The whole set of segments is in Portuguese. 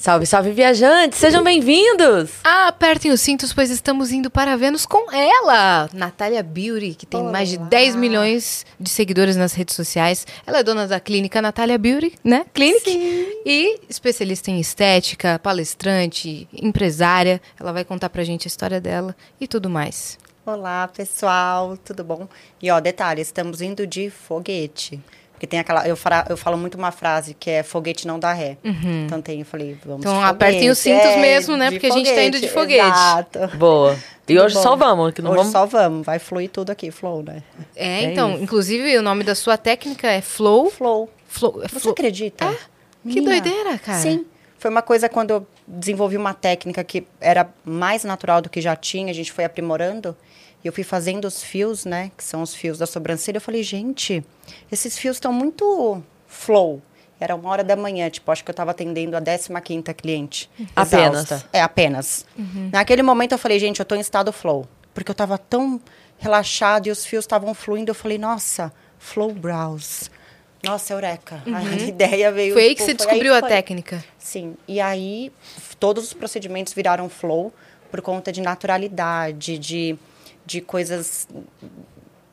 Salve, salve, viajantes! Sejam bem-vindos! Apertem os cintos, pois estamos indo para Vênus com ela, Natália Beauty, que tem mais de 10 milhões de seguidores nas redes sociais. Ela é dona da clínica Natália Beauty, né? Clinic. Sim. E especialista em estética, palestrante, empresária. Ela vai contar pra gente a história dela e tudo mais. Olá, pessoal, tudo bom? E ó, detalhe, estamos indo de foguete. Porque tem aquela. Eu, fra, eu falo muito uma frase que é foguete não dá ré. Então tem, eu falei, vamos Uhum. Então apertem os foguete. cintos É, mesmo, né? Porque a gente tá indo de foguete. Exato. Boa. E hoje bom. só vamos, que não Hoje vamos. só vamos, vai fluir tudo aqui, flow, né? É, É então, isso. inclusive o nome da sua técnica é Flow. Flow. Flow, é Você flow. acredita? É? Que doideira, cara. Sim. Foi uma coisa quando eu desenvolvi uma técnica que era mais natural do que já tinha, a gente foi aprimorando. E eu fui fazendo os fios, né? Que são os fios da sobrancelha. Eu falei, gente, esses fios estão muito flow. Era uma hora da manhã, tipo, acho que eu estava atendendo a 15ª cliente. Apenas. exausta. É, apenas. Naquele momento eu falei, gente, eu tô em estado flow. Porque eu tava tão relaxado e os fios estavam fluindo. Eu falei, nossa, flow brows. Nossa, eureka. A ideia veio... Foi aí que tipo, você descobriu a foi. técnica. Sim, e aí todos os procedimentos viraram flow por conta de naturalidade, de, de coisas.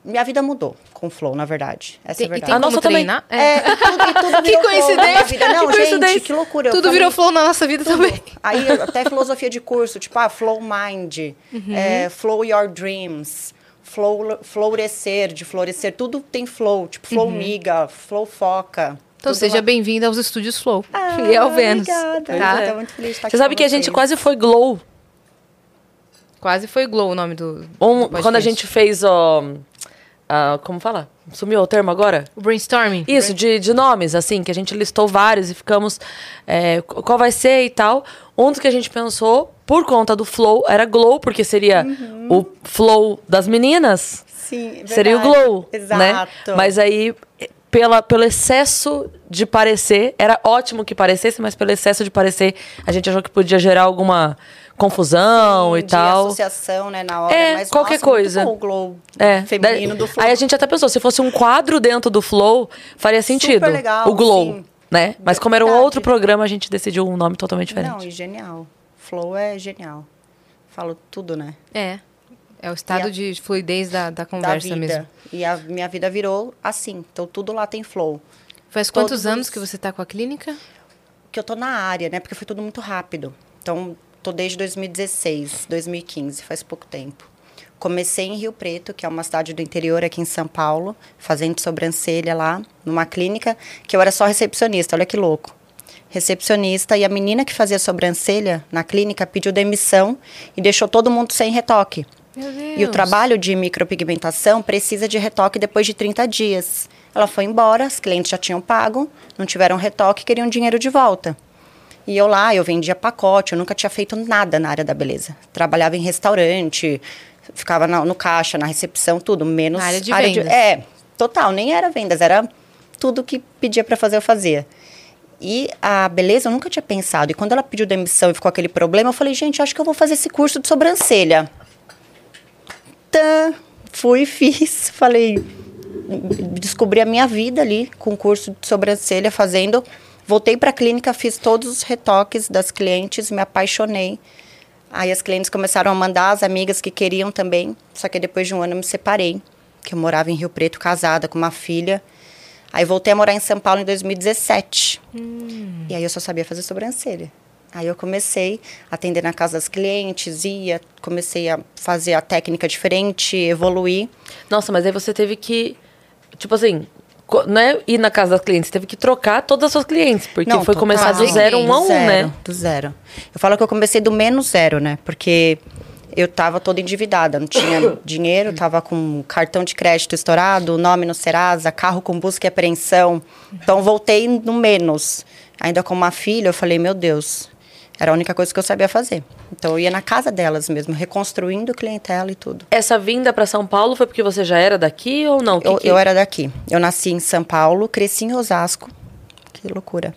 Minha vida mudou com o flow, na verdade. Essa Tem, é a e verdade. tem A como nossa também. treinar? É, e tudo, e tudo Que coincidência, vida. Não, que gente, coincidência. que loucura. Tudo falei- virou flow na nossa vida também. Aí até filosofia de curso, tipo, ah, flow mind, Uhum. é, flow your dreams, flow, florescer, de florescer, tudo tem flow, tipo, flow miga, flow foca. Uhum. Então tudo seja uma- bem-vinda aos estúdios Flow. Ah, e ao Vênus. Obrigada. Tá? Eu tô muito feliz de estar Você aqui sabe com que a gente quase foi glow. Quase foi Glow o nome do. do Um- podcast. quando a gente fez, ó. ah, como fala? Sumiu o termo agora? O brainstorming. Isso, de, de nomes, assim, que a gente listou vários e ficamos. é, qu- qual vai ser e tal. Um dos que a gente pensou, por conta do flow, era glow, porque seria o flow das meninas. Sim, seria o verdade. glow, né? Exato. Mas aí, pela, pelo excesso de parecer, era ótimo que parecesse, mas pelo excesso de parecer, a gente achou que podia gerar alguma confusão Sim, e de tal. associação, né, na hora. É, mas, qualquer nossa, coisa. Muito bom, o glow É, feminino daí- do flow. Aí a gente até pensou, se fosse um quadro dentro do Flow, faria sentido. legal, o Glow, sim. né? Mas como era um Verdade. outro programa, a gente decidiu um nome totalmente Não, diferente. e genial. Flow é genial. Falo tudo, né? É. É o estado E a- de fluidez da, da Da conversa vida. mesmo. E a minha vida virou assim. Então tudo lá tem flow. Faz quantos Todos anos os- que você tá com a clínica? que eu tô na área, né? Porque foi tudo muito rápido. Então, tô desde 2016, 2015, faz pouco tempo. Comecei em Rio Preto, que é uma cidade do interior aqui em São Paulo, fazendo sobrancelha lá, numa clínica, que eu era só recepcionista, olha que louco. Recepcionista, e a menina que fazia sobrancelha na clínica pediu demissão e deixou todo mundo sem retoque. E o trabalho de micropigmentação precisa de retoque depois de 30 dias. Ela foi embora, os clientes já tinham pago, não tiveram retoque, queriam dinheiro de volta. E eu lá, eu vendia pacote, eu nunca tinha feito nada na área da beleza. Trabalhava em restaurante, ficava na- no caixa, na recepção, tudo, menos Na área de vendas. é, total, nem era vendas, era tudo que pedia para fazer, eu fazia. E a beleza eu nunca tinha pensado. E quando ela pediu demissão e ficou aquele problema, eu falei, gente, acho que eu vou fazer esse curso de sobrancelha. Tã, fui e fiz. Falei, descobri a minha vida ali com o curso de sobrancelha fazendo. Voltei para a clínica, fiz todos os retoques das clientes, me apaixonei. Aí as clientes começaram a mandar as amigas que queriam também. Só que depois de um ano eu me separei, que eu morava em Rio Preto, casada com uma filha. Aí voltei a morar em São Paulo em 2017. E aí eu só sabia fazer sobrancelha. Aí eu comecei a atender na casa das clientes, ia, comecei a fazer a técnica diferente, evoluir. Nossa, mas aí você teve que, tipo assim, co- não é ir na casa das clientes, teve que trocar todas as suas clientes, porque Não, foi começar do zero, um a um, zero, né? Do zero. Eu falo que eu comecei do menos zero, né? Porque eu tava toda endividada, não tinha dinheiro, tava com cartão de crédito estourado, nome no Serasa, carro com busca e apreensão. Então voltei no menos. Ainda com uma filha, eu falei, meu Deus, era a única coisa que eu sabia fazer. Então eu ia na casa delas mesmo, reconstruindo clientela e tudo. Essa vinda para São Paulo foi porque você já era daqui ou não? Que eu, que... eu era daqui. Eu nasci em São Paulo, cresci em Osasco. Que loucura.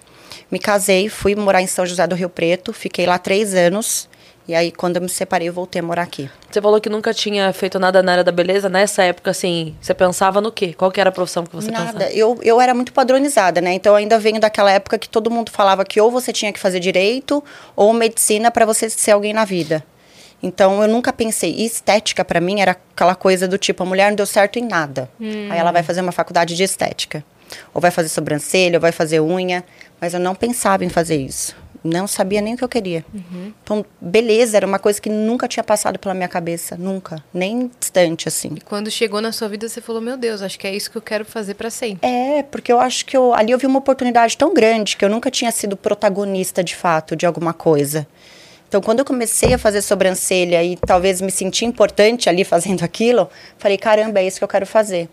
Me casei, fui morar em São José do Rio Preto, fiquei lá três anos. E aí, quando eu me separei, eu voltei a morar aqui. Você falou que nunca tinha feito nada na área da beleza. Nessa época, assim, você pensava no quê? Qual que era a profissão que você Nada. pensava? Eu, eu era muito padronizada, né? Então, eu ainda venho daquela época que todo mundo falava que ou você tinha que fazer direito ou medicina para você ser alguém na vida. Então, eu nunca pensei. E estética, para mim, era aquela coisa do tipo, a mulher não deu certo em nada. Aí ela vai fazer uma faculdade de estética. Ou vai fazer sobrancelha, ou vai fazer unha. Mas eu não pensava em fazer isso. Não sabia nem o que eu queria. Então, beleza, era uma coisa que nunca tinha passado pela minha cabeça. Nunca. Nem distante, assim. E quando chegou na sua vida, você falou: Meu Deus, acho que é isso que eu quero fazer para sempre. É, porque eu acho que eu, ali eu vi uma oportunidade tão grande que eu nunca tinha sido protagonista de fato de alguma coisa. Então, quando eu comecei a fazer sobrancelha e talvez me senti importante ali fazendo aquilo, falei, caramba, é isso que eu quero fazer.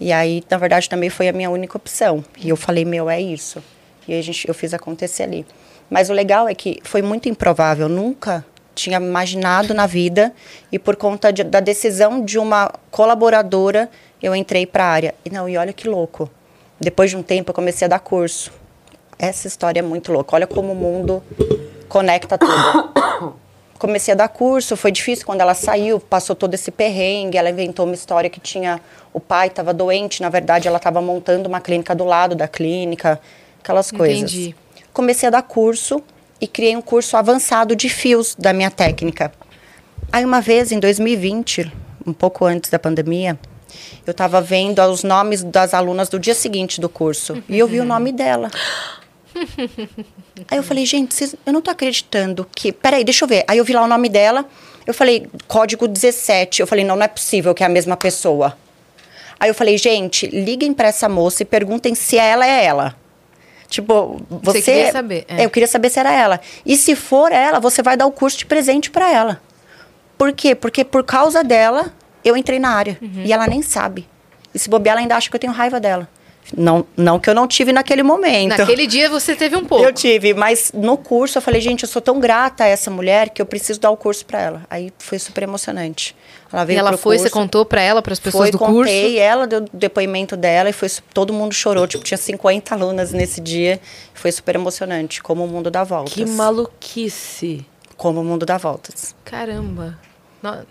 E aí, na verdade, também foi a minha única opção. E eu falei, meu, é isso. E aí a gente, eu fiz acontecer ali. Mas o legal é que foi muito improvável, nunca tinha imaginado na vida e por conta de, da decisão de uma colaboradora, eu entrei para a área. E não, e olha que louco. Depois de um tempo eu comecei a dar curso. Essa história é muito louca. Olha como o mundo conecta tudo. Comecei a dar curso, foi difícil quando ela saiu, passou todo esse perrengue, ela inventou uma história que tinha o pai estava doente, na verdade ela estava montando uma clínica do lado da clínica, aquelas coisas. Entendi. Comecei a dar curso e criei um curso avançado de fios da minha técnica. Aí uma vez em 2020, um pouco antes da pandemia, eu estava vendo os nomes das alunas do dia seguinte do curso e eu vi o nome dela. Aí eu falei, gente, eu não tô acreditando que. Peraí, deixa eu ver. Aí eu vi lá o nome dela. Eu falei, código 17. Eu falei, não, não é possível que é a mesma pessoa. Aí eu falei, gente, liguem pra essa moça e perguntem se ela é ela. Tipo, você. Você queria saber, é. Eu queria saber se era ela. E se for ela, você vai dar o curso de presente pra ela. Por quê? Porque por causa dela, eu entrei na área. Uhum. E ela nem sabe. E se bobear, ela ainda acha que eu tenho raiva dela. Não, não que eu não tive naquele momento. Naquele dia você teve um pouco. Eu tive, mas no curso eu falei, gente, eu sou tão grata a essa mulher que eu preciso dar o curso pra ela. Aí foi super emocionante. Ela E veio ela pro foi, curso, você contou pra ela, pras pessoas foi, do contei, curso? ela deu o depoimento dela e foi todo mundo chorou, tipo, tinha 50 alunas nesse dia. Foi super emocionante, como o mundo dá voltas. Que maluquice. Como o mundo dá voltas. Caramba. No-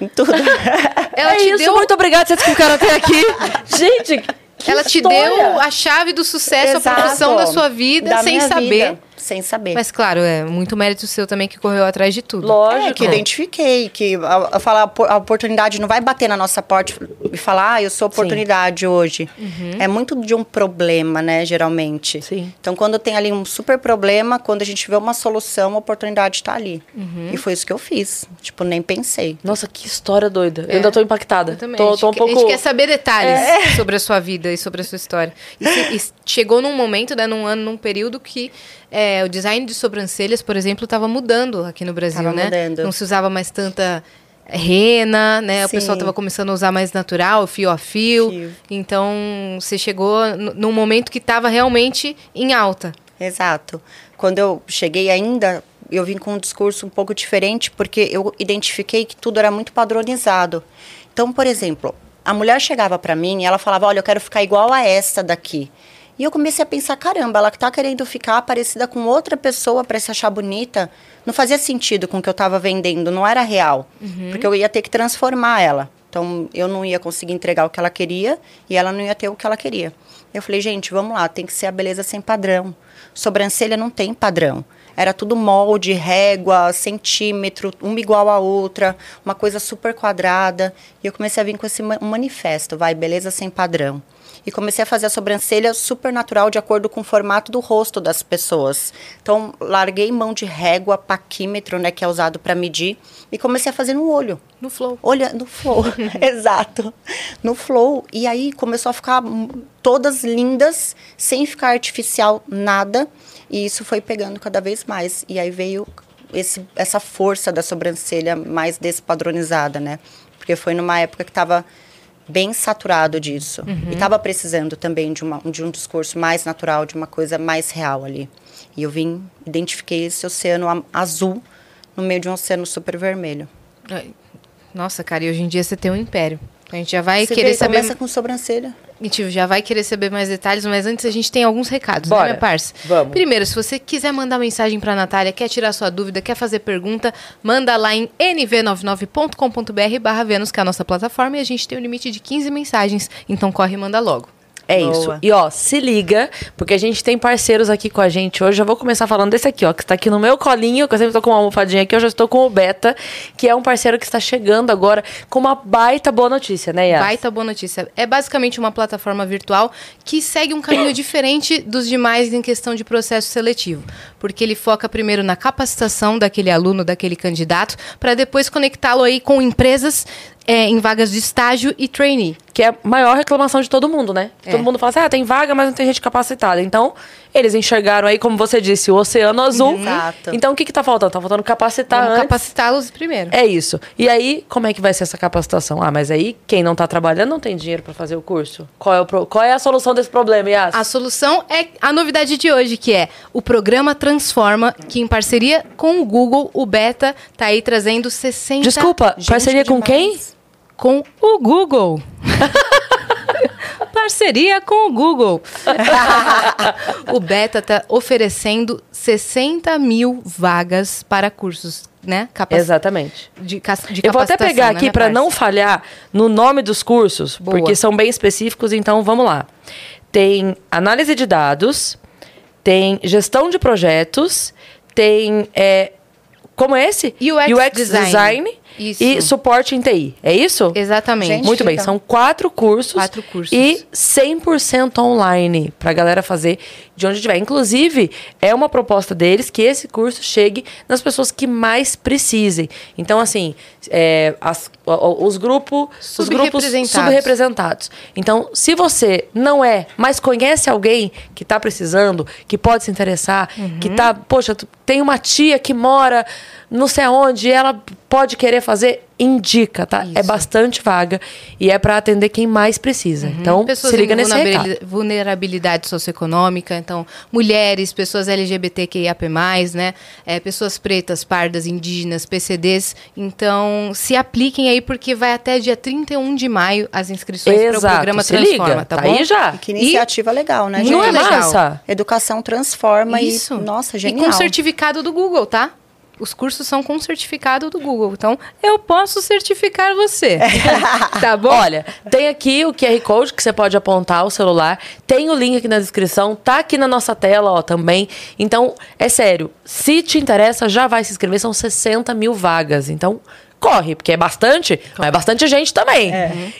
Em tudo. Ela é te isso, deu, muito obrigada por vocês que ficaram até aqui. Gente, que ela te história. deu a chave do sucesso, a profissão Exato. da sua vida, Da sem saber. vida, sem saber. Mas claro, é muito mérito seu também que correu atrás de tudo. Lógico. É, que identifiquei, que a, a falar, a oportunidade não vai bater na nossa porta e falar, ah, eu sou oportunidade hoje. É muito de um problema, né, geralmente. Sim. Então, quando tem ali um super problema, quando a gente vê uma solução, a oportunidade está ali. Uhum. E foi isso que eu fiz. Tipo, nem pensei. Nossa, que história doida. É. Eu ainda tô impactada. Eu também. Tô, a, gente tô um quer, a pouco. gente quer saber detalhes sobre a sua vida e sobre a sua história. E, se- e chegou num momento, né, num ano, num período que é, o design de sobrancelhas, por exemplo, estava mudando aqui no Brasil, Tava né? mudando. Não se usava mais tanta rena, né? O Sim. pessoal estava começando a usar mais natural, fio a fio. Fio. Então, você chegou num momento que estava realmente em alta. Exato. Quando eu cheguei ainda, eu vim com um discurso um pouco diferente, porque eu identifiquei que tudo era muito padronizado. Então, por exemplo, a mulher chegava para mim e ela falava: Olha, eu quero ficar igual a essa daqui. E eu comecei a pensar: caramba, ela tá querendo ficar parecida com outra pessoa para se achar bonita. Não fazia sentido com o que eu estava vendendo, não era real. Porque eu ia ter que transformar ela. Então, eu não ia conseguir entregar o que ela queria e ela não ia ter o que ela queria. Eu falei, gente, vamos lá, tem que ser a beleza sem padrão. Sobrancelha não tem padrão. Era tudo molde, régua, centímetro, uma igual a outra, uma coisa super quadrada. E eu comecei a vir com esse ma- manifesto, vai, beleza sem padrão. E comecei a fazer a sobrancelha super natural, de acordo com o formato do rosto das pessoas. Então, larguei mão de régua, paquímetro, né, que é usado para medir, e comecei a fazer no olho. No flow. Olha, no flow, exato. No flow. E aí começou a ficar todas lindas, sem ficar artificial nada. E isso foi pegando cada vez mais. E aí veio esse, essa força da sobrancelha mais despadronizada, né? Porque foi numa época que tava bem saturado disso. Uhum. E estava precisando também de, uma, de um discurso mais natural, de uma coisa mais real ali. E eu vim, identifiquei esse oceano azul no meio de um oceano super vermelho. Nossa, cara, e hoje em dia você tem um império. A gente já vai Você querer vê, saber. começa com sobrancelha. Gente já vai querer saber mais detalhes, mas antes a gente tem alguns recados, né, Bora. minha parça? Vamos. Primeiro, se você quiser mandar mensagem pra Natália, quer tirar sua dúvida, quer fazer pergunta, manda lá em nv99.com.br barra Vênus, que é a nossa plataforma, e a gente tem um limite de 15 mensagens, então corre e manda logo. É Boa. isso. E ó, se liga, porque a gente tem parceiros aqui com a gente hoje. Eu vou começar falando desse aqui, ó, que está aqui no meu colinho, que eu sempre tô com uma almofadinha aqui, eu já estou com o Beta, que é um parceiro que está chegando agora com uma baita boa notícia, né, Yas? Baita boa notícia. É basicamente uma plataforma virtual que segue um caminho diferente dos demais em questão de processo seletivo. Porque ele foca primeiro na capacitação daquele aluno, daquele candidato, para depois conectá-lo aí com empresas é, em vagas de estágio e trainee. Que é a maior reclamação de todo mundo, né? É. Todo mundo fala assim, ah, tem vaga, mas não tem gente capacitada. Então, eles enxergaram aí, como você disse, o oceano azul. Exato. Então, o que que tá faltando? Tá faltando capacitar capacitá-los primeiro. É isso. E aí, como é que vai ser essa capacitação? Ah, mas aí, quem não tá trabalhando não tem dinheiro para fazer o curso. Qual é, o pro- Qual é a solução desse problema, Yas? A solução é a novidade de hoje, que é o programa Transforma, que em parceria com o Google, o Beta, tá aí trazendo 60... Desculpa, Gente, parceria com quem? Com o Google. Parceria com o Google. o Beta está oferecendo 60 mil vagas para cursos, né? Capaci- Exatamente. De, de Eu vou até pegar né, aqui minha para não falhar no nome dos cursos, Boa. porque são bem específicos, então vamos lá. Tem análise de dados, tem gestão de projetos, tem é, como esse? UX design. design Isso. e suporte em TI. É isso? Exatamente. Gente, Muito bem, então. são quatro cursos. Quatro cursos. E 100% online pra galera fazer de onde tiver. Inclusive, é uma proposta deles que esse curso chegue nas pessoas que mais precisem. Então, assim, é, as- os, grupo, os grupos Subrepresentados. Então, se você não é, mas conhece alguém que tá precisando, que pode se interessar, Uhum. que tá, poxa, tem uma tia que mora não sei aonde, e ela pode querer fazer, indica, tá? É Isso. bastante vaga e é para atender quem mais precisa. Então, Uhum. Pessoas se liga nesse recado. vulnerabilidade socioeconômica, então mulheres, pessoas LGBTQIAP+, né? É, pessoas pretas, pardas, indígenas, PCDs. Então, se apliquem aí porque vai até dia 31 de maio as inscrições para o programa se Transforma, liga, tá, tá bom? aí já. E que iniciativa legal, né, Muito Não é gente? massa? Educação transforma Isso. e, nossa, E genial. com certificado do Google, tá? Os cursos são com certificado do Google. Então, eu posso certificar você. tá bom? Olha, tem aqui o QR Code que você pode apontar o celular. Tem o link aqui na descrição. Tá aqui na nossa tela, ó, também. Então, é sério. Se te interessa, já vai se inscrever. São 60 mil vagas. Então, corre, porque é bastante, mas é bastante gente também.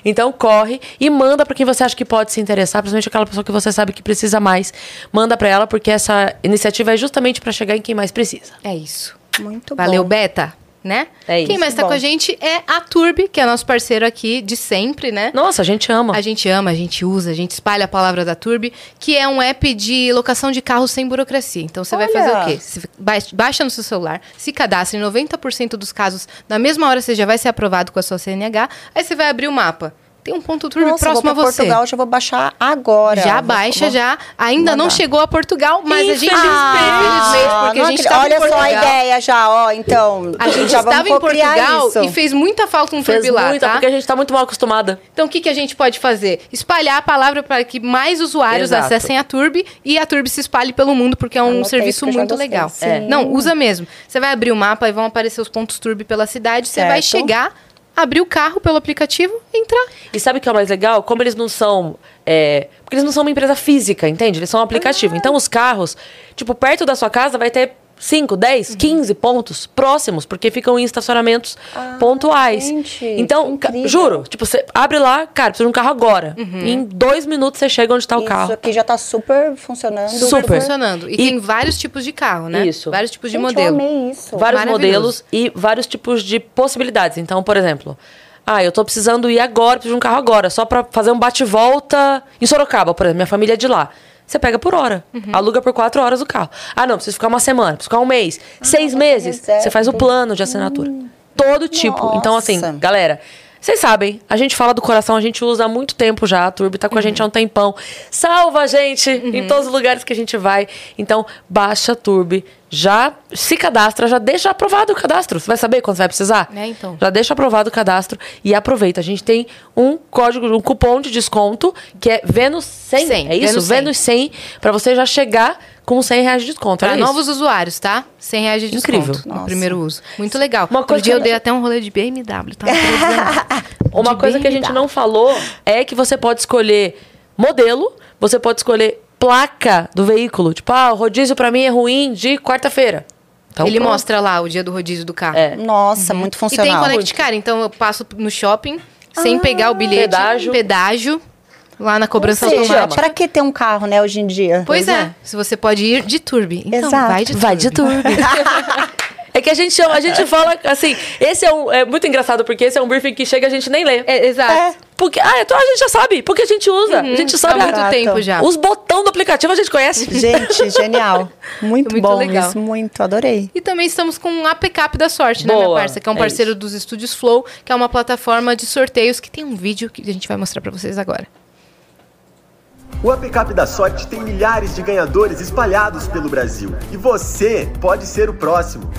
Então, corre e manda pra quem você acha que pode se interessar, principalmente aquela pessoa que você sabe que precisa mais. Manda pra ela, porque essa iniciativa é justamente pra chegar em quem mais precisa. É isso. Muito Valeu, bom. Beta, né? É Quem isso. mais tá Bom. com a gente é a Turbi, que é nosso parceiro aqui de sempre, né? Nossa, a gente ama. A gente ama, a gente usa, a gente espalha a palavra da Turbi, que é um app de locação de carros sem burocracia. Então você vai fazer o quê? Você ba- baixa no seu celular, se cadastra em 90% dos casos, na mesma hora você já vai ser aprovado com a sua CNH, aí você vai abrir o mapa. Tem um ponto Turbi Nossa, próximo vou a você. Portugal, já vou baixar agora. Já Vou- baixa, vou- já. Ainda não mandar. chegou a Portugal, mas a gente... Ah, Infelizmente, porque a não gente acredito. tava Olha em Portugal. só a ideia já, ó. Então, A gente já estava em Portugal isso. e fez muita falta um Fez lá, muita, tá? porque a gente tá muito mal acostumada. Então, o que, que a gente pode fazer? Espalhar a palavra para que mais usuários Exato. acessem a Turbi e a Turbi se espalhe pelo mundo, porque é um Anotei serviço muito legal. Sim. É. Não, usa mesmo. Você vai abrir o mapa e vão aparecer os pontos Turbi pela cidade. Você vai chegar, abrir o carro pelo aplicativo e entrar. E sabe o que é o mais legal? Como eles não são. é, porque eles não são uma empresa física, entende? Eles são um aplicativo. Ah. Então, os carros, tipo, perto da sua casa vai ter 5, 10, Uhum. 15 pontos próximos, porque ficam em estacionamentos pontuais. Ah, gente, então, incrível. juro, tipo, você abre lá, cara, precisa de um carro agora. Uhum. Em dois minutos você chega onde está o Isso carro. aqui já tá super funcionando. Super. funcionando. E, E- tem vários tipos de carro, né? Isso. Vários tipos de Gente, modelo. Eu amei isso. vários modelos e vários tipos de possibilidades. Então, por exemplo, ah, eu tô precisando ir agora, preciso de um carro agora, só pra fazer um bate-volta em Sorocaba, por exemplo, minha família é de lá. Você pega por hora, Uhum. aluga por quatro horas o carro. Ah, não, preciso ficar uma semana, preciso ficar um mês, seis você meses. reserva. Você faz o plano de assinatura. Todo tipo. Então, assim, Nossa. galera, Vocês sabem, a gente fala do coração, a gente usa há muito tempo já. A Turbi tá com a gente há um tempão. Salva a gente em todos os lugares que a gente vai. Então, baixa a Turbi. Já se cadastra, já deixa aprovado o cadastro. Você vai saber quando você vai precisar? É, então. Já deixa aprovado o cadastro e aproveita. A gente tem um código, um cupom de desconto que é Vênus 100. 100, é isso? Vênus 100. Vênus 100, pra você já chegar com 100 reais de desconto. Para isso. novos usuários, tá? 100 reais de desconto Incrível. no Nossa. primeiro uso. Muito legal. Uma coisa dia que eu a dei gente- até um rolê de BMW, tá? Uma De coisa que a gente BMW. não falou é que você pode escolher modelo, você pode escolher placa do veículo. Tipo, ah, o rodízio pra mim é ruim de quarta-feira. Então, Ele pronto. mostra lá o dia do rodízio do carro. É. Nossa, muito E tem funcional. Connect Car, então eu passo no shopping sem pegar o bilhete. Pedágio. Pedágio. Lá na cobrança Ou seja, automática. pra que ter um carro, né, hoje em dia? Pois, Pois é. é. Se você pode ir de turbi. Então, Exato. vai de turbi. Vai de turbi. É que a gente chama, a gente fala assim, esse é um é muito engraçado porque esse é um briefing que chega e a gente nem lê. É, exato. É. Porque ah, então a gente já sabe, porque a gente usa, a gente Há sabe muito a- tempo já. os botões do aplicativo a gente conhece. Gente, genial. Muito, Muito bom legal. isso, muito, adorei. E também estamos com um APCAP da sorte, né, minha Boa, parça? Que é um é parceiro dos estúdios Flow, que é uma plataforma de sorteios que tem um vídeo que a gente vai mostrar pra vocês agora. O APCAP da Sorte tem milhares de ganhadores espalhados pelo Brasil. E você pode ser o próximo.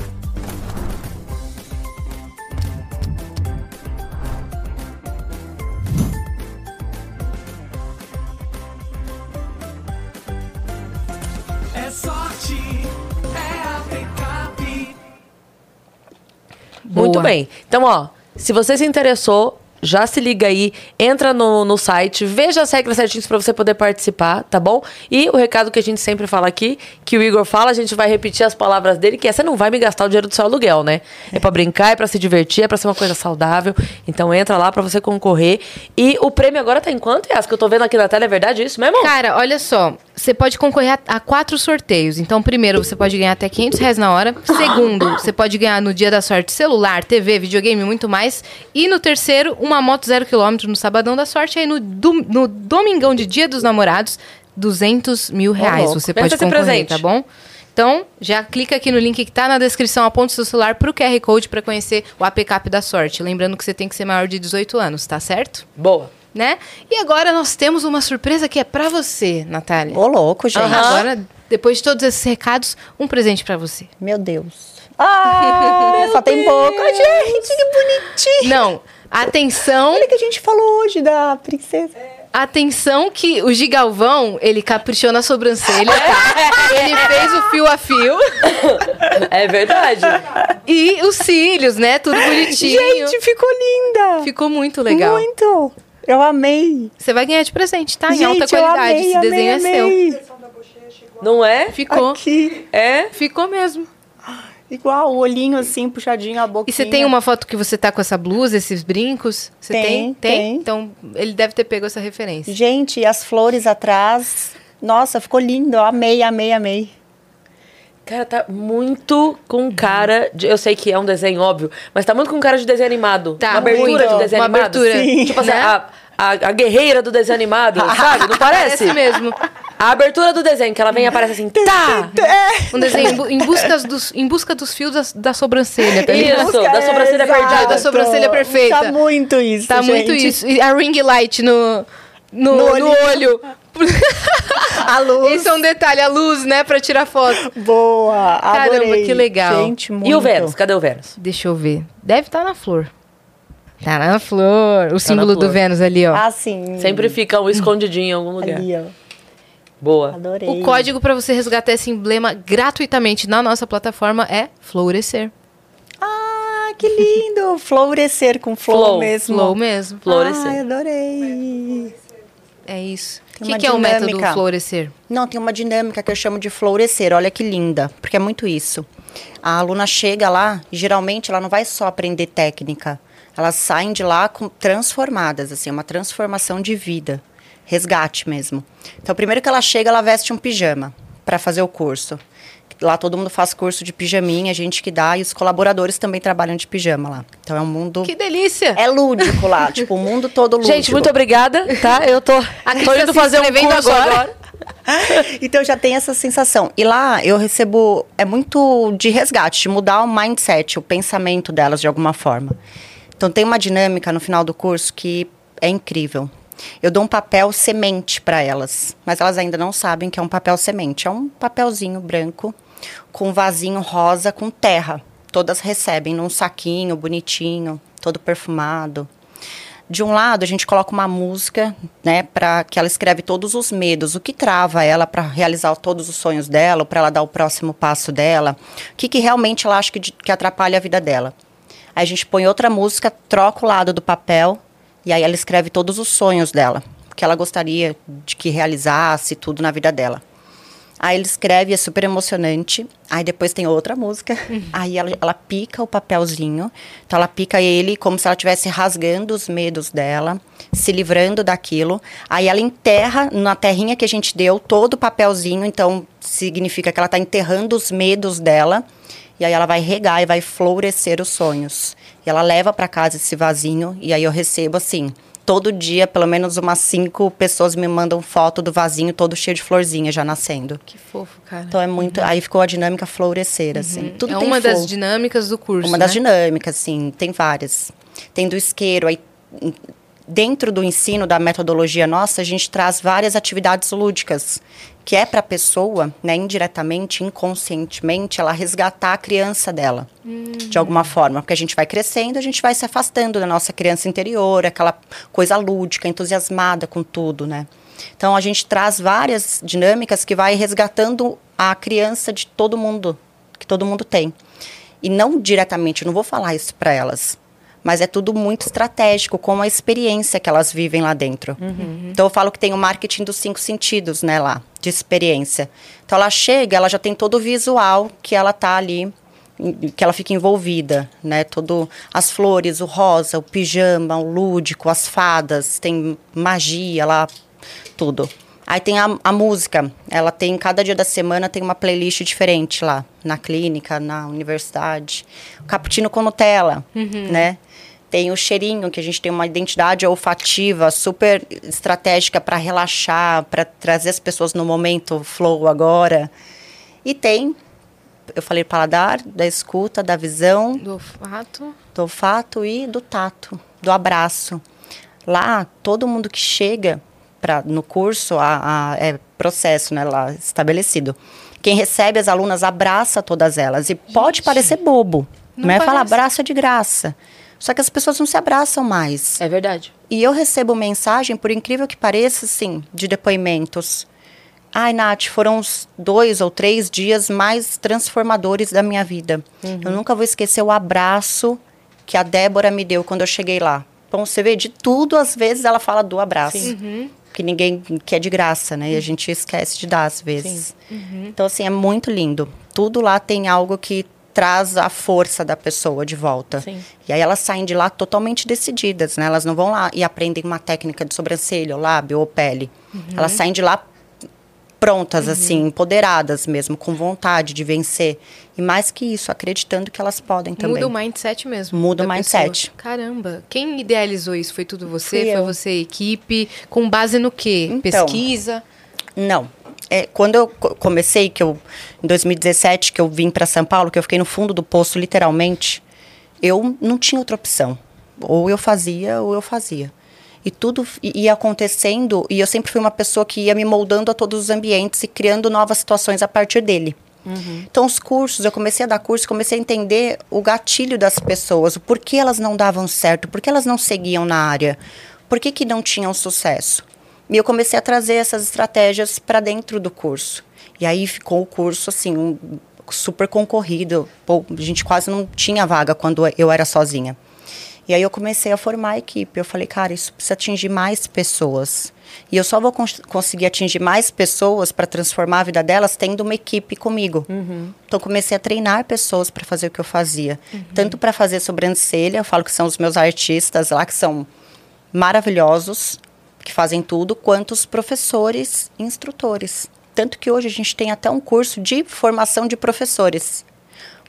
É sorte, é. Muito bem. Então, ó, se você se interessou, já se liga aí, entra no, no site, veja as regras certinhas pra você poder participar, tá bom? E o recado que a gente sempre fala aqui, que o Igor fala, a gente vai repetir as palavras dele, que é, você não vai me gastar o dinheiro do seu aluguel, né? É pra brincar, é pra se divertir, é pra ser uma coisa saudável. Então entra lá pra você concorrer. E o prêmio agora tá em quanto, Yas? Que eu tô vendo aqui na tela, é verdade isso mesmo? Cara, olha só. Você pode concorrer a, a quatro sorteios. Então, primeiro, você pode ganhar até 500 reais na hora. Segundo, você pode ganhar no dia da sorte celular, TV, videogame e muito mais. E no terceiro, uma moto zero quilômetro no Sabadão da Sorte. Aí no, no Domingão de Dia dos Namorados, 200 mil reais. você pode esse concorrer, presente. tá bom? Então, já clica aqui no link que tá na descrição, aponta o seu celular pro QR Code pra conhecer o APCAP da sorte. Lembrando que você tem que ser maior de 18 anos, tá certo? Boa. né? E agora nós temos uma surpresa que é pra você, Natália. Ô, louco, gente. Agora, depois de todos esses recados, um presente pra você. Meu Deus. Ah, só tem boca, gente, que bonitinho. Não, atenção, Olha o que a gente falou hoje da princesa. atenção que o Gigalvão, ele caprichou na sobrancelha, tá? Ele fez o fio a fio É verdade. e os cílios, né? Tudo bonitinho. Gente, ficou linda. Ficou muito legal. Muito. Eu amei. Você vai ganhar de presente, tá? em gente, alta eu qualidade. amei, Esse amei, desenho é seu. amei. Não é? Ficou. Aqui, É? Ficou mesmo. Igual, o olhinho assim, puxadinho, a boquinha. E você tem uma foto que você tá com essa blusa, esses brincos? Você tem? Tem, tem. Então, ele deve ter pego essa referência. Gente, e as flores atrás. Nossa, ficou lindo. Eu amei, amei, amei. Cara, tá muito com cara de. Eu sei que é um desenho, óbvio, mas tá muito com cara de desenho animado. Tá, uma abertura muito. de desenho Uma animado. abertura, Sim. Tipo assim, né? a, a, a guerreira do desenho animado, sabe? Não parece? Parece mesmo. A abertura do desenho, que ela vem e aparece assim, tá! Um desenho em, bu- em busca dos, em busca dos fios da, da sobrancelha, tá ligado? Isso, da sobrancelha Exato. perdida. Da sobrancelha perfeita. Tá muito isso, Tá muito gente. isso. E a ring light no, no, No no olhinho. olho. A luz. Isso é um detalhe, a luz, né, pra tirar foto. Boa, Caramba, adorei. que legal. Gente, muito. E o Vênus? Cadê o Vênus? Deixa eu ver. Deve estar na flor. Tá na flor. O símbolo do flor. Vênus ali, ó. Ah, sim. Sempre fica um escondidinho em algum lugar. Ali, ó. Boa. Adorei. O código pra você resgatar esse emblema gratuitamente na nossa plataforma é Florescer. Ah, que lindo. Florescer com flor Flow, mesmo. Flow mesmo. Florescer. Ai, adorei. É isso. O que, que é o método. Florescer? Não, tem uma dinâmica que eu chamo de florescer. Olha que linda, porque é muito isso. A aluna chega lá e geralmente ela não vai só aprender técnica. Elas saem de lá com, transformadas, assim, uma transformação de vida. Resgate mesmo. Então, primeiro que ela chega, ela veste um pijama para fazer o curso. Lá todo mundo faz curso de pijaminha, a gente que dá, e os colaboradores também trabalham de pijama lá. Então é um mundo. Que delícia! É lúdico lá, tipo, o mundo todo lúdico. Gente, muito obrigada, tá? Eu tô, Cris tô indo fazer um curso agora. agora. então já tem essa sensação. E lá eu recebo. É muito de resgate, de mudar o mindset, o pensamento delas de alguma forma. Então tem uma dinâmica no final do curso que é incrível. Eu dou um papel semente para elas, mas elas ainda não sabem que é um papel semente. É um papelzinho branco com um vasinho rosa com terra. Todas recebem num saquinho bonitinho, todo perfumado. De um lado, a gente coloca uma música, né, para que ela escreve todos os medos, o que trava ela para realizar todos os sonhos dela, para ela dar o próximo passo dela, o que, que realmente ela acha que, que atrapalha a vida dela. Aí a gente põe outra música, troca o lado do papel e aí ela escreve todos os sonhos dela, que ela gostaria de que realizasse tudo na vida dela. Aí ele escreve, é super emocionante. Aí depois tem outra música. Aí ela, ela pica o papelzinho. Então ela pica ele como se ela estivesse rasgando os medos dela, se livrando daquilo. Aí ela enterra na terrinha que a gente deu todo o papelzinho. Então significa que ela está enterrando os medos dela. E aí ela vai regar e vai florescer os sonhos. E ela leva para casa esse vasinho. E aí eu recebo assim. Todo dia, pelo menos umas cinco pessoas me mandam foto do vasinho todo cheio de florzinha já nascendo. Que fofo, cara. Então é muito. Aí ficou a dinâmica florescer, assim. Tudo é uma das dinâmicas do curso. Uma das né? dinâmicas, sim, tem várias. Tem do isqueiro, aí dentro do ensino da metodologia nossa, a gente traz várias atividades lúdicas, que é para a pessoa, né, indiretamente, inconscientemente, ela resgatar a criança dela, de alguma forma, porque a gente vai crescendo, a gente vai se afastando da nossa criança interior, aquela coisa lúdica, entusiasmada com tudo, né? Então a gente traz várias dinâmicas que vai resgatando a criança de todo mundo, que todo mundo tem. E não diretamente, eu não vou falar isso para elas. Mas é tudo muito estratégico, como a experiência que elas vivem lá dentro. Então eu falo que tem o marketing dos cinco sentidos, né, lá, de experiência. Então ela chega, ela já tem todo o visual que ela tá ali, que ela fica envolvida, né? Todo as flores, o rosa, o pijama, o lúdico, as fadas, tem magia lá, tudo. Aí tem a, a música. Ela tem, cada dia da semana tem uma playlist diferente lá. Na clínica, na universidade. O cappuccino com Nutella, né? Tem o cheirinho, que a gente tem uma identidade olfativa super estratégica para relaxar, para trazer as pessoas no momento flow agora. E tem, eu falei paladar, da escuta, da visão, Do olfato. do olfato e do tato, do abraço. Lá, todo mundo que chega pra, no curso, a, a- é processo né, lá estabelecido. Quem recebe as alunas abraça todas elas. E pode parecer bobo. Não falar parece. abraço é de graça. Só que as pessoas não se abraçam mais. É verdade. E eu recebo mensagem, por incrível que pareça, assim, de depoimentos. Ai, Nath, foram os dois ou três dias mais transformadores da minha vida. Eu nunca vou esquecer o abraço que a Débora me deu quando eu cheguei lá. Bom, você vê, de tudo, às vezes, ela fala do abraço. Que ninguém que é de graça, né? E a gente esquece de dar, às vezes. Então, assim, é muito lindo. Tudo lá tem algo que traz a força da pessoa de volta. Sim. E aí elas saem de lá totalmente decididas, né? Elas não vão lá e aprendem uma técnica de sobrancelha, ou lábio ou pele. Elas saem de lá prontas, assim, empoderadas mesmo, com vontade de vencer. E mais que isso, acreditando que elas podem também. Muda o mindset mesmo. Muda o mindset. pessoa. Caramba. Quem idealizou isso? Foi tudo você? Fui Foi eu. você, equipe? Com base no quê? Então, Pesquisa? Não. É, quando eu co- comecei, que eu, em 2017, que eu vim para São Paulo, que eu fiquei no fundo do poço, literalmente, eu não tinha outra opção. Ou eu fazia, ou eu fazia. E tudo ia acontecendo, e eu sempre fui uma pessoa que ia me moldando a todos os ambientes e criando novas situações a partir dele. Então, os cursos, eu comecei a dar curso, comecei a entender o gatilho das pessoas, o porquê elas não davam certo, por que elas não seguiam na área, por que, que não tinham sucesso. E eu comecei a trazer essas estratégias para dentro do curso. E aí ficou o curso, assim, um- super concorrido. Pô, a gente quase não tinha vaga quando eu era sozinha. E aí eu comecei a formar a equipe. Eu falei, cara, isso precisa atingir mais pessoas. E eu só vou cons- conseguir atingir mais pessoas para transformar a vida delas tendo uma equipe comigo. Então comecei a treinar pessoas para fazer o que eu fazia. Tanto para fazer sobrancelha, eu falo que são os meus artistas lá, que são maravilhosos, que fazem tudo, quanto os professores e instrutores. Tanto que hoje a gente tem até um curso de formação de professores.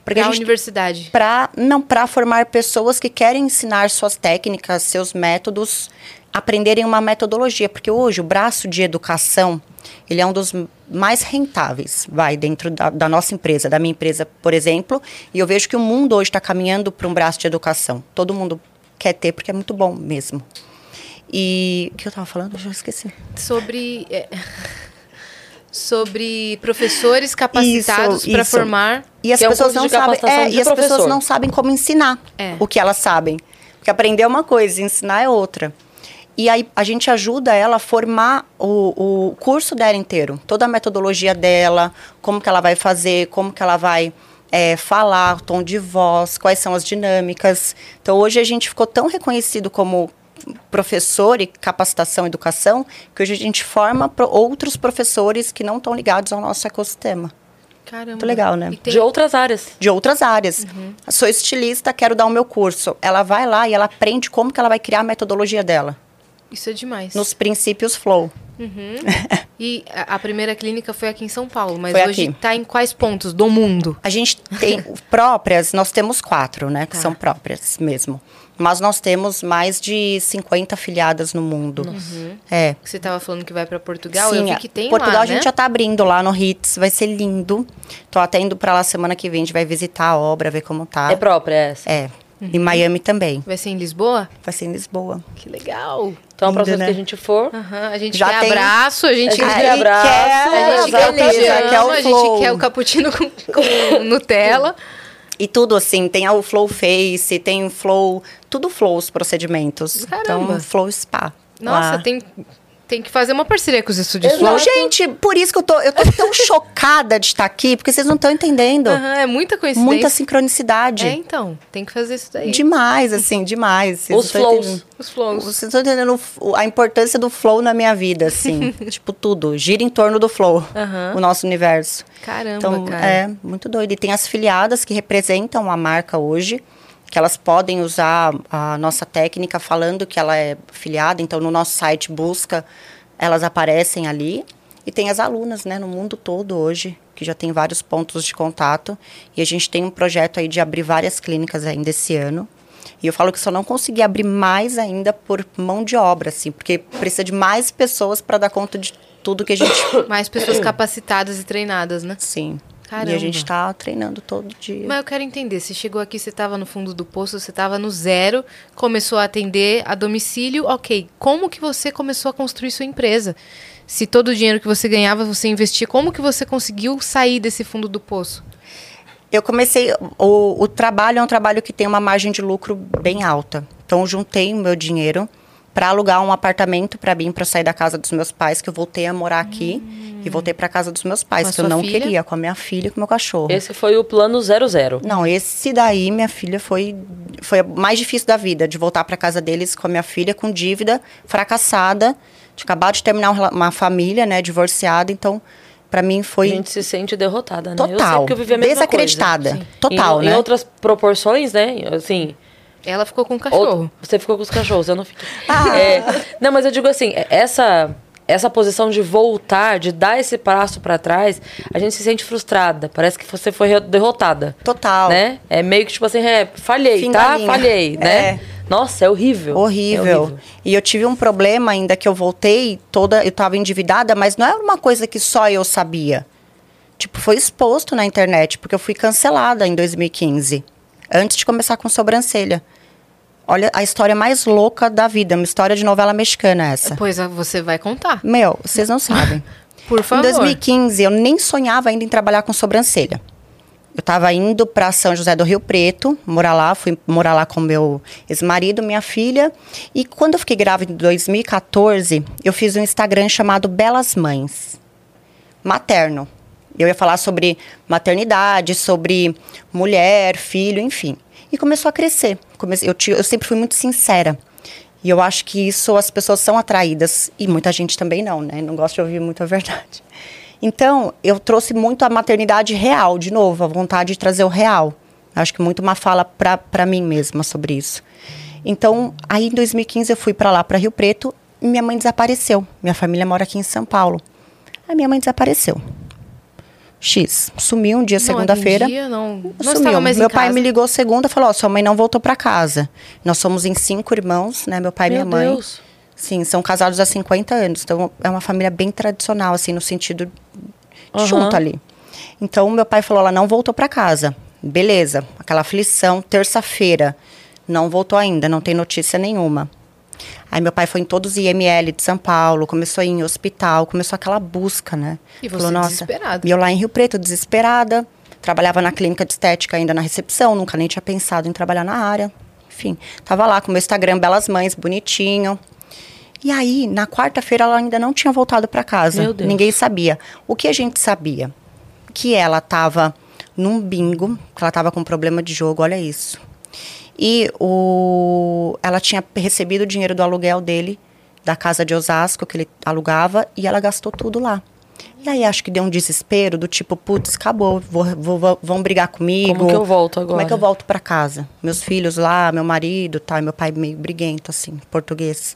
Pra a gente universidade. para não para formar pessoas que querem ensinar suas técnicas, seus métodos, aprenderem uma metodologia, porque hoje o braço de educação ele é um dos mais rentáveis, vai dentro da, da nossa empresa, da minha empresa, por exemplo, e eu vejo que o mundo hoje está caminhando para um braço de educação. Todo mundo quer ter, porque é muito bom mesmo. E o que eu tava falando? Eu já esqueci. Sobre. é, sobre professores capacitados para formar. E as Que é um pessoas não sabem, é, e as pessoas não sabem como ensinar É. o que elas sabem. Porque aprender é uma coisa, ensinar é outra. E aí a gente ajuda ela a formar o, o curso dela inteiro, toda a metodologia dela, como que ela vai fazer, como que ela vai é, falar, o tom de voz, quais são as dinâmicas. Então hoje a gente ficou tão reconhecido como professor e capacitação e educação que hoje a gente forma pro- outros professores que não estão ligados ao nosso ecossistema. Caramba. Muito legal, né? Tem- De outras áreas. de outras áreas. Sou estilista, quero dar o meu curso. Ela vai lá e ela aprende como que ela vai criar a metodologia dela. Isso é demais. Nos princípios flow. E a, primeira clínica foi aqui em São Paulo, mas Foi hoje está em quais pontos do mundo? A gente tem próprias, nós temos quatro, né? Que Tá. são próprias mesmo. Mas nós temos mais de 50 afiliadas no mundo. É. Você estava falando que vai para Portugal, eu vi a- que tem Portugal lá, a gente né? já tá abrindo lá no Hits, vai ser lindo. Tô até indo pra lá semana que vem, a gente vai visitar a obra, ver como tá. É própria essa. É. Em Miami também. Vai ser em Lisboa? Vai ser em Lisboa. Que legal. Então, a próxima né? que a gente for, Aham, a gente Já quer tem- abraço, a gente, A gente quer, quer abraço, a gente quer pijama, quer o a flow. gente quer o cappuccino com, com Nutella. E tudo assim, tem o Flow Face, tem o Flow, tudo Flow os procedimentos. Caramba. Então, Flow Spa. Nossa, lá. tem, tem que fazer uma parceria com os estúdios Exato. Flow. Gente, por isso que eu tô, eu tô tão chocada de estar aqui, porque vocês não estão entendendo. Aham, é muita coincidência. Muita sincronicidade. É, então, tem que fazer isso daí. Demais, assim, demais. Vocês Os não flows. entendendo. Os flows. Vocês estão entendendo a importância do flow na minha vida, assim. tipo, tudo. Gira em torno do flow, Aham. o nosso universo. Caramba, Então, cara. é muito doido. E tem as filiadas que representam a marca hoje, que elas podem usar a nossa técnica falando que ela é filiada. Então, no nosso site busca, elas aparecem ali. E tem as alunas, né, no mundo todo hoje, que já tem vários pontos de contato. E a gente tem um projeto aí de abrir várias clínicas ainda esse ano. E eu falo que só não consegui abrir mais ainda por mão de obra, assim, porque precisa de mais pessoas para dar conta de tudo que a gente Mais pessoas capacitadas e treinadas, né? Sim. Caramba. E a gente tá treinando todo dia. Mas eu quero entender, você chegou aqui, você estava no fundo do poço, você estava no zero, começou a atender a domicílio, ok. Como que você começou a construir sua empresa? Se todo o dinheiro que você ganhava você investia, como que você conseguiu sair desse fundo do poço? Eu comecei. O, o trabalho é um trabalho que tem uma margem de lucro bem alta. Então, juntei o meu dinheiro para alugar um apartamento para mim, para sair da casa dos meus pais, que eu voltei a morar aqui. E voltei para casa dos meus pais, a que eu não filha? queria, com a minha filha e com o meu cachorro. esse foi o plano 00. Não, esse daí, minha filha, foi, foi a mais difícil da vida, de voltar para casa deles com a minha filha com dívida, fracassada, de acabar de terminar um uma família, né, divorciada. Então, para mim A foi gente se sente derrotada, né? Eu sei total, porque eu vivi a mesma desacreditada, coisa. total, em, né? Em outras proporções, né? Assim, Ela ficou com o cachorro. Outro- você ficou com os cachorros, eu não fiquei. Ah. É, não, mas eu digo assim, essa essa posição de voltar, de dar esse passo pra trás, a gente se sente frustrada. Parece que você foi derrotada. Total. Né? É meio que tipo assim, é, falhei, Fim da tá? Falhei, né? É. Nossa, é horrível. Horrível. É horrível. E eu tive um problema ainda que eu voltei toda, eu tava endividada, mas não era uma coisa que só eu sabia. Tipo, foi exposto na internet, porque eu fui cancelada em 2015, antes de começar com sobrancelha. Olha a história mais louca da vida, uma história de novela mexicana essa. Pois ah, você vai contar. Meu, vocês não sabem. Por favor. Em 2015, eu nem sonhava ainda em trabalhar com sobrancelha. Eu estava indo para São José do Rio Preto, morar lá, fui morar lá com meu ex-marido, minha filha. E quando eu fiquei grávida em 2014, eu fiz um Instagram chamado Belas Mães. Materno. Eu ia falar sobre maternidade, sobre mulher, filho, enfim. E começou a crescer. Eu, eu sempre fui muito sincera. E eu acho que isso as pessoas são atraídas. E muita gente também não, né? Não gosta de ouvir muito a verdade. Então, eu trouxe muito a maternidade real, de novo, a vontade de trazer o real. Acho que muito uma fala pra mim mesma sobre isso. Então, aí em 2015 eu fui pra lá, pra Rio Preto, e minha mãe desapareceu. Minha família mora aqui em São Paulo. Aí minha mãe desapareceu. X. Sumiu um dia, segunda-feira. não Sumiu. Meu pai casa. me ligou segunda e falou: Ó, sua mãe não voltou pra casa. Nós somos em cinco irmãos, né? Meu pai e minha mãe. Deus. Sim, são casados há 50 anos. Então é uma família bem tradicional, assim, no sentido Aham. junto ali. Então meu pai falou: ela não voltou pra casa. Beleza, aquela aflição, terça-feira. Não voltou ainda, não tem notícia nenhuma. Aí meu pai foi em todos os IML de São Paulo, começou a ir em hospital, começou aquela busca, né? E você desesperada. E eu lá em Rio Preto, desesperada. Trabalhava na clínica de estética ainda na recepção, nunca nem tinha pensado em trabalhar na área. Enfim, tava lá com meu Instagram Belas Mães, bonitinho. E aí, na quarta-feira, ela ainda não tinha voltado para casa. Meu Deus. Ninguém sabia. O que a gente sabia? Que ela tava num bingo, que ela tava com problema de jogo, olha isso. E o, ela tinha recebido o dinheiro do aluguel dele, da casa de Osasco, que ele alugava, e ela gastou tudo lá. E aí acho que deu um desespero do tipo, putz, acabou, vou, vou- vão brigar comigo. Como que eu volto Como é agora? que eu volto pra casa? Meus filhos lá, meu marido, tá, meu pai meio briguento, assim, português.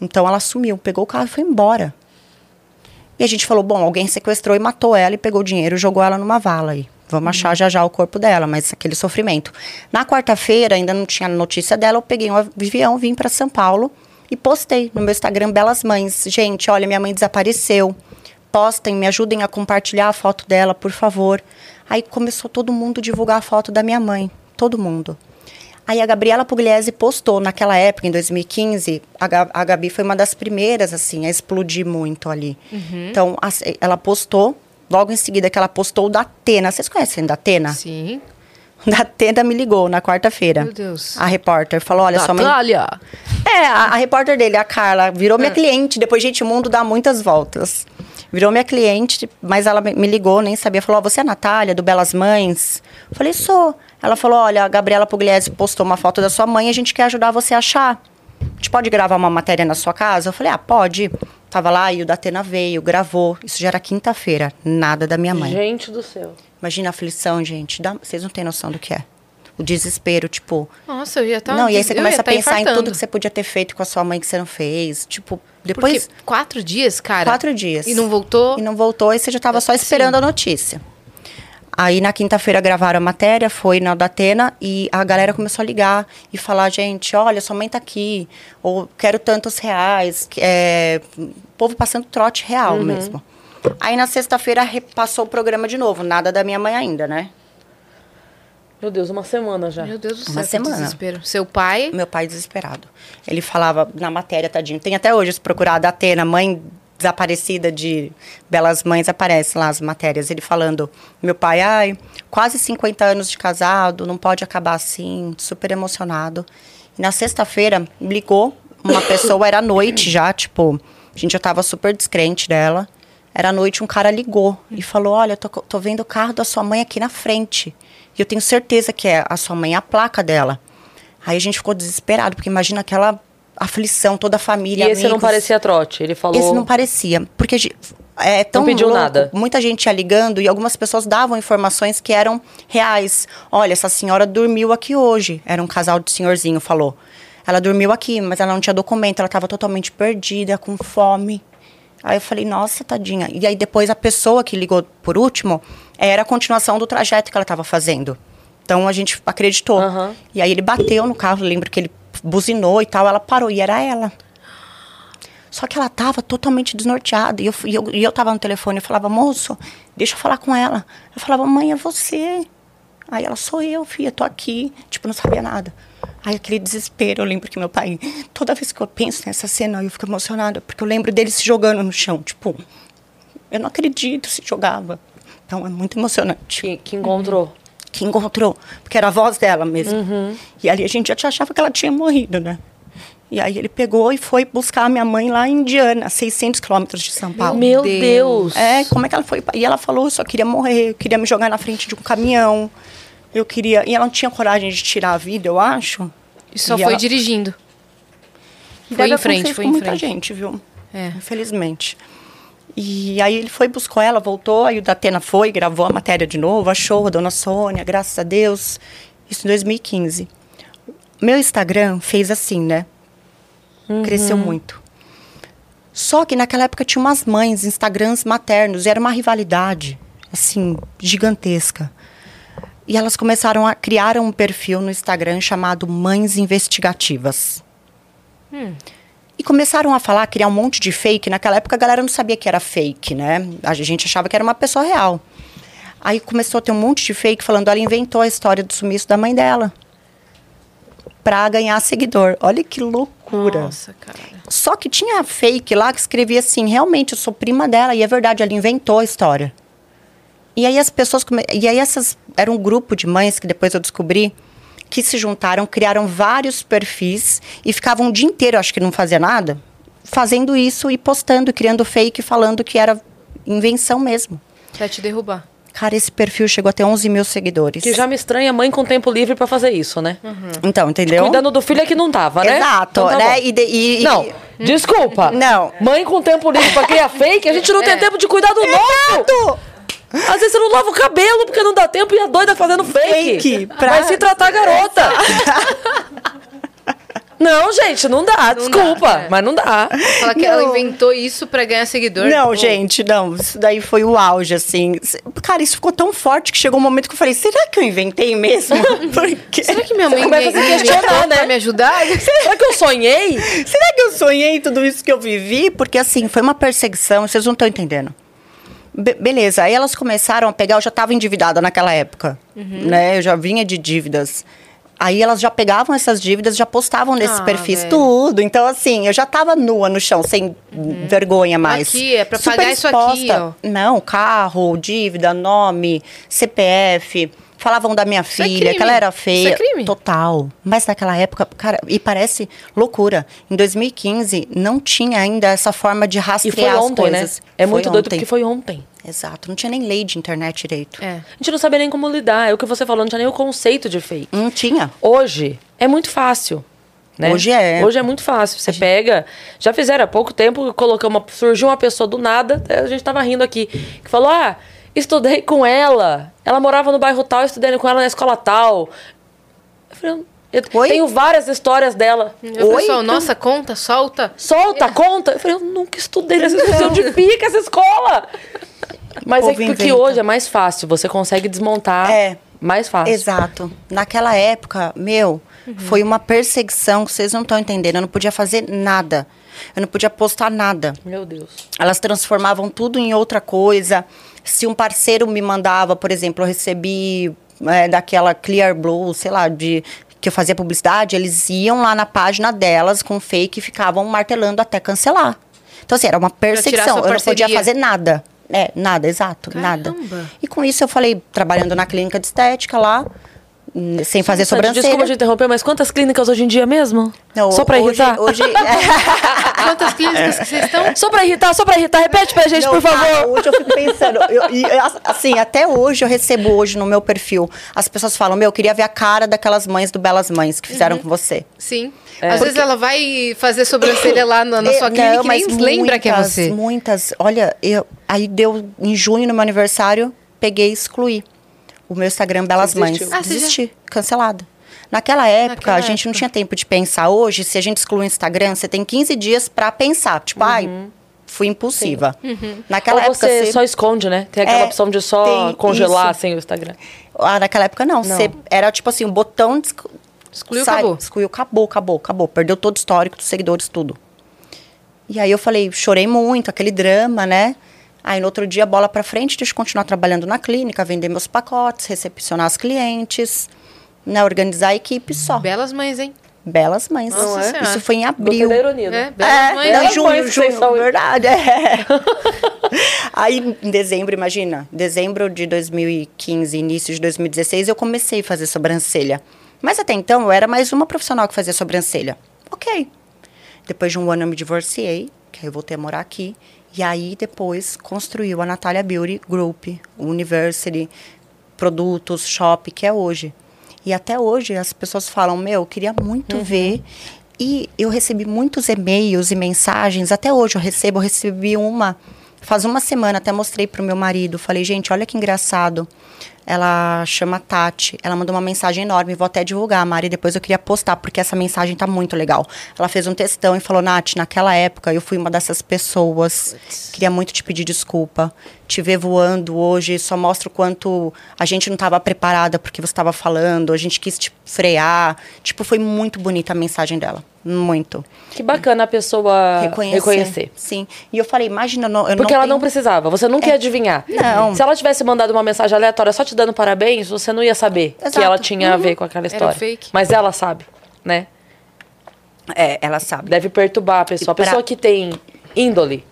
Então ela sumiu, pegou o carro e foi embora. E a gente falou, bom, alguém sequestrou e matou ela e pegou o dinheiro e jogou ela numa vala aí. Vamos achar já já o corpo dela, mas aquele sofrimento. Na quarta-feira, ainda não tinha notícia dela, eu peguei um avião, vim para São Paulo e postei no meu Instagram Belas Mães. Gente, olha, minha mãe desapareceu. Postem, me ajudem a compartilhar a foto dela, por favor. Aí começou todo mundo a divulgar a foto da minha mãe, todo mundo. Aí a Gabriela Pugliese postou, naquela época, em 2015, a, Ga- a Gabi foi uma das primeiras, assim, a explodir muito ali. Então, as- ela postou, logo em seguida que ela postou o da Atena. Vocês conhecem da Atena? Sim. Da Atena me ligou na quarta-feira. Meu Deus. A repórter falou, olha, sua mãe... Natália! É, a, a repórter dele, a Carla, virou É. minha cliente. Depois, gente, o mundo dá muitas voltas. Virou minha cliente, mas ela me ligou, nem sabia. Falou, ó, você é a Natália, do Belas Mães? Eu falei, sou. Ela falou, olha, a Gabriela Pugliese postou uma foto da sua mãe a gente quer ajudar você a achar. A gente pode gravar uma matéria na sua casa? Eu falei, ah, pode. Tava lá e o Datena veio, gravou. Isso já era quinta-feira. Nada da minha mãe. Gente do céu. Imagina a aflição, gente. Dá- Vocês não têm noção do que é. O desespero, tipo... Nossa, eu ia estar. Não, e aí você começa a tá pensar em infartando. tudo que você podia ter feito com a sua mãe que você não fez. Tipo, depois. Porque quatro dias, cara. quatro dias. E não voltou? E não voltou, e você já tava só Sim. esperando a notícia. Aí na quinta-feira gravaram a matéria, foi na Datena, e a galera começou a ligar e falar, gente, olha, sua mãe tá aqui, ou quero tantos reais. que- É, o povo passando trote real Uhum. mesmo. Aí na sexta-feira repassou o programa de novo, nada da minha mãe ainda, né? Meu Deus, uma semana já. Meu Deus do céu, Uma semana. desespero. Seu pai. Meu pai desesperado. Ele falava na matéria, tadinho. Tem até hoje, se procurar da Atena, mãe desaparecida de Belas Mães, aparece lá as matérias. Ele falando, meu pai, ai, quase 50 anos de casado, não pode acabar assim, super emocionado. E na sexta-feira, ligou uma pessoa, era noite já, tipo, a gente já tava super descrente dela. Era noite, um cara ligou e falou, olha, tô, tô vendo o carro da sua mãe aqui na frente. E eu tenho certeza que é a sua mãe, a placa dela. Aí a gente ficou desesperado, porque imagina aquela aflição, toda a E família, esse não amigos. parecia trote. Ele falou. Esse não parecia, porque é tão pediu louco. nada. Muita gente ia ligando e algumas pessoas davam informações que eram reais. Olha, essa senhora dormiu aqui hoje. Era um casal de senhorzinho, falou. Ela dormiu aqui, mas ela não tinha documento, ela estava totalmente perdida, com fome. Aí eu falei, nossa, tadinha. E aí depois a pessoa que ligou por último era a continuação do trajeto que ela estava fazendo. Então a gente acreditou. Aham. E aí ele bateu no carro, lembro que ele buzinou e tal, ela parou e era ela. Só que ela tava totalmente desnorteada. E eu, e eu, e eu tava no telefone e falava, moço, deixa eu falar com ela. Eu falava, mãe, é você. Aí ela, sou eu, filha, tô aqui. Tipo, não sabia nada. Aí aquele desespero, eu lembro que meu pai, toda vez que eu penso nessa cena, eu fico emocionada, porque eu lembro dele se jogando no chão, tipo, eu não acredito, se jogava. Então é muito emocionante Que, que encontrou. Que encontrou, porque era a voz dela mesmo. E ali a gente já achava que ela tinha morrido, né? E aí ele pegou e foi buscar a minha mãe lá em Indiana, a 600 quilômetros de São Paulo. Meu Deus. É, como é que ela foi? E ela falou, eu só queria morrer, eu queria me jogar na frente de um caminhão. Eu queria... E ela não tinha coragem de tirar a vida, eu acho. E só E foi ela- dirigindo. E Foi em frente, foi com em muita frente. gente, viu? É. Infelizmente. E aí ele foi, buscou ela, voltou, aí o Datena foi, gravou a matéria de novo, achou a dona Sônia, graças a Deus. Isso em 2015. Meu Instagram fez assim, né? Cresceu muito. Só que naquela época tinha umas mães, Instagrams maternos, e era uma rivalidade, assim, gigantesca. E elas começaram a criar um perfil no Instagram chamado Mães Investigativas. E começaram a falar, criar um monte de fake. Naquela época a galera não sabia que era fake, né? A gente achava que era uma pessoa real. Aí começou a ter um monte de fake falando, ela inventou a história do sumiço da mãe dela. pra ganhar seguidor. Olha que loucura. Nossa, cara. Só que tinha fake lá que escrevia assim, realmente, eu sou prima dela. E é verdade, ela inventou a história. E aí as pessoas... Come... E aí essas... Era um grupo de mães que depois eu descobri que se juntaram, criaram vários perfis e ficavam o dia inteiro, acho que não fazia nada, fazendo isso e postando, criando fake, falando que era invenção mesmo. Pra te derrubar. Cara, esse perfil chegou a ter 11 mil seguidores. Que já me estranha mãe com tempo livre pra fazer isso, né? Então, entendeu? Cuidando do filho é que não tava, né? Exato, Então tá né? E, de- e- e- Não, desculpa. Não. Mãe com tempo livre pra criar fake, a gente não tem tempo de cuidar do nosso. Às vezes você não lava o cabelo porque não dá tempo e a doida fazendo fake. Fake, pra- Vai se tratar a garota. não, gente, não dá. desculpa, dá, é. mas não dá. Fala que ela Não. inventou isso pra ganhar seguidor. Não, Pô, gente, não. Isso daí foi o auge, assim. Cara, isso ficou tão forte que chegou um momento que eu falei: será que eu inventei mesmo? Porque... Será que minha mãe começa a questionar, inventou né? pra me ajudar? Será que eu sonhei? Será que eu sonhei tudo isso que eu vivi? Porque, assim, foi uma perseguição, vocês não estão entendendo. Be- beleza, aí elas começaram a pegar, eu já estava endividada naquela época, Uhum. né? Eu já vinha de dívidas. Aí elas já pegavam essas dívidas, já postavam nesses Ah, perfis velho. tudo. Então, assim, eu já tava nua no chão, sem vergonha mais. Uhum. Aqui, é pra Super pagar isso aqui, exposta. Não, carro, dívida, nome, CPF. Falavam da minha é filha, crime. que ela era Isso é feia. crime. Total. Mas naquela época, cara, e parece loucura. Em 2015, não tinha ainda essa forma de E foi rastrear as ontem, né? coisas. É Foi muito doido ontem. porque foi ontem. Exato. Não tinha nem lei de internet direito. É. A gente não sabia nem como lidar. É o que você falou, não tinha nem o conceito de fake. Não tinha. Hoje é muito fácil. Né? Hoje é. Hoje é muito fácil. Você pega. Já fizeram há pouco tempo, colocou uma, surgiu uma pessoa do nada, a gente tava rindo aqui, que falou: Ah, estudei com ela. Ela morava no bairro tal, estudei com ela na escola tal. Eu falei, eu Oi? tenho várias histórias dela. O Oi? pessoal, nossa, conta, solta. Solta, conta. Eu falei, eu nunca estudei nessa escola. Onde fica essa escola? Mas é porque inventa. hoje é mais fácil. Você consegue desmontar É. mais fácil. Exato. Naquela época, meu, foi uma perseguição que vocês não estão entendendo. Eu não podia fazer nada. Eu não podia postar nada. Meu Deus. Elas transformavam tudo em outra coisa. Se um parceiro me mandava, por exemplo, eu recebi é, daquela Clear Blue, sei lá, de que eu fazia publicidade, eles iam lá na página delas com fake e ficavam martelando até cancelar. Então, assim, era uma perseguição. Eu não podia fazer nada. É, nada, exato, nada. Caramba. E com isso eu falei, trabalhando na clínica de estética lá, sem fazer Sandy, sobrancelha. Desculpa te interromper, mas quantas clínicas hoje em dia mesmo? Não, só pra hoje, irritar? Hoje, Quantas clínicas que vocês estão? Só pra irritar, só pra irritar. Repete pra gente, Não, por cara, favor. hoje eu fico pensando, eu- assim, até hoje eu recebo hoje no meu perfil, as pessoas falam, meu, eu queria ver a cara daquelas mães do Belas Mães que fizeram Uhum. com você. Sim. É. Às vezes ela vai fazer sobrancelha lá na, na É, sua clínica não, e mas lembra que é muitas, você. Muitas, olha, eu, aí deu, em junho, no meu aniversário, peguei e excluí o meu Instagram Belas Mães. Ah, você já- Desisti, cancelado. Naquela época, Naquela a gente não época. tinha tempo de pensar. Hoje, se a gente exclui o Instagram, você tem 15 dias pra pensar. Tipo, ai, fui impulsiva. Naquela Ou época, você você- só esconde, né? Tem aquela É, opção de só congelar isso. sem o Instagram. Ah, naquela época não. Não. Você era tipo assim, um botão de exclu- Excluiu, sai, acabou. Excluiu, acabou, acabou, acabou. Perdeu todo o histórico dos seguidores, tudo. E aí eu falei, chorei muito, aquele drama, né? Aí no outro dia, bola pra frente, deixa eu continuar trabalhando na clínica, vender meus pacotes, recepcionar as clientes, né? Organizar a equipe só. Belas mães, hein? Belas mães. Nossa é? Isso foi em abril. ironia. né? É, belas É, mães. não, Belas junho, mães junho, são. verdade. É. Aí, em dezembro, imagina, dezembro de 2015, início de 2016, eu comecei a fazer sobrancelha. Mas até então, eu era mais uma profissional que fazia sobrancelha. Ok. Depois de um ano, eu me divorciei, que aí eu voltei a morar aqui. E aí, depois, construiu a Natália Beauty Group, o University, produtos, shop, que é hoje. E até hoje, as pessoas falam, meu, eu queria muito ver. E eu recebi muitos e-mails e mensagens. Até hoje eu recebo, eu recebi uma faz uma semana, até mostrei pro meu marido. Falei, gente, olha que engraçado. Ela chama Tati. Ela mandou uma mensagem enorme. Vou até divulgar, Mari. Depois eu queria postar, porque essa mensagem tá muito legal. Ela fez um textão e falou: Nath, naquela época eu fui uma dessas pessoas. Queria muito te pedir desculpa. Te ver voando hoje só mostra o quanto a gente não estava preparada porque você estava falando. A gente quis te frear. Tipo, foi muito bonita a mensagem dela. Muito. Que bacana a pessoa Reconhecer. reconhecer. Sim. E eu falei, imagina, eu não, Porque ela tenho- não precisava, você nunca ia adivinhar. Não. Se ela tivesse mandado uma mensagem aleatória só te dando parabéns, você não ia saber que Exato. ela tinha a ver com aquela Era história. fake. Mas ela sabe. né? É, ela sabe. Deve perturbar a pessoa. A pra- pessoa que tem índole.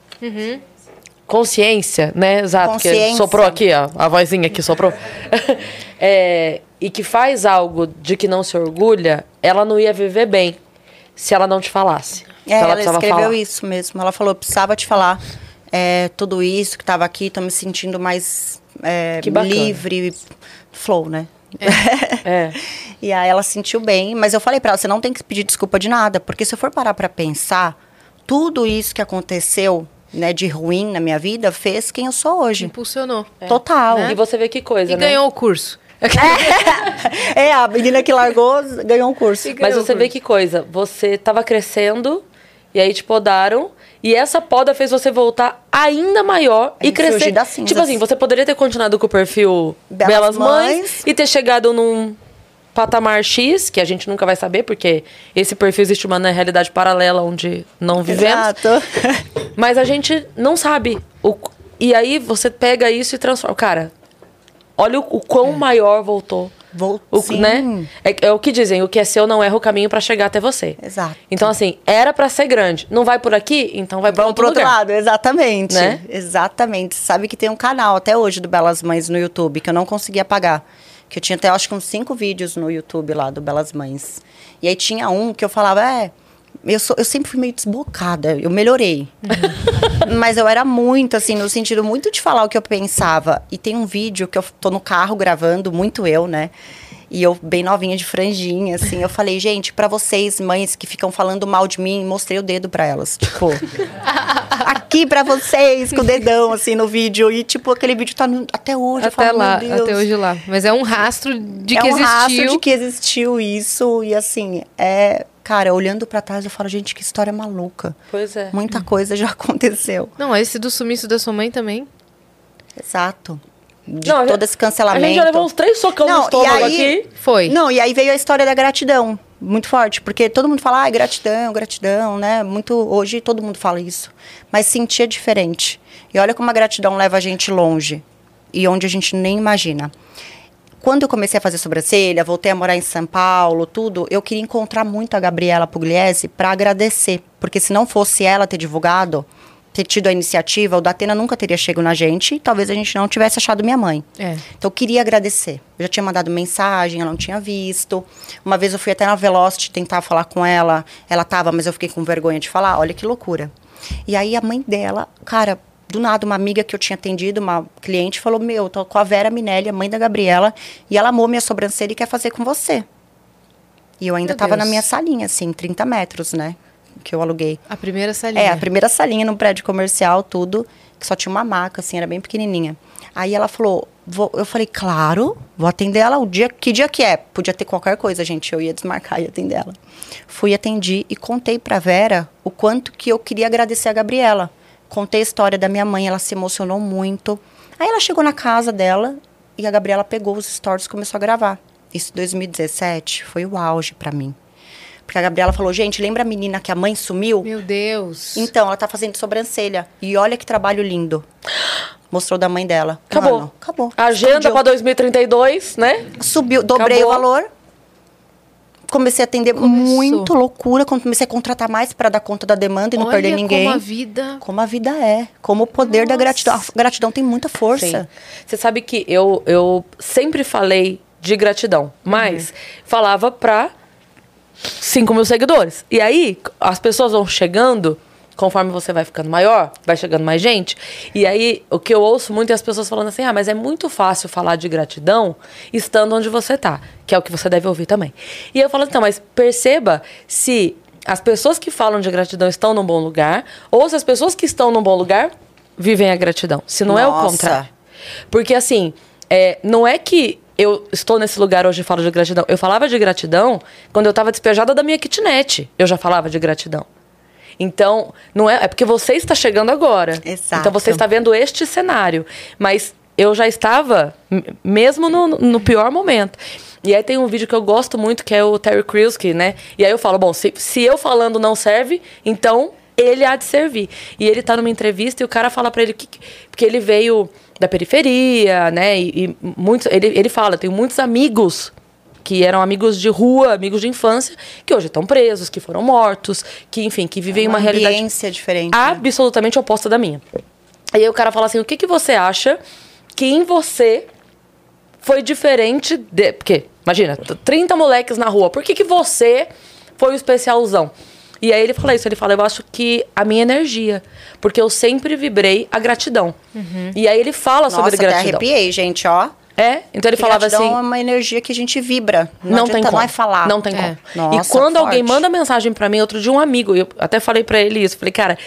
Consciência, né? Exato. Que Consciência. soprou aqui, ó. A vozinha que soprou. É, e que faz algo de que não se orgulha, ela não ia viver bem se ela não te falasse. É, Então ela, precisava escreveu falar. isso mesmo. Ela falou, precisava te falar é, tudo isso que tava aqui, tô me sentindo mais é, livre, flow, né? É. E aí ela sentiu bem, mas eu falei pra ela, você não tem que pedir desculpa de nada, porque se eu for parar pra pensar, tudo isso que aconteceu, né, de ruim na minha vida, fez quem eu sou hoje. Impulsionou. Total. E você vê que coisa, E né? ganhou o curso. É, a menina que largou ganhou um curso. E Mas ganhou você o vê curso. que coisa. Você tava crescendo e aí te podaram. E essa poda fez você voltar ainda maior e É, crescer. das cinzas. Tipo assim, você poderia ter continuado com o perfil Belas, Belas Mães, Mães. e ter chegado num patamar X, que a gente nunca vai saber, porque esse perfil existe uma na realidade paralela onde não vivemos. Exato. Mas a gente não sabe. O, e aí você pega isso e transforma. Cara, olha o, o quão maior voltou. É. sim. né? É, é o que dizem, o que é seu não erra o caminho pra chegar até você. Exato. Então, assim, era pra ser grande. Não vai por aqui? Então vai Vamos outro, pro outro lugar. lado, exatamente. Né? Exatamente. Sabe que tem um canal até hoje do Belas Mães no YouTube que eu não conseguia pagar. Que eu tinha até, acho que uns cinco vídeos no YouTube lá do Belas Mães. E aí tinha um que eu falava, é. Eu, sou, eu sempre fui meio desbocada, eu melhorei. Mas eu era muito, assim, no sentido muito de falar o que eu pensava. E tem um vídeo que eu tô no carro gravando, muito eu, né? E eu, bem novinha de franjinha, assim, eu falei, gente, pra vocês, mães que ficam falando mal de mim, mostrei o dedo pra elas. Tipo, aqui pra vocês, com o dedão, assim, no vídeo. E, tipo, aquele vídeo tá no- até hoje. Até falo, lá, até hoje lá. Mas é um rastro de é que um rastro existiu. de que existiu isso. E, assim, é... Cara, olhando pra trás, eu falo, gente, que história maluca. Pois é. Muita coisa já aconteceu. Não, esse do sumiço da sua mãe também. Exato. De Não, todo esse cancelamento. A gente já levou uns três socão no Não, e estômago aí- aqui. Foi. Não, e aí veio a história da gratidão. Muito forte, porque todo mundo fala, ah, gratidão, gratidão, né? Muito, hoje todo mundo fala isso. Mas sentir é diferente. E olha como a gratidão leva a gente longe. E onde a gente nem imagina. Quando eu comecei a fazer sobrancelha, voltei a morar em São Paulo, tudo, eu queria encontrar muito a Gabriela Pugliese para agradecer. Porque se não fosse ela ter divulgado, ter tido a iniciativa, o Datena nunca teria chegado na gente e talvez a gente não tivesse achado minha mãe. É. Então eu queria agradecer. Eu já tinha mandado mensagem, ela não tinha visto. Uma vez eu fui até na Velocity tentar falar com ela. Ela tava, mas eu fiquei com vergonha de falar. Olha que loucura. E aí a mãe dela, cara, do nada, uma amiga que eu tinha atendido, uma cliente, falou: Meu, tô com a Vera Minelli, a mãe da Gabriela, e ela amou minha sobrancelha e quer fazer com você. E eu ainda Meu tava na Deus. minha salinha, assim, 30 metros, né? Que eu aluguei. A primeira salinha. É, a primeira salinha no prédio comercial, tudo, que só tinha uma maca, assim, era bem pequenininha. Aí ela falou, vou- eu falei, claro, vou atender ela o dia, que dia que é? Podia ter qualquer coisa, gente, eu ia desmarcar e atender ela. Fui, atendi e contei pra Vera o quanto que eu queria agradecer a Gabriela. Contei a história da minha mãe, ela se emocionou muito. Aí ela chegou na casa dela e a Gabriela pegou os stories e começou a gravar. Isso em 2017 foi o auge pra mim. Porque a Gabriela falou, gente, lembra a menina que a mãe sumiu? Meu Deus. Então, ela tá fazendo sobrancelha. E olha que trabalho lindo. Mostrou da mãe dela. Acabou. Mano, acabou. Agenda pra 2032, né? Subiu, dobrei Acabou. o valor. Comecei a atender Começou. muito loucura. Quando comecei a contratar mais para dar conta da demanda e não Olha perder ninguém. como a vida... Como a vida é. Como o poder da Nossa. gratidão. A gratidão tem muita força. Sim. Você sabe que eu, eu sempre falei de gratidão, mas falava pra 5 mil seguidores. E aí, as pessoas vão chegando, conforme você vai ficando maior, vai chegando mais gente. E aí, o que eu ouço muito é as pessoas falando assim: ah, mas é muito fácil falar de gratidão estando onde você tá, que é o que você deve ouvir também. E eu falo, então, mas perceba se as pessoas que falam de gratidão estão num bom lugar, ou se as pessoas que estão num bom lugar vivem a gratidão. Se não é o Nossa. contrário. Porque assim, é, não é que eu estou nesse lugar hoje e falo de gratidão. Eu falava de gratidão quando eu estava despejada da minha kitnet. Eu já falava de gratidão. Então, não é, é porque você está chegando agora. Exato. Então você está vendo este cenário. Mas eu já estava, mesmo no, no pior momento. E aí tem um vídeo que eu gosto muito, que é o Terry Crews, que, né? E aí eu falo, bom, se, se eu falando não serve, então ele há de servir. E ele tá numa entrevista e o cara fala pra ele que. que- Porque ele veio da periferia, né? E, e muitos. Ele, ele fala, tenho muitos amigos que eram amigos de rua, amigos de infância, que hoje estão presos, que foram mortos, que, enfim, que vivem uma, realidade ambiência diferente. né? absolutamente oposta da minha. E aí o cara fala assim: o que, que você acha que em você foi diferente de. Porque, imagina, t- 30 moleques na rua, por que, que você foi o especialzão? E aí ele fala isso, ele fala, eu acho que a minha energia, porque eu sempre vibrei a gratidão. E aí ele fala Nossa, sobre gratidão. arrepiei, gente, ó. É, então ele falava assim, é uma energia que a gente vibra. não, tem adianta como. mais falar. Não tem É. como. Nossa, e quando alguém forte. manda mensagem pra mim, outro de um amigo, eu até falei pra ele isso, falei, cara,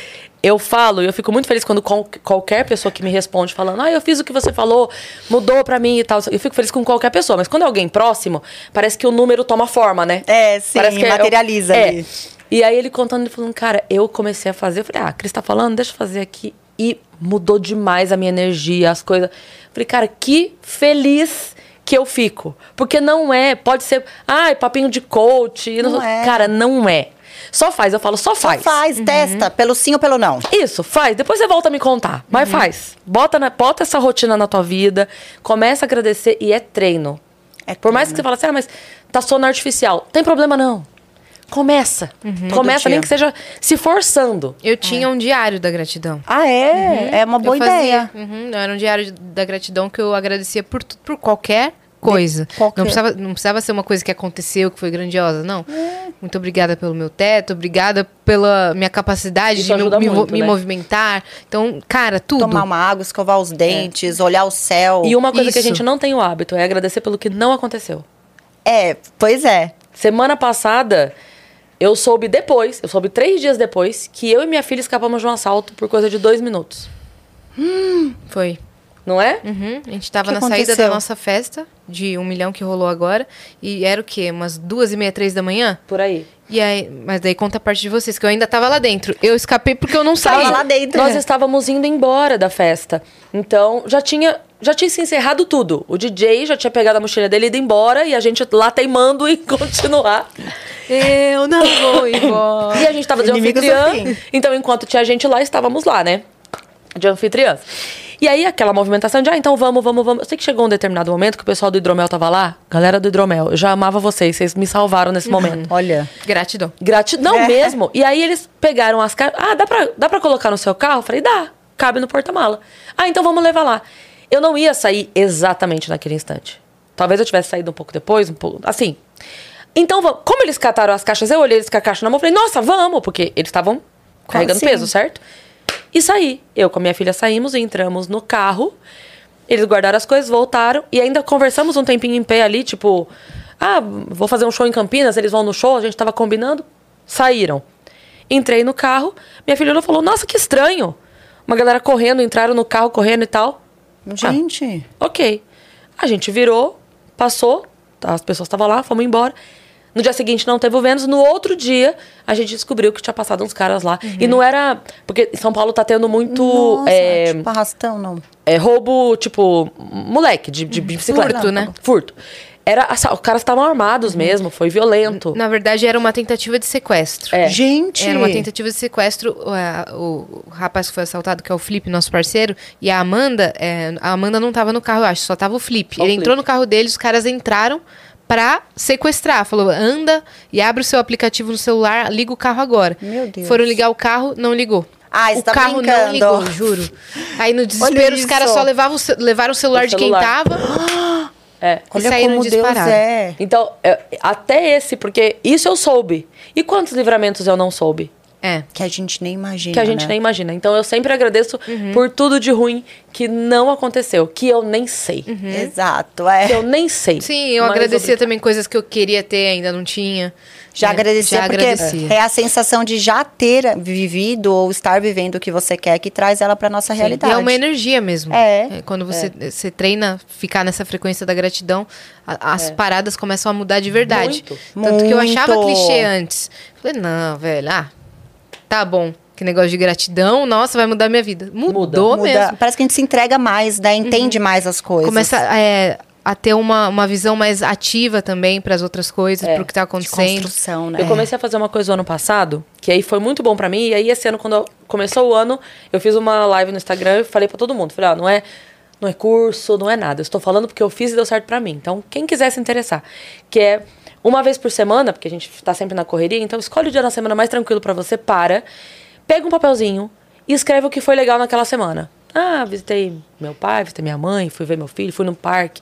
eu falo e eu fico muito feliz quando qual- qualquer pessoa que me responde falando, ah, eu fiz o que você falou, mudou pra mim e tal. Eu fico feliz com qualquer pessoa, mas quando é alguém próximo, parece que o número toma forma, né? É, sim, Parece que materializa é, ali. E aí ele contando, ele falando, cara, eu comecei a fazer, eu falei, ah, a Cris tá falando, deixa eu fazer aqui. E mudou demais a minha energia, as coisas. Falei, cara, que feliz que eu fico. Porque não é, pode ser, ai, papinho de coach. Não é. Cara, não é. Só faz, eu falo, só Só faz. faz, testa, pelo sim ou pelo não. Isso, faz. Depois você volta a me contar. Mas Uhum. faz. Bota, na- bota essa rotina na tua vida. Começa a agradecer e é treino. É Por mais que você fale assim, ah, mas tá sono artificial. Tem problema não. Começa. Começa, Todo nem que seja se forçando. Eu tinha um diário da gratidão. Ah, é? É uma boa eu fazia, ideia. Uhum, era um diário da gratidão que eu agradecia por, por qualquer coisa. qualquer. Não, precisava, não precisava ser uma coisa que aconteceu, que foi grandiosa, não. É. Muito obrigada pelo meu teto, obrigada pela minha capacidade Isso de me, muito, me né? movimentar. Então, cara, tudo. Tomar uma água, escovar os dentes, olhar o céu. E uma coisa que a Isso. gente não tem o hábito é agradecer pelo que não aconteceu. É, pois é. Semana passada, eu soube depois, eu soube três dias depois, que eu e minha filha escapamos de um assalto por coisa de dois minutos. Foi. Não é? Uhum, A gente tava que na saída da aconteceu? nossa festa, de um milhão que rolou agora. E era o quê? Umas duas e meia, três da manhã? Por aí. E aí, mas daí conta a parte de vocês, que eu ainda tava lá dentro. Eu escapei porque eu não saí. Tava lá dentro. Nós estávamos indo embora da festa. Então, já tinha, já tinha se encerrado tudo. O DJ já tinha pegado a mochila dele e ido embora. E a gente lá teimando em continuar. Eu não vou embora. E a gente tava de Inimigos anfitriã. fim. Então, enquanto tinha gente lá, estávamos lá, né? De anfitriãs. E aí, aquela movimentação de, ah, então vamos, vamos, vamos. Eu sei que chegou um determinado momento que o pessoal do Hidromel tava lá. Galera do Hidromel, eu já amava vocês, vocês me salvaram nesse momento. Olha. Gratidão. Gratidão É. mesmo. E aí eles pegaram as caixas. Ah, dá pra, dá pra colocar no seu carro? Eu falei, dá. Cabe no porta-mala. Ah, então vamos levar lá. Eu não ia sair exatamente naquele instante. Talvez eu tivesse saído um pouco depois, um pouco. Assim. Então, como eles cataram as caixas, eu olhei eles com a caixa na mão e falei, nossa, vamos, porque eles estavam carregando sim. peso, certo? E saí. Eu com a minha filha saímos, entramos no carro. Eles guardaram as coisas, voltaram e ainda conversamos um tempinho em pé ali, tipo, ah, vou fazer um show em Campinas, eles vão no show, a gente tava combinando. Saíram. Entrei no carro, minha filha olhou e falou: "Nossa, que estranho". Uma galera correndo, entraram no carro correndo e tal. Gente. OK. A gente virou, passou, as pessoas estavam lá, fomos embora. No dia seguinte não teve o Vênus. No outro dia, a gente descobriu que tinha passado uns caras lá. E não era. Porque São Paulo tá tendo muito. Nossa, é, tipo arrastão, não. é roubo, tipo, moleque, de, de bicicleta. Furto, né? Furto. Era, os caras estavam armados mesmo, foi violento. Na verdade, era uma tentativa de sequestro. É. Gente. Era uma tentativa de sequestro. O, o- o rapaz que foi assaltado, que é o Flip, nosso parceiro, e a Amanda, é, a Amanda não tava no carro, eu acho, só tava o Flip. Só o Ele Flip. entrou no carro deles, os caras entraram pra sequestrar. Falou, anda e abre o seu aplicativo no celular, liga o carro agora. Meu Deus. Foram ligar o carro, não ligou. Ai, o você tá carro não brincando. ligou, juro. Aí no desespero, os caras só levavam, levaram o celular O de quem celular. tava É. e Olha saíram como Deus é. Então, é, até esse, porque isso eu soube. E quantos livramentos eu não soube? É. Que a gente nem imagina. Que a gente né? nem imagina. Então eu sempre agradeço Uhum. por tudo de ruim que não aconteceu, que eu nem sei. Exato, é. Que eu nem sei. Uhum. Sim, eu Mas agradecia obrigada. também coisas que eu queria ter, ainda não tinha. Já É, agradecia, já porque agradecia. é a sensação de já ter vivido ou estar vivendo o que você quer que traz ela pra nossa Sim, realidade. E é uma energia mesmo. É. quando você, você treina ficar nessa frequência da gratidão, a- as paradas começam a mudar de verdade. Muito. Tanto que eu achava Muito. clichê antes. Falei, não, velho, ah, tá bom. Que negócio de gratidão, nossa, vai mudar minha vida. Mudou Muda. mesmo. Parece que a gente se entrega mais, né? Entende mais as coisas. Começa é, a ter uma, uma visão mais ativa também para as outras coisas, É, pro que tá de acontecendo. construção, né? Eu comecei a fazer uma coisa o ano passado, que aí foi muito bom pra mim. E aí, esse ano, quando começou o ano, eu fiz uma live no Instagram e falei pra todo mundo. Falei, ó, não é não é curso, não é nada. Eu estou falando porque eu fiz e deu certo pra mim. Então, quem quiser se interessar, que é uma vez por semana, porque a gente tá sempre na correria, então escolhe o dia da semana mais tranquilo pra você, para, pega um papelzinho e escreve o que foi legal naquela semana. Ah, visitei meu pai, visitei minha mãe, fui ver meu filho, fui no parque,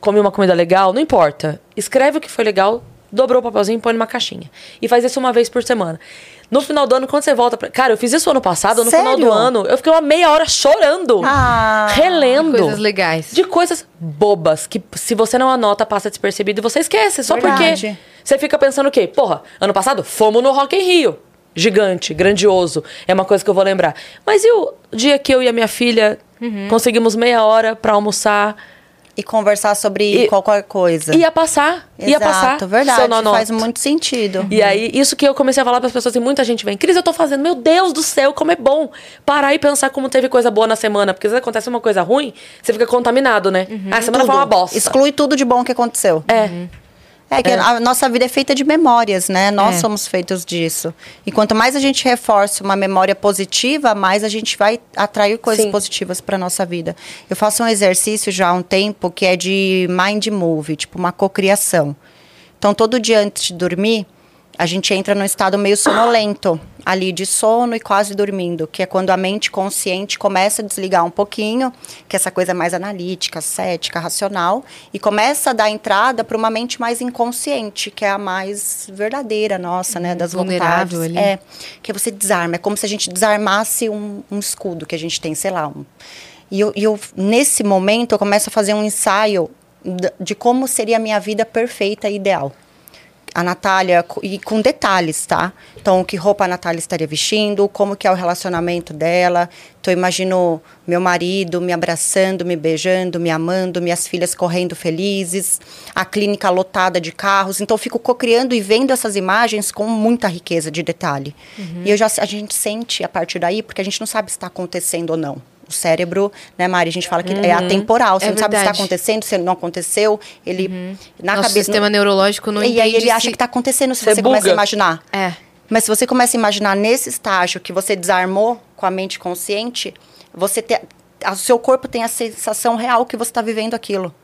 comi uma comida legal, não importa. Escreve o que foi legal, dobrou o papelzinho e põe numa caixinha. E faz isso uma vez por semana. No final do ano, quando você volta pra... Cara, eu fiz isso ano passado, no final do Sério? ano, eu fiquei uma meia hora chorando. Ah, relendo. Coisas legais. De coisas bobas que se você não anota, passa despercebido e você esquece. Só Verdade. porque você fica pensando o quê? Porra, ano passado fomos no Rock in Rio. Gigante, grandioso. É uma coisa que eu vou lembrar. Mas e o dia que eu e a minha filha conseguimos meia hora pra almoçar? E conversar sobre E- qualquer coisa. Ia passar. ia passar. Exato, se eu verdade. não anoto. Faz muito sentido. E aí, isso que eu comecei a falar para as pessoas, e muita gente vem, Cris, eu tô fazendo, meu Deus do céu, como é bom parar e pensar como teve coisa boa na semana. Porque às vezes acontece uma coisa ruim, você fica contaminado, né? Ah, a semana foi uma bosta. Exclui tudo de bom que aconteceu. É. É que a nossa vida é feita de memórias, né? Nós É. somos feitos disso. E quanto mais a gente reforça uma memória positiva, mais a gente vai atrair coisas Sim. positivas para nossa vida. Eu faço um exercício já há um tempo que é de mind move, tipo uma cocriação. Então, todo dia antes de dormir, a gente entra num estado meio sonolento, ali de sono e quase dormindo, que é quando a mente consciente começa a desligar um pouquinho, que é essa coisa mais analítica, cética, racional, e começa a dar entrada para uma mente mais inconsciente, que é a mais verdadeira nossa, né, das Vulnerável vontades. ali. É, que você desarma, é como se a gente desarmasse um, um escudo que a gente tem, sei lá, um, e eu, eu, nesse momento, eu começo a fazer um ensaio de como seria a minha vida perfeita e ideal. A Natália, e com detalhes, tá? Então, que roupa a Natália estaria vestindo, como que é o relacionamento dela. Então, imagino meu marido me abraçando, me beijando, me amando, minhas filhas correndo felizes, a clínica lotada de carros. Então, eu fico cocriando e vendo essas imagens com muita riqueza de detalhe. E eu já, a gente sente a partir daí, porque a gente não sabe se está acontecendo ou não. O cérebro, né, Mari? A gente fala que é atemporal. Você É não sabe se está verdade. acontecendo, se não aconteceu. Ele, na Nosso cabeça... sistema neurológico não E aí ele acha se- que está acontecendo se Você você, começa a imaginar. É. Mas se você começa a imaginar nesse estágio que você desarmou com a mente consciente, você te, o seu corpo tem a sensação real que você está vivendo aquilo.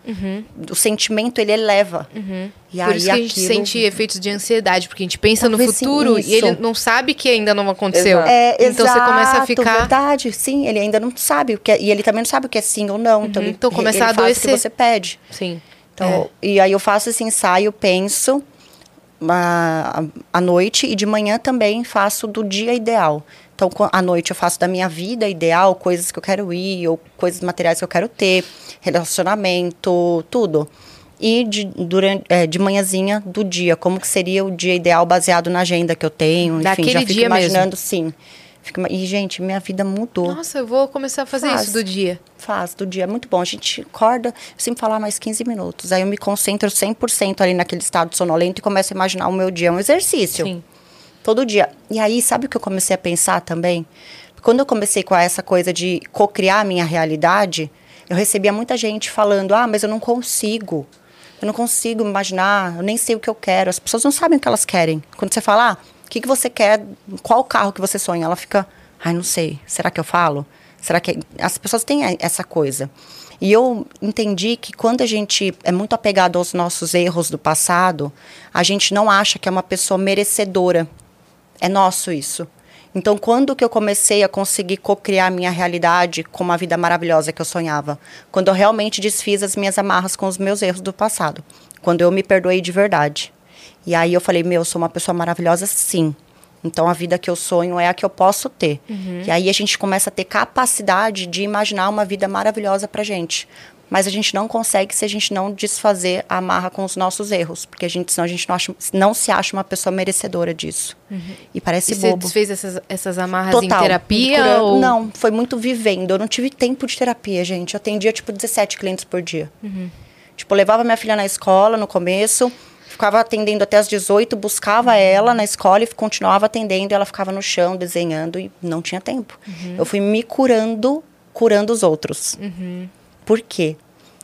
O sentimento ele eleva. E Uhum. Por aí isso que a gente aquilo- sente efeitos de ansiedade, porque a gente pensa no Talvez sim, futuro isso. e ele não sabe que ainda não aconteceu. Exato. É, então você começa a exato, ficar. verdade, sim. Ele ainda não sabe o que é, e ele também não sabe o que é sim ou não. Então, ele, então começa ele a faz o adoecer. que você pede. Sim. Então, E aí eu faço esse ensaio, penso ah, à noite e de manhã também faço do dia ideal. Então, à noite eu faço da minha vida ideal, coisas que eu quero ir, ou coisas materiais que eu quero ter, relacionamento, tudo. E de, durante, é, de manhãzinha do dia, como que seria o dia ideal baseado na agenda que eu tenho. Enfim, Daquele já fico dia mesmo. imaginando, sim. Fico e, gente, minha vida mudou. Nossa, eu vou começar a fazer Faz. isso do dia. Faz, do dia. É muito bom. A gente acorda, eu sempre falar mais 15 minutos. Aí eu me concentro 100% ali naquele estado sonolento e começo a imaginar o meu dia. É um exercício. Sim. Todo dia. E aí, sabe o que eu comecei a pensar também? Quando eu comecei com essa coisa de cocriar a minha realidade, eu recebia muita gente falando: ah, mas eu não consigo. Eu não consigo imaginar, eu nem sei o que eu quero. As pessoas não sabem o que elas querem. Quando você fala, ah, o que, que você quer, qual carro que você sonha? Ela fica, ai, não sei, será que eu falo? Será que. As pessoas têm essa coisa. E eu entendi que quando a gente é muito apegado aos nossos erros do passado, a gente não acha que é uma pessoa merecedora. É nosso isso. Então, quando que eu comecei a conseguir cocriar a minha realidade com uma vida maravilhosa que eu sonhava? Quando eu realmente desfiz as minhas amarras com os meus erros do passado. Quando eu me perdoei de verdade. E aí eu falei, meu, eu sou uma pessoa maravilhosa sim. Então a vida que eu sonho é a que eu posso ter. E aí a gente começa a ter capacidade de imaginar uma vida maravilhosa pra gente. Mas a gente não consegue se a gente não desfazer a amarra com os nossos erros. Porque a gente, senão a gente não, acha- não se acha uma pessoa merecedora disso. E parece E você bobo. desfez essas, essas amarras Total. em terapia? Curando- ou... Não, foi muito vivendo. Eu não tive tempo de terapia, gente. Eu atendia, tipo, 17 clientes por dia. Tipo, eu levava minha filha na escola no começo, ficava atendendo até as 18, buscava ela na escola e continuava atendendo. E ela ficava no chão, desenhando e não tinha tempo. Eu fui me curando, curando os outros. Por quê?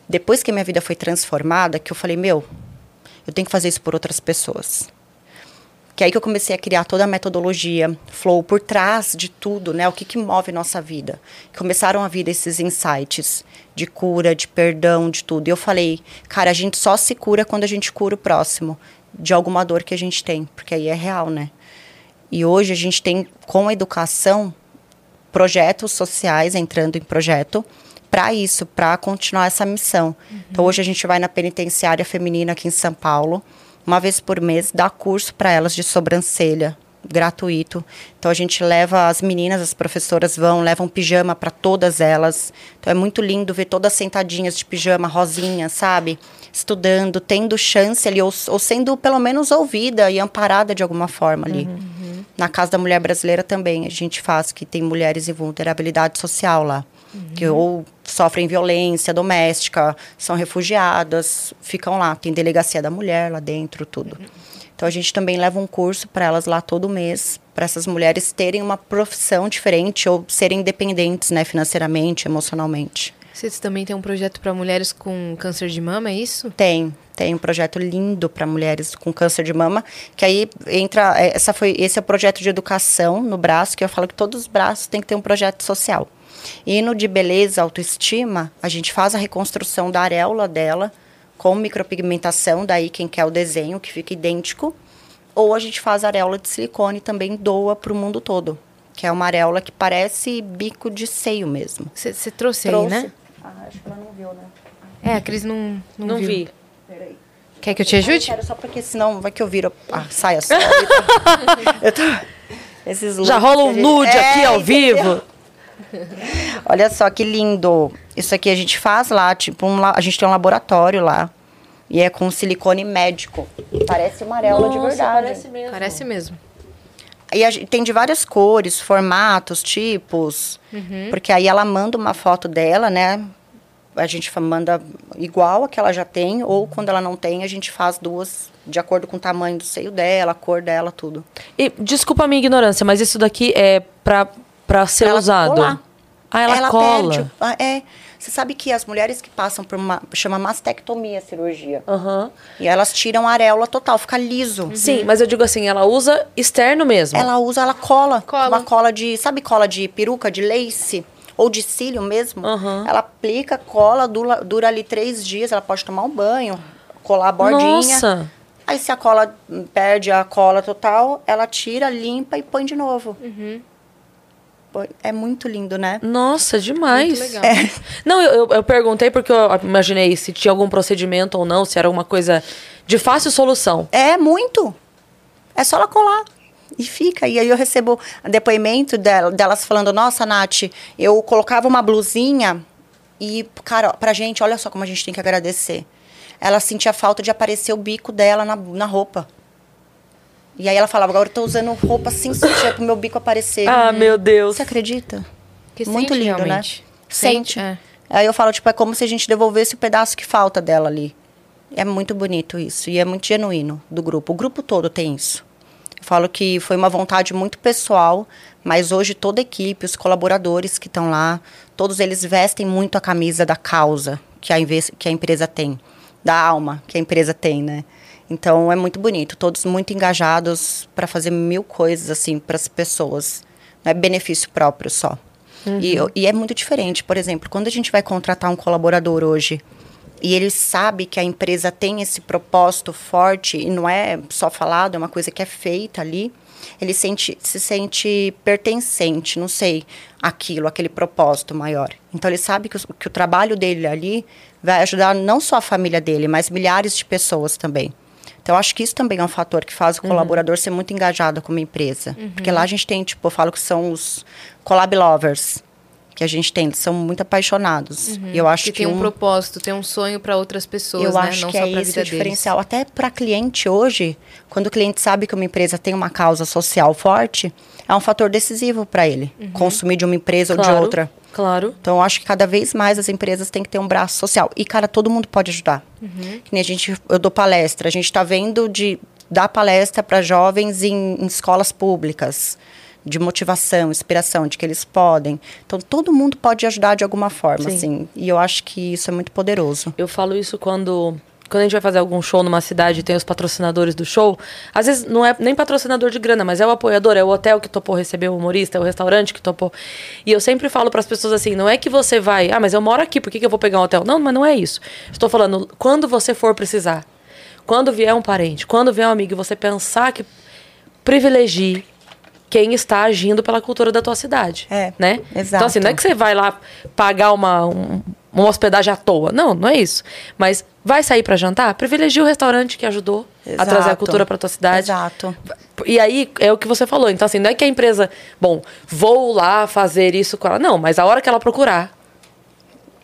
Depois que a minha vida foi transformada, que eu falei, meu, eu tenho que fazer isso por outras pessoas. Que é aí que eu comecei a criar toda a metodologia, flow, por trás de tudo, né? O que, que move nossa vida. Começaram a vir esses insights de cura, de perdão, de tudo. E eu falei, cara, a gente só se cura quando a gente cura o próximo de alguma dor que a gente tem, porque aí é real, né? E hoje a gente tem, com a educação, projetos sociais entrando em projeto para isso, para continuar essa missão. Então hoje a gente vai na penitenciária feminina aqui em São Paulo, uma vez por mês, dar curso para elas de sobrancelha gratuito. Então a gente leva as meninas, as professoras vão, levam pijama para todas elas. Então é muito lindo ver todas sentadinhas de pijama, rosinha, sabe? Estudando, tendo chance ali, ou, ou sendo pelo menos ouvida e amparada de alguma forma ali. Na Casa da Mulher Brasileira também a gente faz, que tem mulheres em vulnerabilidade social lá. Que ou sofrem violência doméstica, são refugiadas, ficam lá. Tem delegacia da mulher lá dentro, tudo. Então a gente também leva um curso para elas lá todo mês, para essas mulheres terem uma profissão diferente ou serem independentes, né, financeiramente, emocionalmente. Vocês também têm um projeto para mulheres com câncer de mama, é isso? Tem, tem um projeto lindo para mulheres com câncer de mama, que aí entra, é, essa foi, esse é o projeto de educação no braço, que eu falo que todos os braços têm que ter um projeto social. E no de beleza, autoestima, a gente faz a reconstrução da areola dela com micropigmentação, daí quem quer o desenho que fica idêntico, ou a gente faz areola de silicone e também doa para o mundo todo, que é uma areola que parece bico de seio mesmo. Você trouxe, aí, né? Ah, acho que ela não viu, né? É, a Cris não, não, Não viu. vi. Peraí. Quer que eu te Eu ajude? quero só porque senão vai que eu viro a saia só. eu tô... Esses Já rola um a nude É, aqui ao entendeu? vivo. Olha só que lindo. Isso aqui a gente faz lá, tipo, um, a gente tem um laboratório lá. E é com silicone médico. Parece uma areola de verdade. mesmo. Parece mesmo. E a gente tem de várias cores, formatos, tipos. Porque aí ela manda uma foto dela, né? A gente manda igual a que ela já tem, ou quando ela não tem, a gente faz duas de acordo com o tamanho do seio dela, a cor dela, tudo. E desculpa a minha ignorância, mas isso daqui é pra, pra ser Pra ela usado. colar. Ah, ela, cola. perde. É. Você sabe que as mulheres que passam por uma. chama mastectomia a cirurgia. Aham. E elas tiram a areola total, fica liso. Sim, mas eu digo assim, ela usa externo mesmo. Ela usa, ela cola. Cola. Uma cola de. Sabe cola de peruca, de lace? Ou de cílio mesmo? Aham. Ela aplica, cola, dura, dura ali três dias. Ela pode tomar um banho, colar a bordinha. Nossa. Aí se a cola hum, perde a cola total, ela tira, limpa e põe de novo. Põe- É muito lindo, né? Nossa, demais. Muito legal. Não, eu, eu, perguntei porque eu imaginei se tinha algum procedimento ou não, se era alguma coisa de fácil solução. É muito. É só ela colar. E fica. E aí eu recebo depoimento dela- delas falando, nossa, Nath, eu colocava uma blusinha e, cara, pra gente, olha só como a gente tem que agradecer. Ela sentia falta de aparecer o bico dela na, na roupa. E aí ela falava, agora eu tô usando roupa sem sutiã pro meu bico aparecer. Ah, meu Deus. Você acredita? Que Muito sente lindo, realmente. né? Sente. É. Aí eu falo, tipo, é como se a gente devolvesse o pedaço que falta dela ali. É muito bonito isso. E é muito genuíno do grupo. O grupo todo tem isso. Eu falo que foi uma vontade muito pessoal, mas hoje toda a equipe, os colaboradores que estão lá, todos eles vestem muito a camisa da causa que a, que a empresa tem, da alma que a empresa tem, né? Então é muito bonito, todos muito engajados para fazer mil coisas assim para as pessoas. Não é benefício próprio só. E, eu- e é muito diferente. Por exemplo, quando a gente vai contratar um colaborador hoje e ele sabe que a empresa tem esse propósito forte e não é só falado, é uma coisa que é feita ali, ele sente, se sente pertencente, não sei, aquilo, aquele propósito maior. Então ele sabe que, o- que o trabalho dele ali vai ajudar não só a família dele, mas milhares de pessoas também. Então, eu acho que isso também é um fator que faz o colaborador ser muito engajado com uma empresa. Porque lá a gente tem, tipo, eu falo que são os collab lovers que a gente tem, são muito apaixonados. E eu acho que que, tem um, um, propósito, tem um sonho para outras pessoas, eu né? acho Não que só é vida o deles. diferencial. Até para cliente hoje, quando o cliente sabe que uma empresa tem uma causa social forte, é um fator decisivo para ele consumir de uma empresa ou de Claro, outra. Claro. Então, eu acho que cada vez mais as empresas têm que ter um braço social. E, cara, todo mundo pode ajudar. Que nem a gente, eu dou palestra. A gente está vendo de dar palestra para jovens em, em escolas públicas. De motivação, inspiração, de que eles podem. Então, todo mundo pode ajudar de alguma forma, Sim. assim. E eu acho que isso é muito poderoso. Eu falo isso quando quando a gente vai fazer algum show numa cidade e tem os patrocinadores do show, às vezes não é nem patrocinador de grana, mas é o apoiador, é o hotel que topou receber o humorista, é o restaurante que topou. E eu sempre falo para as pessoas assim, não é que você vai, ah, mas eu moro aqui, por que, que eu vou pegar um hotel? Não, mas não é isso. Estou falando, quando você for precisar, quando vier um parente, quando vier um amigo e você pensar que privilegie quem está agindo pela cultura da tua cidade. É, né? exato. Então, assim, não é que você vai lá pagar uma, um- uma hospedagem à toa. Não, não é isso. Mas vai sair para jantar? Privilegie o restaurante que ajudou a trazer a Exato. cultura para tua cidade. Exato. E aí é o que você falou. Então, assim, não é que a empresa, bom, vou lá fazer isso com ela. Não, mas a hora que ela procurar,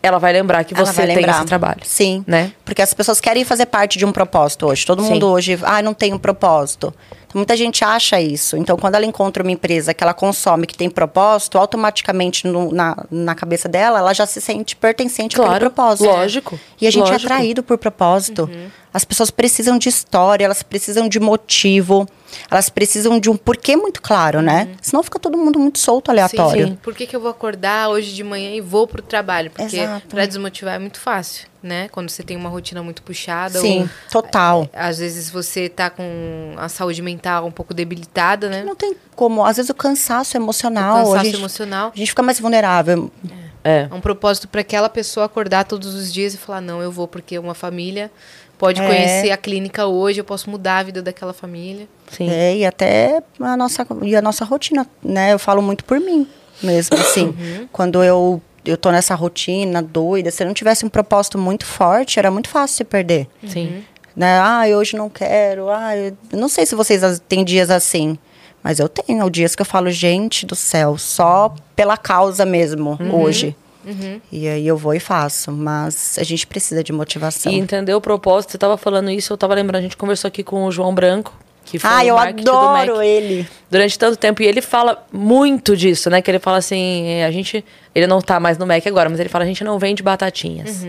ela vai lembrar que Ela você tem lembrar. esse trabalho. Sim. Né? Porque as pessoas querem fazer parte de um propósito hoje. Todo Sim. mundo hoje, ah, não tem um propósito. Então, muita gente acha isso. Então, quando ela encontra uma empresa que ela consome, que tem propósito, automaticamente no- na, na cabeça dela, ela já se sente pertencente Claro, àquele propósito. lógico, E a gente lógico. é atraído por propósito. As pessoas precisam de história, elas precisam de motivo, elas precisam de um porquê muito claro, né? Senão fica todo mundo muito solto, aleatório. sim. Por que, que eu vou acordar hoje de manhã e vou pro trabalho? Porque pra desmotivar é muito fácil, né? Quando você tem uma rotina muito puxada. Sim, ou, total. às vezes você tá com a saúde mental um pouco debilitada, né? Não tem como. Às vezes o cansaço emocional. O cansaço a gente, emocional. A gente fica mais vulnerável. É. É um propósito para aquela pessoa acordar todos os dias e falar: não, eu vou porque uma família pode É. conhecer a clínica hoje, eu posso mudar a vida daquela família. Sim. É, e até a nossa, e a nossa rotina, né? Eu falo muito por mim mesmo, assim. Uhum. Quando eu, eu tô nessa rotina doida, se eu não tivesse um propósito muito forte, era muito fácil se perder. Sim. Né? Ah, hoje não quero. Ah, eu não sei se vocês têm dias assim. Mas eu tenho dias que eu falo, gente do céu, só pela causa mesmo, Uhum. hoje. E aí eu vou e faço. Mas a gente precisa de motivação. E entender o propósito, você tava falando isso, eu tava lembrando, a gente conversou aqui com o João Branco, que foi Ah, o eu adoro Mac. ele. durante tanto tempo. E ele fala muito disso, né? Que ele fala assim, a gente. Ele não tá mais no Mac agora, mas ele fala, a gente não vende batatinhas.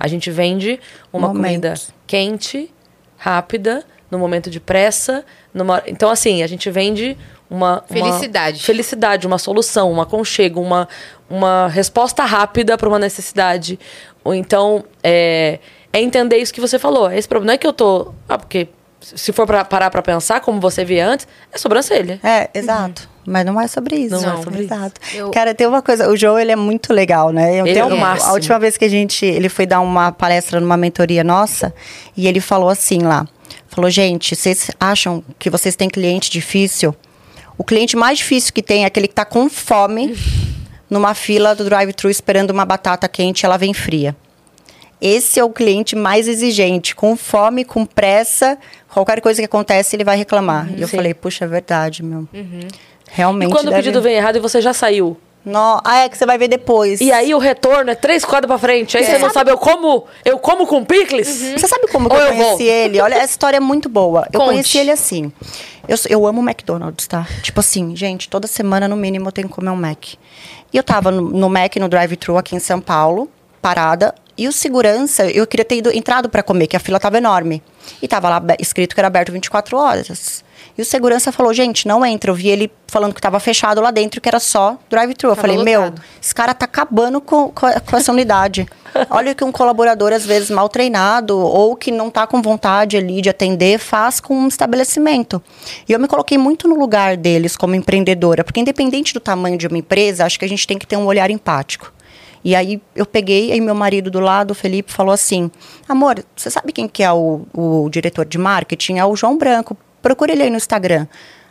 A gente vende uma Momentos. comida quente, rápida, no momento de pressa. Numa... Então, assim, a gente vende uma. uma- Felicidade. felicidade, uma solução, um aconchego, uma, uma resposta rápida para uma necessidade. Ou então, é, é entender isso que você falou. Esse problema não é que eu tô. Ah, porque se for pra parar pra pensar, como você via antes, é sobrancelha. É, exato. Mas não é sobre isso. Não é sobre isso. exato. Eu- Cara, tem uma coisa, o João, ele é muito legal, né? Eu Ele tenho é o máximo. A última vez que a gente, ele foi dar uma palestra numa mentoria nossa, e ele falou assim lá, falou, gente, vocês acham que vocês têm cliente difícil? O cliente mais difícil que tem é aquele que tá com fome numa fila do drive-thru esperando uma batata quente e ela vem fria. Esse é o cliente mais exigente, com fome, com pressa, qualquer coisa que acontece ele vai reclamar. e eu Sim. falei, puxa, é verdade, meu. Realmente. E quando o deve- pedido vem errado e você já saiu? No... Ah, é que você vai ver depois. E aí o retorno é três quadras pra frente. Aí você não sabe, eu como, eu como com picles? Você sabe como que eu eu conheci vou? ele? Olha, essa história é muito boa. Eu Conte. conheci ele assim. Eu, eu amo McDonald's, tá? Tipo assim, gente, toda semana, no mínimo, eu tenho que comer um Mac. E eu tava no, no Mac, no drive-thru aqui em São Paulo, parada. E o segurança, eu queria ter ido, entrado pra comer, que a fila tava enorme. E tava lá escrito que era aberto 24 horas. E o segurança falou, gente, não entra. Eu vi ele falando que tava fechado lá dentro, que era só drive-thru. Eu falei, meu, esse cara tá acabando com, com, essa unidade. Olha o que um colaborador, às vezes, mal treinado ou que não tá com vontade ali de atender, faz com um estabelecimento. E eu me coloquei muito no lugar deles como empreendedora, porque independente do tamanho de uma empresa, acho que a gente tem que ter um olhar empático. E aí eu peguei, aí meu marido do lado, o Felipe, falou assim: Amor, você sabe quem que é o, o diretor de marketing? É o João Branco. Procure ele aí no Instagram.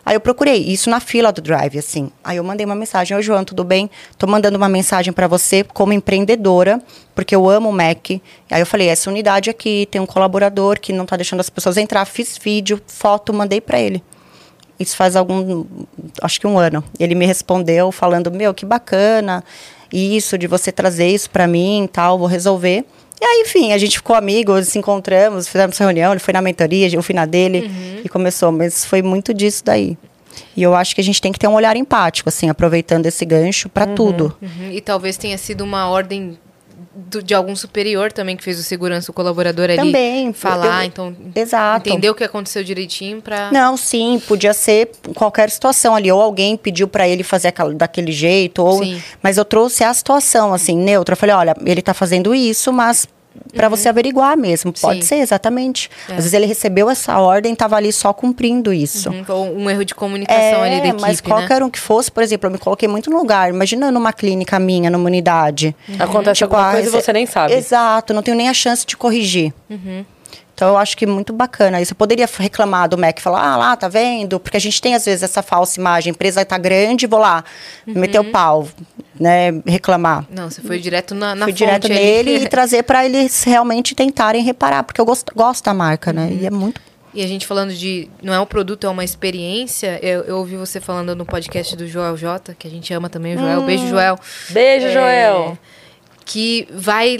Aí eu procurei, isso na fila do Drive, assim. Aí eu mandei uma mensagem, oi João, tudo bem? Tô mandando uma mensagem para você como empreendedora, porque eu amo o Mac. Aí eu falei, essa unidade aqui tem um colaborador que não tá deixando as pessoas entrar. Fiz vídeo, foto, mandei para ele. Isso faz algum, acho que um ano. Ele me respondeu falando, meu, que bacana isso, de você trazer isso para mim tal, vou resolver. E aí, enfim, a gente ficou amigos, se encontramos, fizemos reunião, ele foi na mentoria, eu fui na dele e começou. Mas foi muito disso daí. E eu acho que a gente tem que ter um olhar empático, assim, aproveitando esse gancho para tudo. Uhum, E talvez tenha sido uma ordem do- de algum superior também que fez o segurança, o colaborador ali Também, falar, eu- então Exato. entender o que aconteceu direitinho pra. Não, sim, podia ser qualquer situação ali. Ou alguém pediu pra ele fazer aquela- daquele jeito, ou. Sim. Mas eu trouxe a situação, assim, neutra. Eu falei, olha, ele tá fazendo isso, mas para você averiguar mesmo. Pode Uhum. Sim. ser, exatamente. Às vezes ele recebeu essa ordem e estava ali só cumprindo isso. Uhum, ou um erro de comunicação ali da É, equipe, mas né? qualquer um que fosse, por exemplo, eu me coloquei muito no lugar. Imagina numa clínica minha, numa unidade. Acontece alguma ah, coisa e esse- você nem sabe. Exato, não tenho nem a chance de corrigir. Uhum. Então eu acho que é muito bacana isso. Eu poderia reclamar do MEC, falar, ah lá, tá vendo? Porque a gente tem às vezes essa falsa imagem, a empresa tá grande, vou lá, meter o pau, né, reclamar. Não, você foi direto na, na Fui fonte direto ali. nele e trazer para eles realmente tentarem reparar, porque eu gosto, gosto da marca, né? Uhum. E é muito E a gente falando de. Não é um produto, é uma experiência. Eu, eu ouvi você falando no podcast do Joel J, que a gente ama também o Joel. Hum. Beijo, Joel. Beijo, É, Joel. Que vai,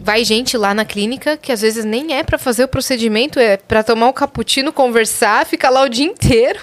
vai gente lá na clínica que às vezes nem é pra fazer o procedimento, é pra tomar um cappuccino, conversar, ficar lá o dia inteiro.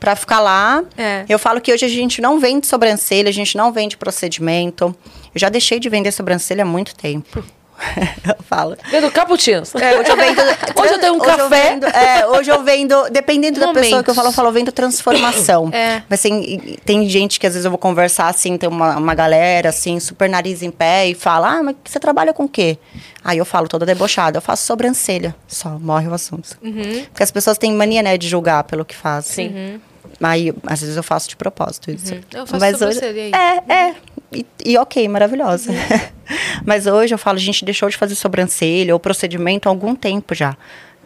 Para ficar lá. É. Eu falo que hoje a gente não vende sobrancelha, a gente não vende procedimento. Eu já deixei de vender sobrancelha há muito tempo. eu falo. Vendo cappuccinos. É, hoje eu vendo. Hoje eu tenho um hoje café. vendo- é, hoje eu vendo. Dependendo da pessoa que eu falo, eu falo, eu vendo transformação. É. Mas assim, tem gente que às vezes eu vou conversar assim, tem uma, uma galera assim, super nariz em pé, e fala: Ah, mas você trabalha com o quê? Aí eu falo toda debochada, eu faço sobrancelha. Só morre o assunto. Porque as pessoas têm mania, né, de julgar pelo que fazem. Sim. Aí, às vezes eu faço de propósito isso. Eu faço Mas hoje, sobrancelha aí. É, é. E, e ok, maravilhosa. Mas hoje eu falo, a gente deixou de fazer sobrancelha ou procedimento há algum tempo já.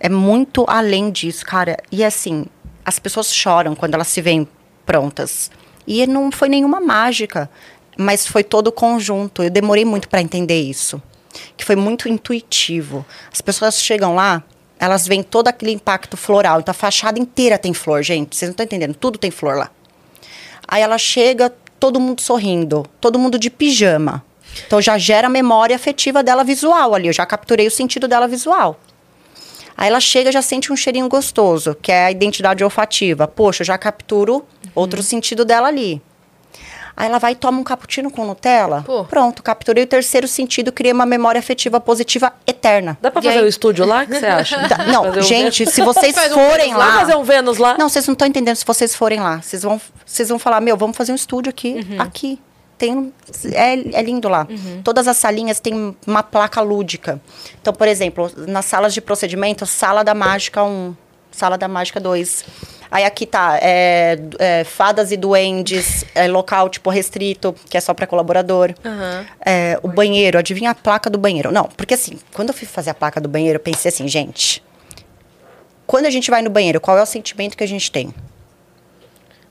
É muito além disso, cara. E assim, as pessoas choram quando elas se veem prontas. E não foi nenhuma mágica, mas foi todo o conjunto. Eu demorei muito para entender isso. Que foi muito intuitivo. As pessoas chegam lá, elas veem todo aquele impacto floral. Então a fachada inteira tem flor, gente. Vocês não estão entendendo. Tudo tem flor lá. Aí ela chega, todo mundo sorrindo, todo mundo de pijama. Então já gera a memória afetiva dela visual ali. Eu já capturei o sentido dela visual. Aí ela chega já sente um cheirinho gostoso, que é a identidade olfativa. Poxa, eu já capturo outro sentido dela ali. Aí ela vai e toma um cappuccino com Nutella. Pô. Pronto, capturei o terceiro sentido, criei uma memória afetiva positiva eterna. Dá pra E fazer aí? o estúdio lá? O que você acha? Dá- Não, Fazer um gente, Vênus? se vocês Faz um forem Vênus lá. Vamos fazer um Vênus lá? Não, vocês não estão entendendo se vocês forem lá. Vocês vão, vocês vão falar, meu, vamos fazer um estúdio aqui, Uhum. aqui. Tem, um- é, é lindo lá. Todas as salinhas têm uma placa lúdica. Então, por exemplo, nas salas de procedimento, sala da mágica 1, sala da mágica 2. Aí aqui tá, é, é, fadas e duendes, é, local tipo restrito, que é só para colaborador. É, o banheiro, adivinha a placa do banheiro? Não, porque assim, quando eu fui fazer a placa do banheiro, eu pensei assim, gente, quando a gente vai no banheiro, qual é o sentimento que a gente tem?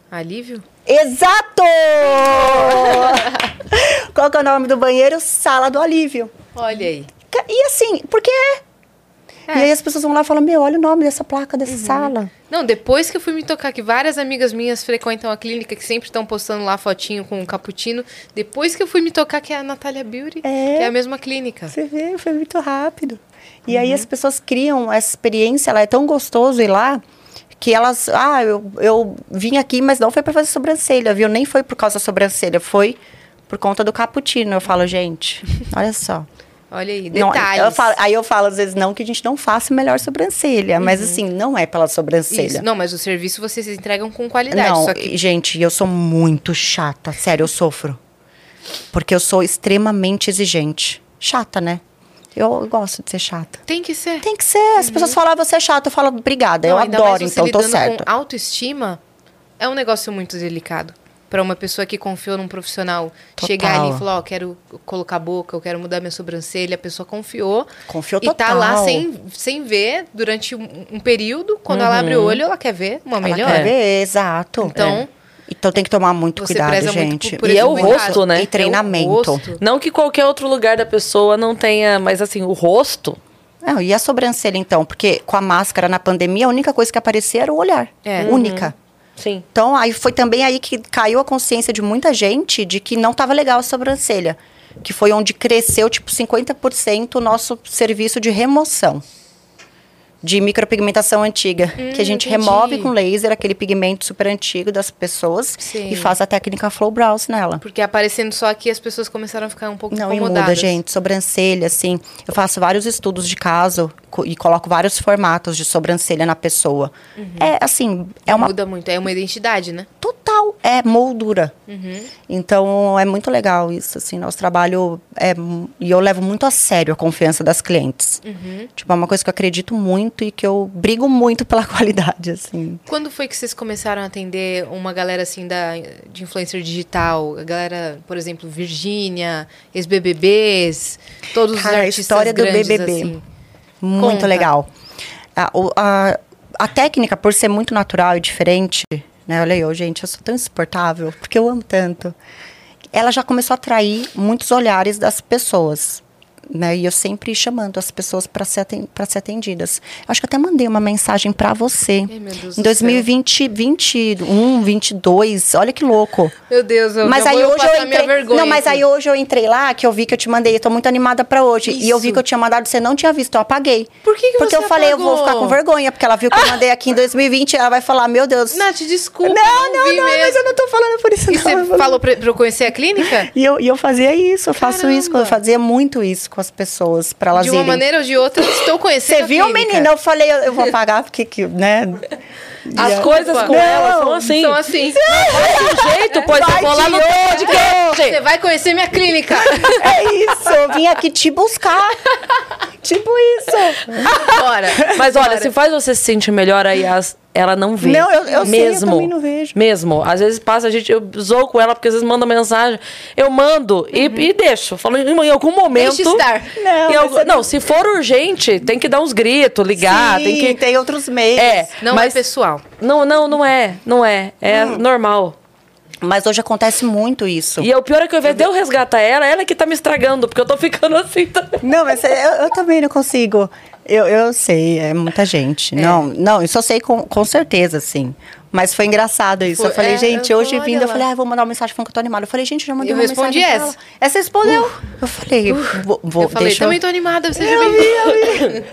Alívio? Exato! qual é o nome do banheiro? Sala do alívio. Olha aí. E assim, porque é. É. E aí as pessoas vão lá e falam, meu, olha o nome dessa placa, dessa sala. Não, depois que eu fui me tocar, que várias amigas minhas frequentam a clínica, que sempre estão postando lá fotinho com o cappuccino. Depois que eu fui me tocar, que é a Natália Beauty, É. que é a mesma clínica. Você vê, foi muito rápido. E aí as pessoas criam essa experiência, ela é tão gostoso ir lá que elas, ah, eu, eu vim aqui, mas não foi para fazer sobrancelha, viu? Nem foi por causa da sobrancelha, foi por conta do cappuccino. Eu falo, gente, olha só. Olha aí, Não, detalhes. eu falo- aí eu falo às vezes não que a gente não faça melhor sobrancelha, mas assim, não é pela sobrancelha. Isso. Não, mas o serviço vocês entregam com qualidade. Não, que gente, eu sou muito chata. Sério, eu sofro. Porque eu sou extremamente exigente. Chata, né? Eu gosto de ser chata. tem que ser. Tem que ser. As pessoas falam, ah, você é chata. Eu falo, obrigada. Uhum. Não, eu adoro, então tô certa. Com autoestima é um negócio muito delicado. Pra uma pessoa que confiou num profissional Total. chegar ali e falar, ó, quero colocar a boca, eu quero mudar minha sobrancelha, a pessoa confiou. Confiou E tá lá total. sem, sem ver durante um, um período. Quando ela abre o olho, ela quer ver uma Ela melhor. quer ver, exato. Então, É. Então tem que tomar muito Você cuidado, preza muito gente. por- por E é o rosto, né? E treinamento. É o rosto. Não que qualquer outro lugar da pessoa não tenha, mas assim, o rosto. Não, e a sobrancelha, então? Porque com a máscara na pandemia, a única coisa que aparecia era o olhar. É. Única. Sim. Então, aí foi também aí que caiu a consciência de muita gente de que não estava legal a sobrancelha. Que foi onde cresceu, tipo, 50% o nosso serviço de remoção. De micropigmentação antiga. que a gente Hum, entendi. remove com laser aquele pigmento super antigo das pessoas Sim. e faz a técnica Flow Brows nela. Porque aparecendo só aqui, as pessoas começaram a ficar um pouco Não, incomodadas. muda, gente. Sobrancelha, assim. Eu faço vários estudos de caso e coloco vários formatos de sobrancelha na pessoa. É, assim, é uma Muda muito. É uma identidade, né? total. é moldura. Então é muito legal isso, assim, nosso trabalho é e eu levo muito a sério a confiança das clientes. Tipo, é uma coisa que eu acredito muito e que eu brigo muito pela qualidade, assim. Quando foi que vocês começaram a atender uma galera assim da, de influencer digital? A galera, por exemplo, Virgínia, ex-BBBs, todos Cara, os a artistas história do BBB. assim. Muito Conta. legal. A, a, a técnica, por ser muito natural e diferente, né? Olha eu, gente, eu sou tão insuportável, porque eu amo tanto. Ela já começou a atrair muitos olhares das pessoas. Né? E eu sempre chamando as pessoas para ser, aten- ser atendidas. Acho que até mandei uma mensagem para você. Ai, meu Deus em do 2020, 21, 22. Olha que louco. Meu Deus, eu Mas aí vou hoje eu minha entrei. vergonha Não, mas aí hoje eu entrei lá, que eu vi que eu te mandei, eu tô muito animada pra hoje. E eu vi Isso. que eu tinha mandado, você não tinha visto, eu apaguei. Por que que Porque eu falei, eu vou apagou? ficar com vergonha, porque ela viu que eu mandei aqui em 2020, ela vai falar, meu Deus. Nath, desculpa. não, não, vi não, mas eu não tô falando por isso, E não. você falou pra, pra eu conhecer a clínica? E eu, e eu fazia isso, eu faço isso, Caramba. eu fazia muito isso com as pessoas, pra elas De uma irem. maneira ou de outra, eu estou conhecendo Você viu, clínica. menina? Eu falei, eu, eu vou apagar, porque, que, né? As E- coisas com Não, ela são assim. São assim. Desse jeito, pois eu Vai vou lá de no podcast. Você vai conhecer minha clínica. É isso, eu vim aqui te buscar. tipo isso. Bora. Mas olha, Bora. se faz você se sentir melhor, aí as, ela não vê. Não, eu- eu sei, eu mesmo, também não vejo. Mesmo. Às vezes passa, a gente, eu zoo com ela, porque às vezes manda mensagem. Eu mando e, e deixo. Falo, em algum momento. Deixa estar. Não, algum- você não, se for urgente, tem que dar uns gritos, ligar, Sim, tem que. tem outros meios. É, Não mas é pessoal. Não, não, não é. Não é. É normal. Mas hoje acontece muito isso. E é o pior é que ao invés de eu resgatar ela, ela é que tá me estragando, porque eu tô ficando assim também. Não, mas eu, eu também não consigo. Eu, eu sei, é muita gente. Não, não, isso eu sei com, com certeza, sim. Mas foi engraçado isso. Foi- eu falei, é, gente, eu- hoje vindo, eu falei, ah, vou mandar uma mensagem falando que eu tô animada. Eu falei, gente, eu já mandei Eu uma respondi mensagem pra essa. ela. Essa respondeu. Eu falei, vou, vou eu falei, deixa eu- também tô animada, seja Eu bem vi, eu vi.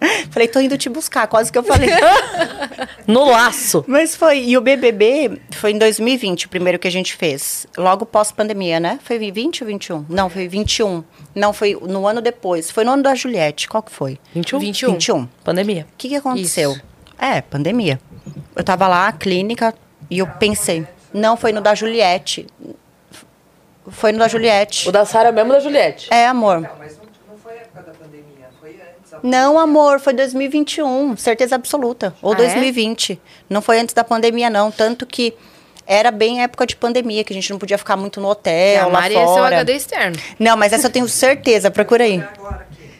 falei, tô indo te buscar, quase que eu falei. No laço. Mas foi. E o BBB foi em 2020, o primeiro que a gente fez. Logo pós-pandemia, né? Foi 20 ou 21? Não, foi 21. Não, foi no ano depois. Foi no ano da Juliette. Qual que foi? 21? 21. 21. O Pandemia. que, que aconteceu? Isso. É, pandemia. Eu tava lá, clínica, e eu pensei. Não, foi no da Juliette. Foi no da Juliette. O da Sara é o mesmo da Juliette. É, amor. Mas não, não foi época da pandemia, foi antes. Não, amor, foi 2021, certeza absoluta. Ou Ah, é? 2020. Não foi antes da pandemia, não. Tanto que era bem época de pandemia, que a gente não podia ficar muito no hotel, a lá Mari é seu fora. HD externo. Não, mas essa eu tenho certeza, procura aí. Agora aqui.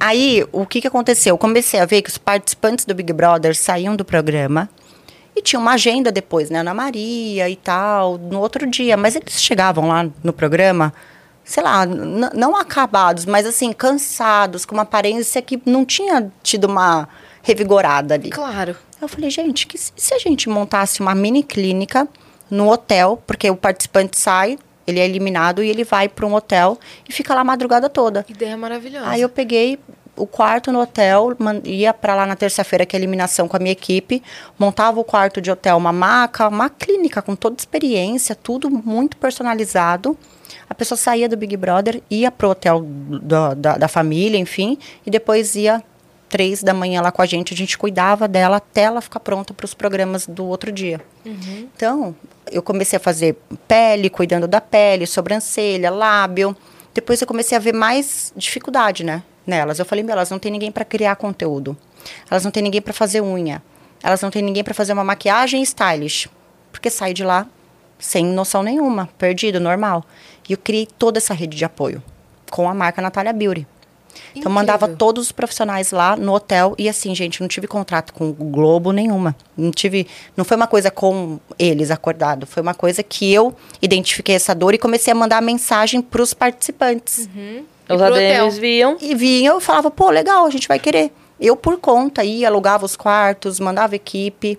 Aí, o que, que aconteceu? Eu comecei a ver que os participantes do Big Brother saíam do programa e tinha uma agenda depois, né? Ana Maria e tal, no outro dia. Mas eles chegavam lá no programa, sei lá, não acabados, mas assim, cansados, com uma aparência que não tinha tido uma revigorada ali. Claro. Eu falei, gente, que se, se a gente montasse uma mini clínica no hotel, porque o participante sai, ele é eliminado e ele vai para um hotel e fica lá a madrugada toda. Ideia maravilhosa. Aí eu peguei o quarto no hotel, ia para lá na terça-feira, que é a eliminação com a minha equipe, montava o quarto de hotel, uma maca, uma clínica com toda experiência, tudo muito personalizado. A pessoa saía do Big Brother, ia pro hotel da, da família, enfim, e depois ia três da manhã lá com a gente. A gente cuidava dela até ela ficar pronta para os programas do outro dia. Então, eu comecei a fazer pele, cuidando da pele, sobrancelha, lábio. Depois eu comecei a ver mais dificuldade, né, nelas. Eu falei, meu, elas não têm ninguém para criar conteúdo. Elas não têm ninguém para fazer unha. Elas não têm ninguém para fazer uma maquiagem stylish. Porque sai de lá sem noção nenhuma, perdido, normal. E eu criei toda essa rede de apoio com a marca Natália Beauty. Então, mandava todos os profissionais lá no hotel e assim, gente, não tive contrato com o Globo nenhuma. Não tive, não foi uma coisa com eles acordado, foi uma coisa que eu identifiquei essa dor e comecei a mandar mensagem para os participantes. E Os. ADMs viam. E vinha, eu falava, pô, legal, a gente vai querer. Eu por conta ia, alugava os quartos, mandava equipe.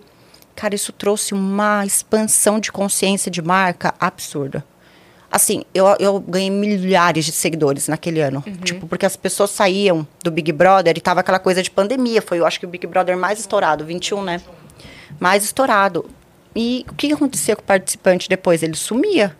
Cara, isso trouxe uma expansão de consciência de marca absurda. Assim, eu, eu ganhei milhares de seguidores naquele ano. Tipo, porque as pessoas saíam do Big Brother e tava aquela coisa de pandemia. Foi, eu acho que o Big Brother mais estourado, 21, né? Mais estourado. E o que que acontecia com o participante depois? Ele sumia.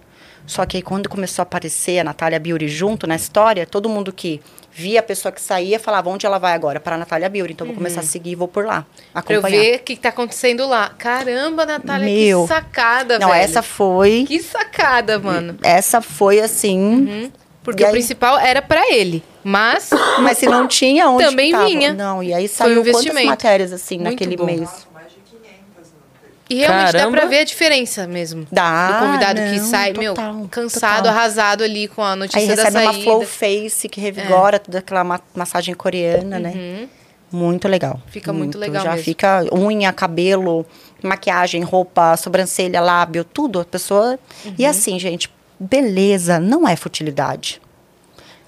Só que aí quando começou a aparecer a Natália Beauty junto na história, todo mundo que via a pessoa que saía falava onde ela vai agora? Para a Natália Beauty. Então eu vou começar a seguir e vou por lá. Pra eu Acompanhar. ver o que, que tá acontecendo lá. Caramba, Natália, Meu. que sacada, Não, velho. essa foi. Que sacada, mano. Essa foi assim. Porque E o aí- principal era pra ele. Mas Mas se não tinha, onde Também tava? vinha. Não, e aí Foi um saiu quantas matérias assim Muito naquele bom. mês? Mais de 500 no E realmente Caramba. dá pra ver a diferença mesmo. Dá, Do convidado que não, sai, total, meu, cansado, total. arrasado ali com a notícia Aí da recebe saída. uma flow face que revigora toda aquela ma- massagem coreana, né? Muito legal. Uhum. Fica muito legal Já mesmo. fica unha, cabelo, maquiagem, roupa, sobrancelha, lábio, tudo. A pessoa. E Uhum. assim, gente, beleza não é futilidade.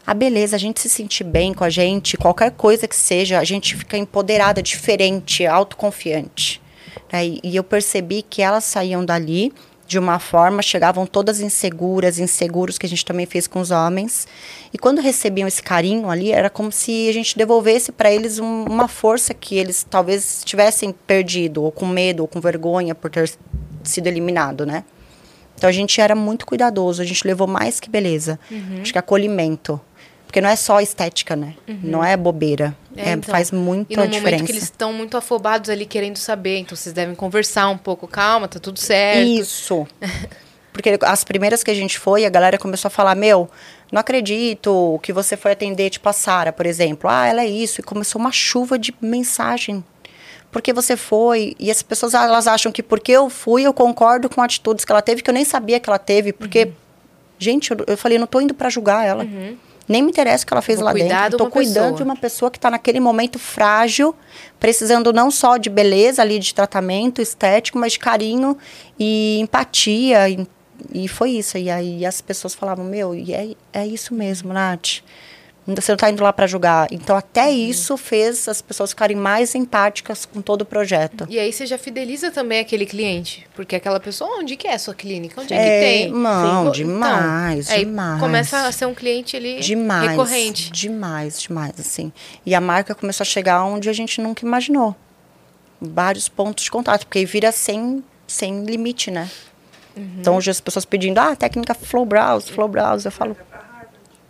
A beleza, a gente se sentir bem com a gente, qualquer coisa que seja, a gente fica empoderada, diferente, autoconfiante. Né? E, e eu percebi que elas saíam dali de uma forma, chegavam todas inseguras, inseguros, que a gente também fez com os homens. E quando recebiam esse carinho ali, era como se a gente devolvesse para eles um- uma força que eles talvez tivessem perdido, ou com medo, ou com vergonha por ter sido eliminado, né? Então a gente era muito cuidadoso, a gente levou mais que beleza. Uhum. Acho que acolhimento. Porque não é só estética, né? Não é bobeira. É, É, então. faz muito E no momento que eles estão muito afobados ali querendo saber, então vocês devem conversar um pouco. Calma, tá tudo certo. Isso. Porque as primeiras que a gente foi, a galera começou a falar: Meu, não acredito que você foi atender, tipo a Sara, por exemplo. Ah, ela é isso. E começou uma chuva de mensagem. Porque você foi. E as pessoas elas acham que porque eu fui, eu concordo com atitudes que ela teve, que eu nem sabia que ela teve. Porque, Uhum. gente, eu, eu falei: Não tô indo pra julgar ela. Nem me interessa o que ela fez Vou lá dentro. de uma cuidando pessoa. de uma pessoa que está naquele momento frágil, precisando não só de beleza ali, de tratamento estético, mas de carinho e empatia. E, e foi isso. E aí as pessoas falavam, meu, e é, é isso mesmo, Nath. Você não está indo lá para julgar. Então, até Uhum. isso fez as pessoas ficarem mais empáticas com todo o projeto. E aí você já fideliza também aquele cliente. Porque aquela pessoa, onde que é a sua clínica? Onde é, que É, tem? não, Então, demais, aí demais. Começa a ser um cliente ali Demais. recorrente. Demais, demais, assim. E a marca começou a chegar onde a gente nunca imaginou. Vários pontos de contato, porque aí vira sem, sem limite, né? Uhum. Então, hoje as pessoas pedindo, ah, técnica Flow Browse, Flow Browse. Eu falo,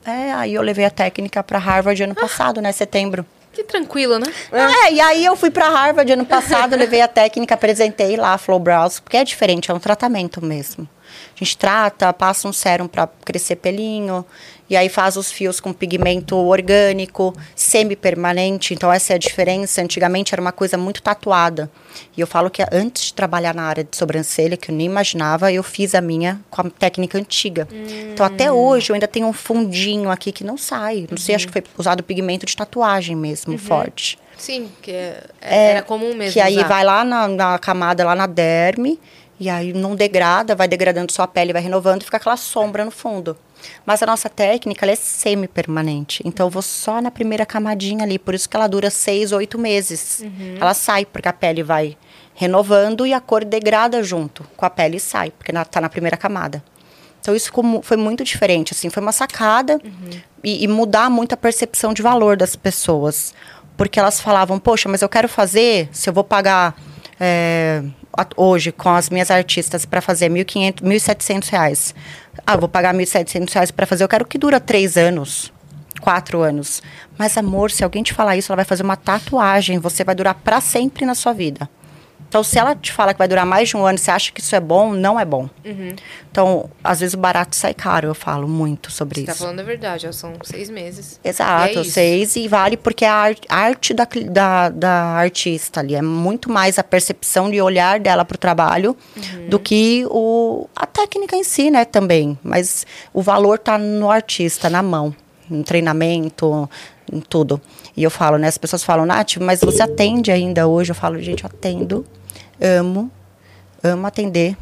é, aí eu levei a técnica para Harvard ano passado, né, setembro. Que tranquilo, né? É, e aí eu fui para Harvard ano passado, levei a técnica, apresentei lá a Flow Browse, porque é diferente, é um tratamento mesmo. A gente trata, passa um sérum para crescer pelinho, e aí faz os fios com pigmento orgânico, semi-permanente. Então essa é a diferença. Antigamente era uma coisa muito tatuada. E eu falo que antes de trabalhar na área de sobrancelha, que eu nem imaginava, eu fiz a minha com a técnica antiga. Então até hoje eu ainda tenho um fundinho aqui que não sai. Não sei, acho que foi usado pigmento de tatuagem mesmo, forte. Sim, que é- era comum mesmo. Que aí usar. vai lá na, na camada, lá na derme, e aí não degrada, vai degradando sua pele, vai renovando e fica aquela sombra no fundo. Mas a nossa técnica, é semi-permanente. Então, eu vou só na primeira camadinha ali. Por isso que ela dura seis, oito meses. Ela sai, porque a pele vai renovando e a cor degrada junto com a pele e sai, porque ela tá na primeira camada. Então, isso foi muito diferente, assim. Foi uma sacada e, e mudar muito a percepção de valor das pessoas. Porque elas falavam, poxa, mas eu quero fazer, se eu vou pagar é, hoje com as minhas artistas para fazer 1.500, 1.700 reais. Ah, vou pagar 1.700 reais para fazer, eu quero que dura três anos, quatro anos. Mas amor, se alguém te falar isso, ela vai fazer uma tatuagem, você vai durar para sempre na sua vida. Então, se ela te fala que vai durar mais de um ano, você acha que isso é bom, não é bom. Então, às vezes o barato sai caro, eu falo muito sobre Você tá isso. falando a verdade, já são seis meses. Exato, E é seis e vale porque a ar- a arte da, da, da artista ali é muito mais a percepção de olhar dela para o trabalho Uhum. do que o, a técnica em si, né, também. Mas o valor tá no artista, na mão, no treinamento, em tudo. E eu falo, né, as pessoas falam, Nath, mas você atende ainda hoje? Eu falo, gente, eu atendo, amo, amo atender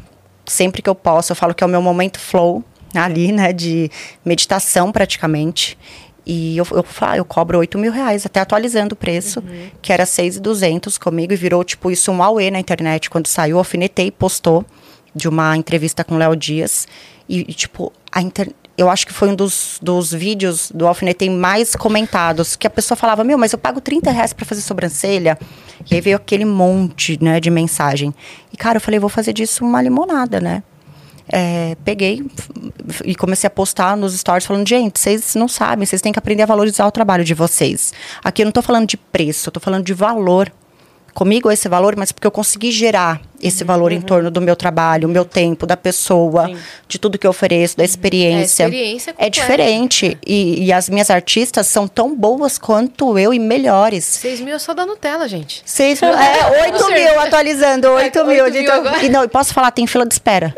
sempre que eu posso. Eu falo que é o meu momento flow ali, né, de meditação praticamente. E eu, eu, falo, eu cobro 8 mil reais, até atualizando o preço, que era 6,200 comigo, e virou, tipo, isso um auê na internet. Quando saiu, alfinetei e postou de uma entrevista com o Léo Dias. E, e, tipo, a inter... eu acho que foi um dos, dos vídeos do Alfinetei mais comentados, que a pessoa falava, meu, mas eu pago 30 reais pra fazer sobrancelha. E aí veio aquele monte, né, de mensagem. E, cara, eu falei, vou fazer disso uma limonada, né? é, peguei e comecei a postar nos stories falando, gente, vocês não sabem, vocês têm que aprender a valorizar o trabalho de vocês. Aqui eu não tô falando de preço, eu tô falando de valor. Comigo é esse valor, mas porque eu consegui gerar esse valor em torno do meu trabalho, meu tempo, da pessoa, de tudo que eu ofereço, da experiência. É, experiência É completa. diferente. E, e as minhas artistas são tão boas quanto eu e melhores. 6 mil é só da Nutella, gente. Seis mil, é, oito Com mil certeza. atualizando, oito É, mil. mil Então, e não, posso falar, tem fila de espera.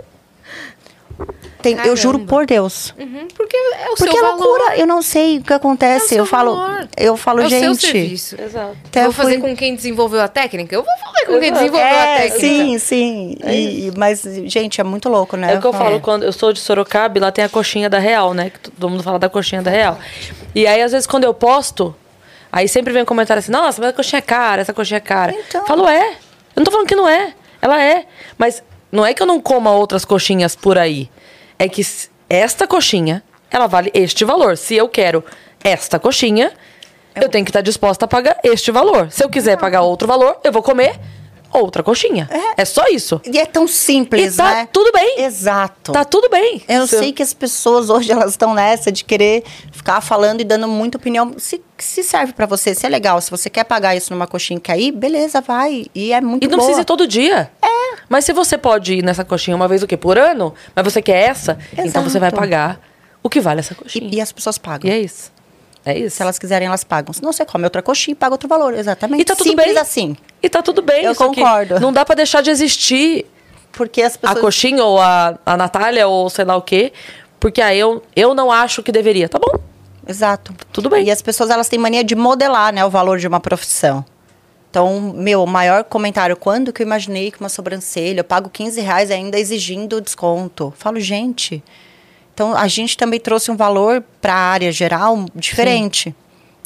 Tem, eu juro por Deus. Uhum, porque é o Porque seu é valor. loucura, eu não sei o que acontece. É o seu eu falo, valor. eu falo, é o seu gente. serviço. Exato. até vou fazer fui- com quem desenvolveu a técnica? Eu vou fazer com quem Exato. desenvolveu a É, técnica. sim, sim. E- mas, gente, é muito louco, né? É o que eu falo É. quando eu sou de Sorocaba, e lá tem a coxinha da Real, né? Que todo mundo fala da coxinha da Real. E aí, às vezes, quando eu posto, aí sempre vem um comentário assim: nossa, mas a coxinha é cara, essa coxinha é cara. Então. Eu falo, é. Eu não tô falando que não é. Ela é. Mas não é que eu não coma outras coxinhas por aí. É que esta coxinha, ela vale este valor. Se eu quero esta coxinha, eu tenho que estar disposta a pagar este valor. Se eu quiser pagar outro valor, eu vou comer outra coxinha. É, só isso. E é tão simples, E tá né? tudo bem. Exato. Tá tudo bem. Eu Se sei que as pessoas hoje elas estão nessa de querer ficar falando e dando muita opinião. Se, se serve pra você, se é legal, se você quer pagar isso numa coxinha que aí, beleza, vai. E é muito E não boa. precisa ir todo dia. É. Mas se você pode ir nessa coxinha uma vez o quê? Por ano, mas você quer essa, então você vai Exato. pagar o que vale essa coxinha. E, e as pessoas pagam. E é isso. É isso. Se elas quiserem, elas pagam. Se não, você come outra coxinha e paga outro valor. Exatamente. E tá tudo Simples bem. assim. E tá tudo bem. Eu que concordo. Não dá pra deixar de existir Porque as pessoas. a coxinha ou a, a Natália ou sei lá o quê. Porque aí eu, eu não acho que deveria. Tá bom. Exato. Tudo bem. E as pessoas, elas têm mania de modelar, né, o valor de uma profissão. Então, meu, o maior comentário, quando que eu imaginei que uma sobrancelha, eu pago 15 reais ainda exigindo desconto. Falo, gente, então a gente também trouxe um valor para a área geral diferente.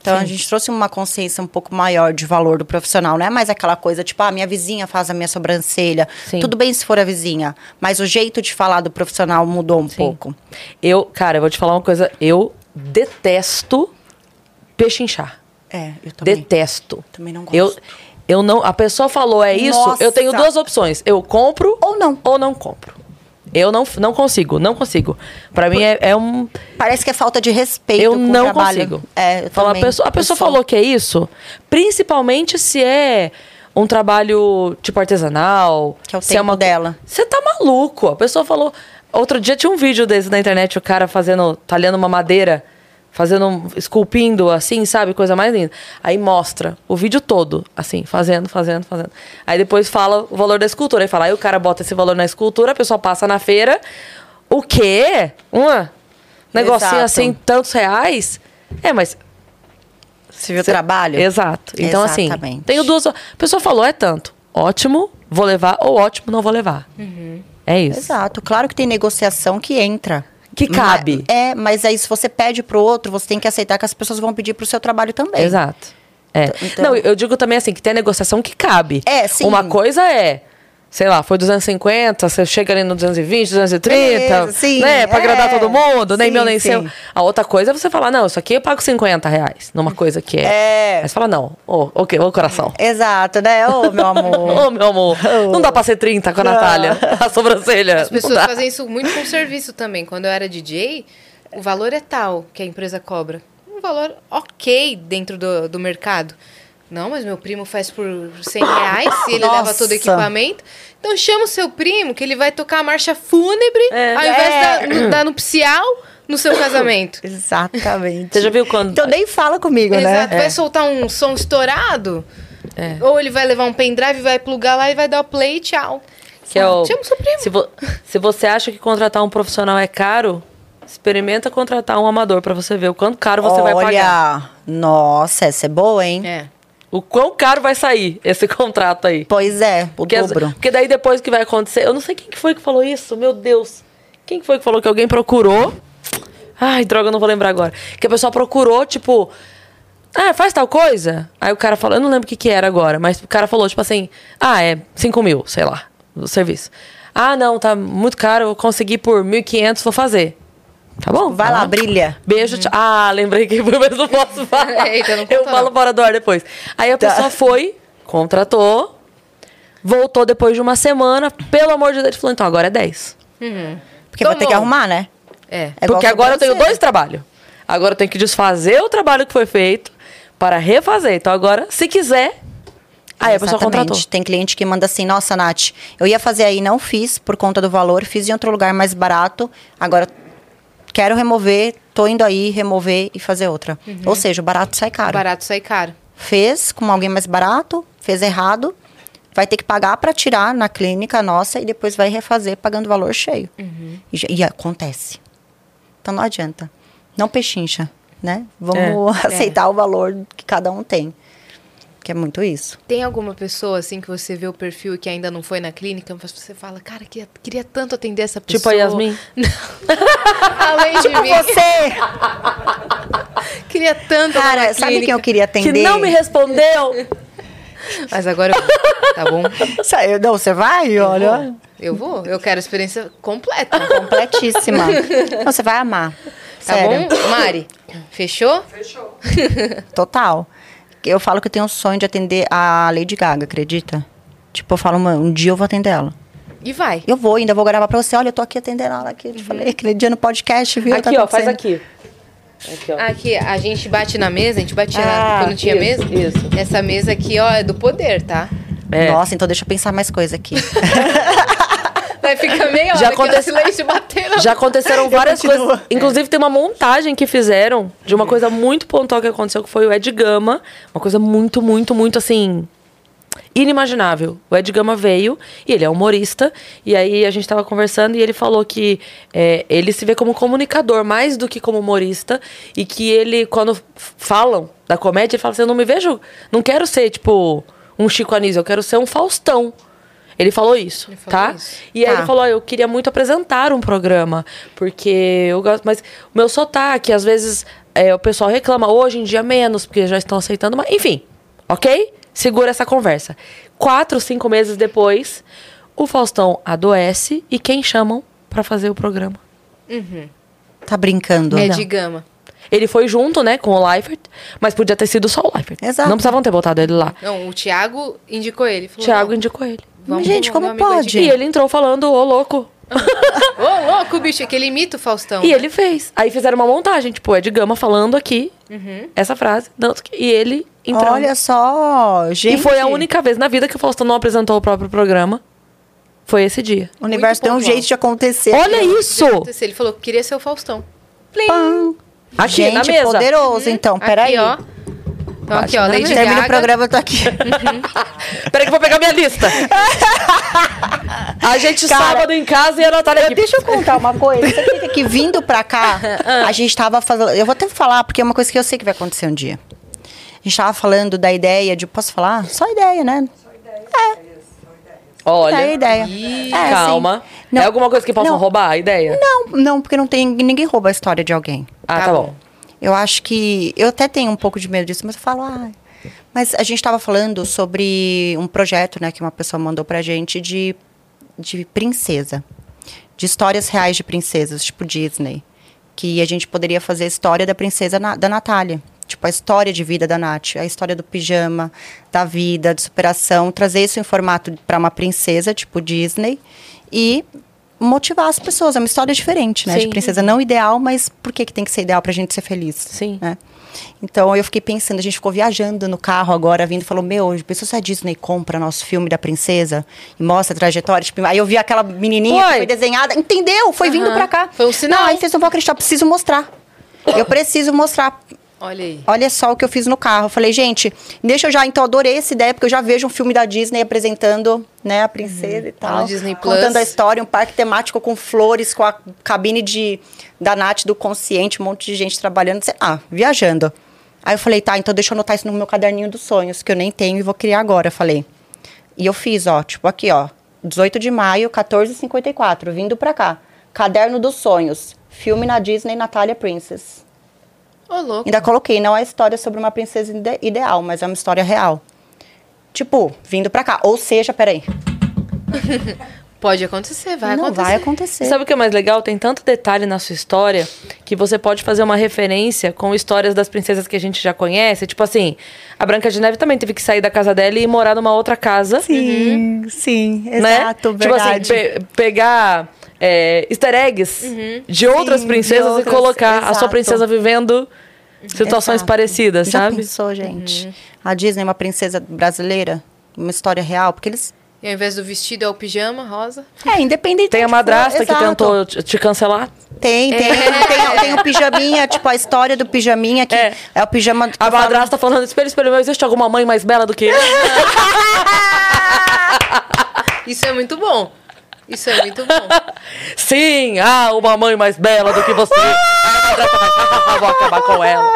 Então, a gente trouxe uma consciência um pouco maior de valor do profissional. Não é mais aquela coisa, tipo, ah, minha vizinha faz a minha sobrancelha. Sim. Tudo bem se for a vizinha, mas o jeito de falar do profissional mudou um pouco. Eu, cara, eu vou te falar uma coisa. Eu detesto pechinchar. É, eu também. Detesto. Também não Eu, gosto. eu não. A pessoa falou é isso. Nossa. Eu tenho duas opções. Eu compro Ou não. ou não compro. Eu não, não consigo, não consigo. Pra mim é, é um. Parece que é falta de respeito Eu não trabalho. consigo. É, eu Falar, a também. pessoa, a pessoa Eu sou- falou que é isso, principalmente se é um trabalho tipo artesanal. Que é o se é tempo dela. Você tá maluco. A pessoa falou. Outro dia tinha um vídeo desse na internet, o cara fazendo, talhando uma madeira, fazendo, um- esculpindo assim, sabe? Coisa mais linda. Aí mostra o vídeo todo, assim, fazendo, fazendo, fazendo. Aí depois fala o valor da escultura. Aí fala, aí o cara bota esse valor na escultura, a pessoa passa na feira. O quê? Uma? Negocinho Exato. assim, tantos reais? É, mas Você viu o Cê- trabalho? Exato. Então, assim, Exatamente. tenho duas. A pessoa falou, é tanto. Ótimo, vou levar, ou ótimo, não vou levar. É isso. Exato. Claro que tem negociação que entra. Que cabe. Ma- é, mas aí se você pede pro outro, você tem que aceitar que as pessoas vão pedir pro seu trabalho também. Exato. É. Então- Não, eu digo também assim, que tem negociação que cabe. É, sim. Uma coisa é. Sei lá, foi 250, você chega ali no 220, 230, Beleza, sim, né? Pra agradar é. todo mundo, nem Sim, meu, nem sim. seu. A outra coisa é você falar, não, isso aqui eu pago 50 reais numa coisa que é. É. Aí você fala, não, ô, ok, ô coração. Exato, né? Ô, meu amor. Ô, meu amor, não dá pra ser 30 com a Não. Natália. A sobrancelha. As pessoas fazem isso muito com serviço também. Quando eu era DJ, o valor é tal que a empresa cobra. Um valor ok dentro do, do mercado. Não, mas meu primo faz por 100 reais e ele leva todo o Nossa. equipamento. Então chama o seu primo, que ele vai tocar a marcha fúnebre, É. ao invés É. da, no, da nupcial, no seu casamento. Exatamente. Você já viu quando. Então nem fala comigo, Exato. né? Vai soltar um som estourado, É. ou ele vai levar um pendrive, vai plugar lá e vai dar o play e tchau. Que é o, Chama o seu primo. se, vo- se você acha que contratar um profissional é caro, experimenta contratar um amador pra você ver o quanto caro você vai pagar. Olha, nossa, essa é boa, hein? É. O quão caro vai sair esse contrato aí. Pois é, o Porque, dobro. porque daí depois que vai acontecer. Eu não sei quem que foi que falou isso, meu Deus. Quem que foi que falou que alguém procurou? Ai, droga, eu não vou lembrar agora. Que a pessoa procurou, tipo. Ah, faz tal coisa? Aí o cara falou, eu não lembro o que que era agora, mas o cara falou, tipo assim, ah, é 5 mil, sei lá, o serviço. Ah, não, tá muito caro, eu consegui por 1.500, vou fazer. Tá bom? Vai lá, brilha. Beijo, tchau. Ah, lembrei que foi, mas não posso falar. Eita, não eu falo não. fora do ar depois. Aí a Tá. pessoa foi, contratou, voltou depois de uma semana, pelo amor de Deus, ele falou, então agora é 10. Porque vai ter que arrumar, né? É. É Porque agora eu tenho sobrancelha. dois trabalhos. Agora eu tenho que desfazer o trabalho que foi feito para refazer. Então agora, se quiser, aí a pessoa contratou. Tem cliente que manda assim, nossa, Nath, eu ia fazer aí, não fiz por conta do valor, fiz em outro lugar mais barato, agora quero remover, tô indo aí remover e fazer outra. Ou seja, o barato sai caro. Barato sai caro. Fez com alguém mais barato, fez errado, vai ter que pagar para tirar na clínica nossa e depois vai refazer pagando valor cheio. E, já- e acontece. Então não adianta. Não pechincha, né? Vamos aceitar o valor que cada um tem. Que é muito isso. Tem alguma pessoa, assim, que você vê o perfil e que ainda não foi na clínica, mas você fala, cara, queria, queria tanto atender essa pessoa. Tipo a Yasmin? Além de mim. Você! Queria tanto Cara, na sabe quem eu queria atender? Que não me respondeu. Mas agora eu vou, tá bom? Eu- Não, você vai? Olha. Eu vou, eu quero a experiência completa. Completíssima. Você vai amar. Tá Sério. bom? Mari, fechou? Fechou. Total. Eu falo que eu tenho um sonho de atender a Lady Gaga, acredita? Tipo, eu falo, mano, um dia eu vou atender ela. E vai. Eu vou, ainda vou gravar pra você. Olha, eu tô aqui atendendo ela aqui. Eu te falei aquele dia no podcast, viu? Tá Aqui, ó, faz aqui. Aqui, ó. Aqui, a gente bate na mesa, a gente batia Ah, quando tinha isso, mesa. isso. Essa mesa aqui, ó, é do poder, tá? É. Nossa, então deixa eu pensar mais coisa aqui. Vai ficar meia hora Já no silêncio batendo. Já aconteceram várias coisas. Inclusive, tem uma montagem que fizeram de uma coisa muito pontual que aconteceu, que foi o Ed Gama. Uma coisa muito, muito, muito assim. Inimaginável. O Ed Gama veio e ele é humorista. E aí a gente tava conversando e ele falou que é, ele se vê como comunicador mais do que como humorista. E que ele, quando falam da comédia, ele fala assim: Eu não me vejo. Não quero ser, tipo, um Chico Anísio, eu quero ser um Faustão. Ele falou isso, Ele falou tá? isso. E aí Tá. ele falou, "Ó, eu queria muito apresentar um programa, porque eu gosto, mas o meu sotaque, às vezes é, o pessoal reclama, hoje em dia menos, porque já estão aceitando, mas enfim, ok? Segura essa conversa. Quatro, cinco meses depois, o Faustão adoece e quem chamam pra fazer o programa? Tá brincando. É de gama. Ele foi junto, né, com o Leifert, mas podia ter sido só o Leifert. Exato. Não precisavam ter botado ele lá. Não, o Thiago indicou ele. Falou, Thiago não, indicou ele. Vamos Gente, como pode? E ele entrou falando, ô louco. Ô, louco, bicho, é que ele imita o Faustão. E ele fez. Aí fizeram uma montagem, tipo, é de Gama falando aqui essa frase. E ele entrando. Olha só, gente. e foi a única vez na vida que o Faustão não apresentou o próprio programa. Foi esse dia. O universo tem um jeito de acontecer. Olha isso! Ele falou que queria ser o Faustão. Plim. Aqui, gente, na mesa. poderoso, então. Peraí. Aqui, ó. Então, aqui, ó, Lady. Termina o programa, eu tô aqui. Peraí que eu vou pegar minha lista. a gente Cara, sábado em casa e a Natália Eu- aqui. deixa eu contar uma coisa. Você acredita que vindo pra cá, a gente tava fazendo. Eu vou até falar, porque é uma coisa que eu sei que vai acontecer um dia. A gente tava falando da ideia de. Posso falar? Só ideia, né? Olha. É a ideia. Ih, É, calma. assim, não- é alguma coisa que possam não. roubar a ideia? Não, não, porque não tem. Ninguém rouba a história de alguém. Ah, tá, Tá bom. bom. Eu acho que. Eu até tenho um pouco de medo disso, mas eu falo, ah. Mas a gente estava falando sobre um projeto, né, que uma pessoa mandou pra gente de, de princesa. De histórias reais de princesas, tipo Disney. Que a gente poderia fazer a história da princesa na- da Natália. Tipo, a história de vida da Nath, a história do pijama, da vida, de superação. Trazer isso em formato para uma princesa, tipo Disney. E motivar as pessoas. É uma história diferente, né? Sim. De princesa não ideal, mas por que, que tem que ser ideal pra gente ser feliz? Sim. né? Então eu fiquei pensando, a gente ficou viajando no carro agora, vindo e falou: Meu, pensou se a Disney compra nosso filme da princesa e mostra a trajetória? Tipo, aí eu vi aquela menininha Foi. que foi desenhada, entendeu? Foi vindo pra cá. Foi um sinal. Não, aí vocês não vão acreditar, eu preciso mostrar. Eu preciso mostrar. Olha aí. Olha só o que eu fiz no carro. Eu falei, gente, deixa eu já. Então, adorei essa ideia, porque eu já vejo um filme da Disney apresentando, né, a princesa e Tá tal. no Disney Plus. Contando a história, um parque temático com flores, com a cabine de, da Nath do Consciente, um monte de gente trabalhando, sei lá, viajando. Aí eu falei, tá, então deixa eu anotar isso no meu caderninho dos sonhos, que eu nem tenho e vou criar agora. Eu falei. E eu fiz, ó, tipo aqui, ó. 18 de maio, 14h54, vindo pra cá. Caderno dos sonhos. Filme na Disney, Natália Princess. Ô, louco. Ainda coloquei, não é história sobre uma princesa ide- ideal, mas é uma história real. Tipo, vindo pra cá. Ou seja, peraí. Pode acontecer, vai não acontecer. vai acontecer. Sabe o que é mais legal? Tem tanto detalhe na sua história que você pode fazer uma referência com histórias das princesas que a gente já conhece. Tipo assim, a Branca de Neve também teve que sair da casa dela e morar numa outra casa. Sim, sim, né? exato, Tipo assim, verdade. pe- pegar é, easter eggs de outras Sim, princesas de outras, e colocar a sua exato. princesa vivendo situações Exato. parecidas, Já sabe? pensou, gente? A Disney é uma princesa brasileira? Uma história real? Porque eles... E ao invés do vestido é o pijama rosa. É, independente Tem a madrasta que exato. tentou te cancelar. Tem, tem, tem, tem o pijaminha, tipo a história do pijaminha, que É. é, o pijama... A eu falo- madrasta falando, espelho, espelho, meu, existe alguma mãe mais bela do que eu? Isso é muito bom. Isso é muito bom. Sim, há uma mãe mais bela do que você. Aí a madrasta vai, vou acabar com ela.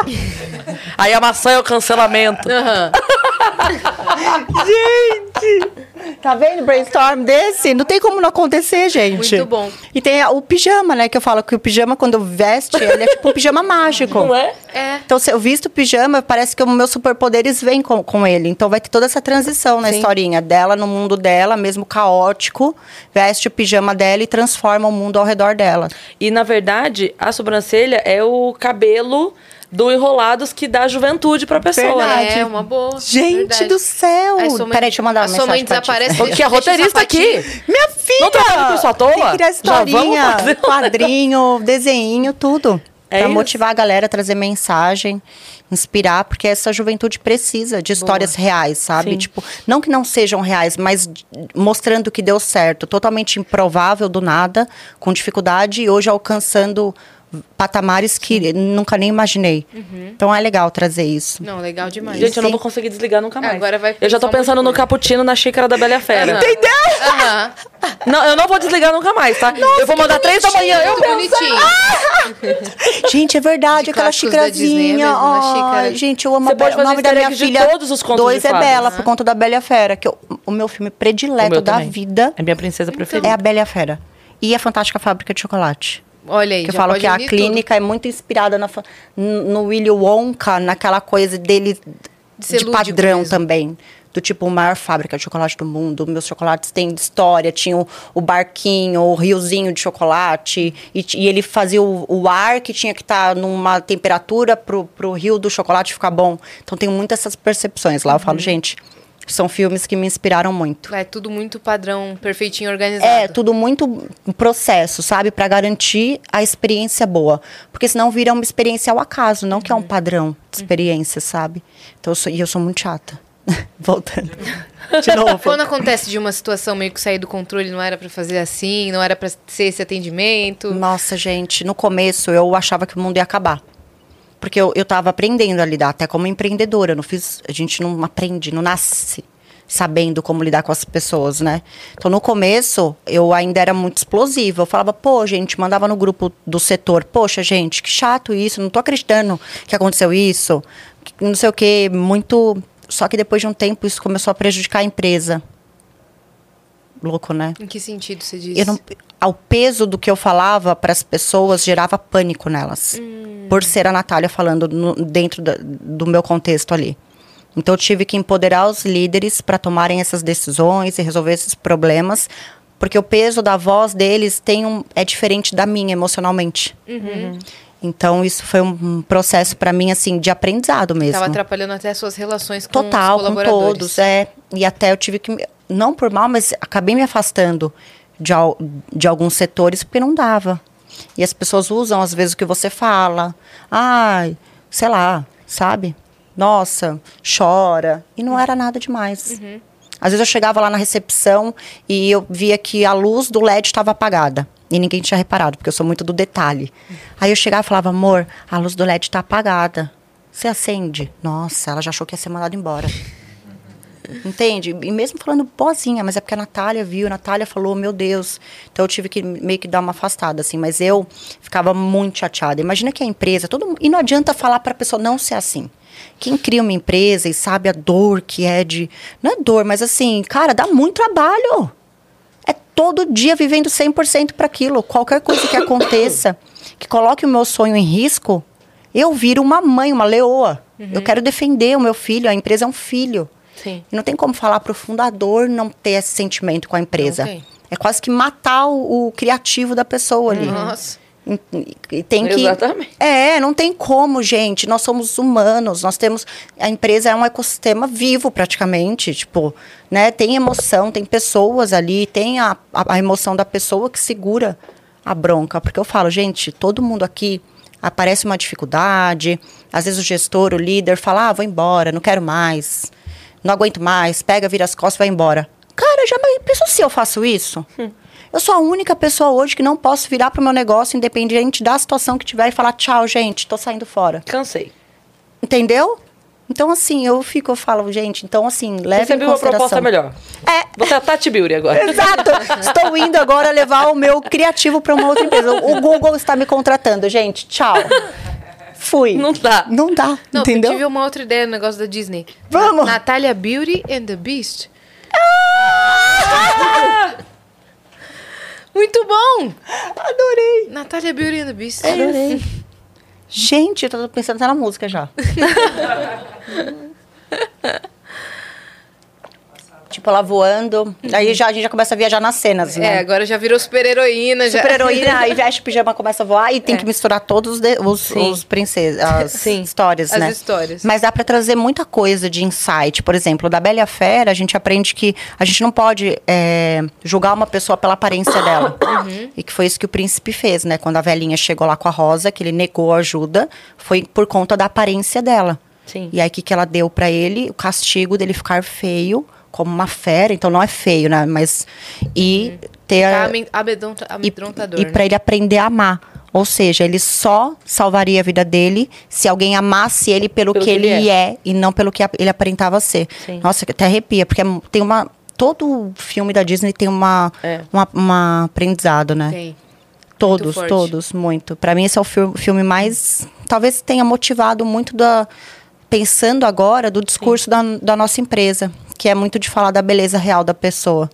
Aí a maçã é o cancelamento. Aham. Tá vendo brainstorm desse? Não tem como não acontecer, gente. Muito bom. E tem o pijama, né? Que eu falo que o pijama, quando veste, ele é tipo um pijama mágico. Não é? É. Então, se eu visto o pijama, parece que os meus superpoderes vêm com, com ele. Então, vai ter toda essa transição na historinha dela, no mundo dela, mesmo caótico. Veste o pijama dela e transforma o mundo ao redor dela. E na verdade, a sobrancelha é o cabelo do Enrolados que dá juventude pra pessoa, né? Verdade. É uma boa. Gente verdade. do céu! Sua mãe- Peraí, deixa eu mandar uma sua mãe mensagem pra ti. desaparece. Porque a deixa o roteirista aqui. Minha filha! Não trabalha com isso à toa? Tem que criar Já vamos historinha, quadrinho, desenho, tudo. É pra isso. motivar a galera, trazer mensagem, inspirar, porque essa juventude precisa de histórias reais, sabe? Sim. Tipo, não que não sejam reais, mas mostrando que deu certo. Totalmente improvável do nada, com dificuldade e hoje alcançando patamares que nunca nem imaginei. Então é legal trazer isso. Não, legal demais. Gente, eu não vou conseguir desligar nunca mais. Agora vai eu já tô pensando no cappuccino na xícara da Bela Fera. Aham. Aham. Não, eu não vou desligar nunca mais, tá? eu vou mandar três da manhã. Eu bonitinho. Gente, é verdade, De aquela clássicos da Disney, é xicrazinha. mesmo, na Ai, xícara. gente, eu amo Você a Be- pode o nome da minha filha. todos os contos Dois é. Bela, por conta da Bela Fera, que eu- o meu filme predileto meu da também. vida É minha princesa preferida. é a Bela Fera. E a Fantástica Fábrica de Chocolate. Olha aí, Que eu falo que a clínica é muito inspirada na no Willy Wonka, naquela coisa dele De de padrão mesmo. também. Do tipo, maior fábrica de chocolate do mundo. Meus chocolates têm história. Tinha o, o barquinho, o riozinho de chocolate. E, e ele fazia o, o ar que tinha que estar numa temperatura pro, pro rio do chocolate ficar bom. Então tem muitas essas percepções lá. Eu Uhum. falo, gente, são filmes que me inspiraram muito. É tudo muito padrão, perfeitinho, organizado. É, tudo muito processo, sabe? Pra garantir a experiência boa. Porque senão vira uma experiência ao acaso, não Uhum. que é um padrão de experiência, sabe? Então, eu sou, e eu sou muito chata. Voltando. De novo. Quando acontece de uma situação meio que sair do controle, não era pra fazer assim, não era pra ser esse atendimento. Nossa, gente, no começo eu achava que o mundo ia acabar. Porque eu, eu tava aprendendo a lidar, até como empreendedora. Não fiz, a gente não aprende, não nasce sabendo como lidar com as pessoas, né? Então, no começo, eu ainda era muito explosiva. Eu falava, pô, gente, mandava no grupo do setor, poxa, gente, que chato isso, não tô acreditando que aconteceu isso, não sei o quê, muito. Só que depois de um tempo, isso começou a prejudicar a empresa. Louco, né? Em que sentido você diz? eu não, ao peso do que eu falava para as pessoas gerava pânico nelas. Por ser a Natália falando no- dentro da- do meu contexto ali. Então eu tive que empoderar os líderes para tomarem essas decisões e resolver esses problemas, porque o peso da voz deles tem um, é diferente da minha emocionalmente. Então isso foi um processo para mim assim de aprendizado mesmo. Tava atrapalhando até as suas relações com Total, os com colaboradores. todos, é. E até eu tive que, não por mal, mas acabei me afastando de, al- de alguns setores porque não dava. E as pessoas usam, às vezes, o que você fala. Ai, sei lá, sabe? Nossa, chora. E não era nada demais. Às vezes eu chegava lá na recepção e eu via que a luz do LED estava apagada. E ninguém tinha reparado, porque eu sou muito do detalhe. Aí eu chegava e falava, amor, a luz do LED está apagada. Você acende? Nossa, ela já achou que ia ser mandada embora. Entende? E mesmo falando boazinha, mas é porque a Natália viu, a Natália falou, meu Deus. Então eu tive que meio que dar uma afastada, assim. Mas eu ficava muito chateada. Imagina que a empresa, todo E não adianta falar para a pessoa não ser assim. Quem cria uma empresa e sabe a dor que é de. Não é dor, mas assim, cara, dá muito trabalho. É todo dia vivendo 100% para aquilo. Qualquer coisa que aconteça, que coloque o meu sonho em risco, eu viro uma mãe, uma leoa. Eu quero defender o meu filho, a empresa é um filho. Sim. E não tem como falar para o fundador não ter esse sentimento com a empresa. Tem. É quase que matar o, o criativo da pessoa ali. Nossa. E- E tem que. Exatamente. É, não tem como, gente. Nós somos humanos, nós temos. A empresa é um ecossistema vivo, praticamente. Tipo, né? Tem emoção, tem pessoas ali, tem a, a, a emoção da pessoa que segura a bronca. Porque eu falo, gente, todo mundo aqui aparece uma dificuldade. Às vezes o gestor, o líder, fala: ah, vou embora, não quero mais, não aguento mais, pega, vira as costas e vai embora. Cara, já pensou se eu faço isso? Eu sou a única pessoa hoje que não posso virar pro meu negócio, independente da situação que tiver, e falar tchau, gente, tô saindo fora. Cansei. Entendeu? Então, assim, eu fico, eu falo, gente, então, assim, leve Recebi em uma consideração. proposta melhor. É, Você é a Tati Beauty agora. Exato. Estou indo agora levar o meu criativo para uma outra empresa. O Google está me contratando, gente. Tchau. Fui. Não dá. Não dá. Não, entendeu? eu tive uma outra ideia no negócio da Disney. Vamos. Na- Natália Beauty and the Beast. Muito bom! Adorei. Natália Beauty and the Beast. Adorei. Gente, eu tô pensando até na música já. tipo, ela voando. Aí já, a gente já começa a viajar nas cenas, É, né? agora já virou super-heroína. já. Super heroína, aí veste o pijama, começa a voar e tem que misturar todos os, os, os princesas, as Sim. histórias, As né? histórias. Mas dá pra trazer muita coisa de insight. Por exemplo, da Bela e a Fera, a gente aprende que a gente não pode é, julgar uma pessoa pela aparência dela. Uhum. E que foi isso que o príncipe fez, né? Quando a velhinha chegou lá com a Rosa, que ele negou ajuda, foi por conta da aparência dela. Sim. E aí, o que, que ela deu pra ele? O castigo dele ficar feio, como uma fera. Então, não é feio, né? Mas... E ter... Tá amedronta- amedrontador. e, e né? para ele aprender a amar. Ou seja, ele só salvaria a vida dele se alguém amasse ele pelo, Pelo que, que ele ele é. e não pelo que ele aparentava ser. Sim. Nossa, até arrepia, porque é tem uma. Todo filme da Disney tem uma, É. uma, uma aprendizado, né? Tem. Todos, forte. todos, muito. Pra mim, esse é o filme, filme mais. Talvez tenha motivado muito da. Pensando agora do discurso da, da nossa empresa, que é muito de falar da beleza real da pessoa.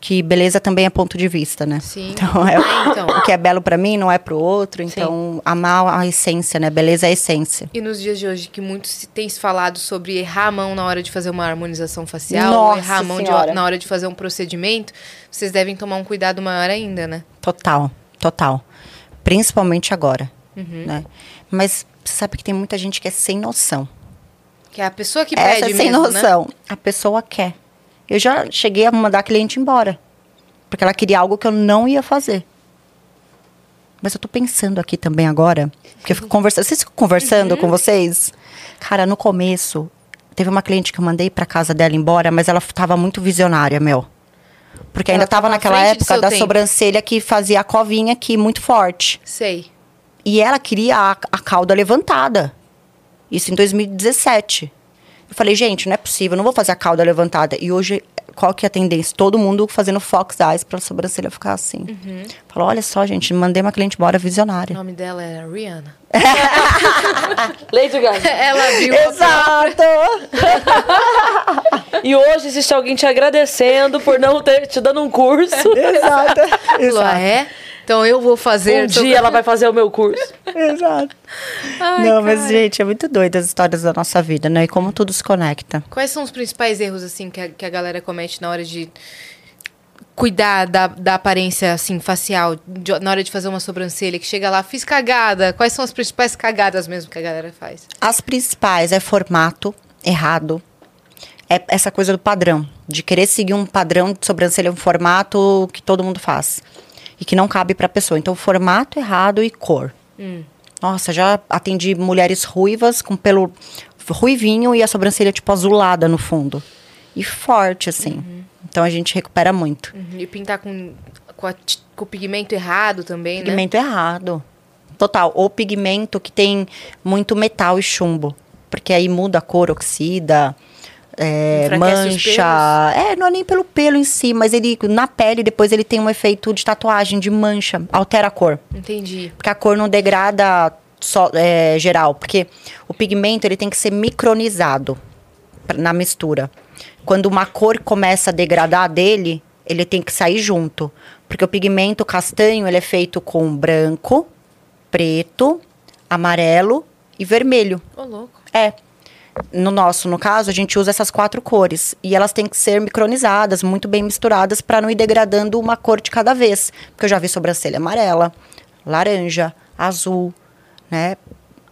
Que beleza também é ponto de vista, né? Uhum. Sim. Então, é, É, então. o que é belo pra mim não é pro outro. Então, amar a essência, né? Beleza é a essência. E nos dias de hoje, que muito se tem se falado sobre errar a mão na hora de fazer uma harmonização facial, Nossa errar a mão de- na hora de fazer um procedimento, vocês devem tomar um cuidado maior ainda, né? Total, total. Principalmente agora, Uhum. né? Mas você sabe que tem muita gente que é sem noção. Que é a pessoa que Essa pede é sem mesmo, né? noção. A pessoa quer. Eu já cheguei a mandar a cliente embora. Porque ela queria algo que eu não ia fazer. Mas eu tô pensando aqui também agora. Porque eu fico conversando. Vocês ficam conversando Uhum. com vocês? Cara, no começo, teve uma cliente que eu mandei pra casa dela embora, mas ela tava muito visionária, meu. Porque Ela ainda tava tava naquela época da tempo. sobrancelha que fazia a covinha aqui muito forte. Sei. E ela queria a, a cauda levantada. Isso em 2017. Eu falei, gente, não é possível, eu não vou fazer a cauda levantada. E hoje, qual que é a tendência? Todo mundo fazendo fox eyes pra sobrancelha ficar assim. Uhum. Falou, olha só, gente, mandei uma cliente embora O visionária. nome dela era Rihanna. Lady Gaga. Ela viu Exato! E hoje existe alguém te agradecendo por não ter te dando um curso. Exato! Falou, ah, é? Então eu vou fazer. Um dia ela vai fazer o meu curso. Exato. Ai, não, mas, cara. gente, é muito doido as histórias da nossa vida, né? E como tudo se conecta. Quais são os principais erros, assim, que a, que a galera comete na hora de cuidar da, da aparência, assim, facial, de- na hora de fazer uma sobrancelha, que chega lá, fiz cagada. Quais são as principais cagadas mesmo que a galera faz? As principais é formato errado. É essa coisa do padrão. De querer seguir um padrão de sobrancelha, um formato que todo mundo faz. E que não cabe pra pessoa. Então, formato errado e cor. Nossa, já atendi mulheres ruivas com pelo ruivinho e a sobrancelha, tipo, azulada no fundo. E forte, assim. Então, a gente recupera muito. Uhum, E pintar com, com, a com o pigmento errado também, né? Pigmento errado. Total. Ou pigmento que tem muito metal e chumbo. Porque aí muda a cor, oxida, é, mancha. É, não é nem pelo pelo em si, mas ele na pele depois ele tem um efeito de tatuagem, de mancha, altera a cor. Entendi. Porque a cor não degrada só, é, geral. Porque o pigmento ele tem que ser micronizado na mistura. Quando uma cor começa a degradar dele, ele tem que sair junto. Porque o pigmento castanho ele é feito com branco, preto, amarelo e vermelho. Ô, louco. É. No nosso, no caso, a gente usa essas quatro cores. E elas têm que ser micronizadas, muito bem misturadas, para não ir degradando uma cor de cada vez. Porque eu já vi sobrancelha amarela, laranja, azul, né?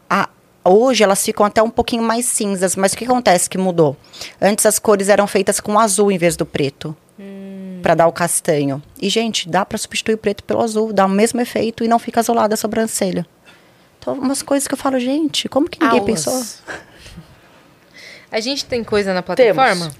A- hoje elas ficam até um pouquinho mais cinzas, mas o que acontece que mudou? Antes as cores eram feitas com azul em vez do preto. Pra dar o castanho. E, gente, dá pra substituir o preto pelo azul, dá o mesmo efeito e não fica azulada a sobrancelha. Então, umas coisas que eu falo, gente, como que ninguém Aulas. pensou? A gente tem coisa na plataforma?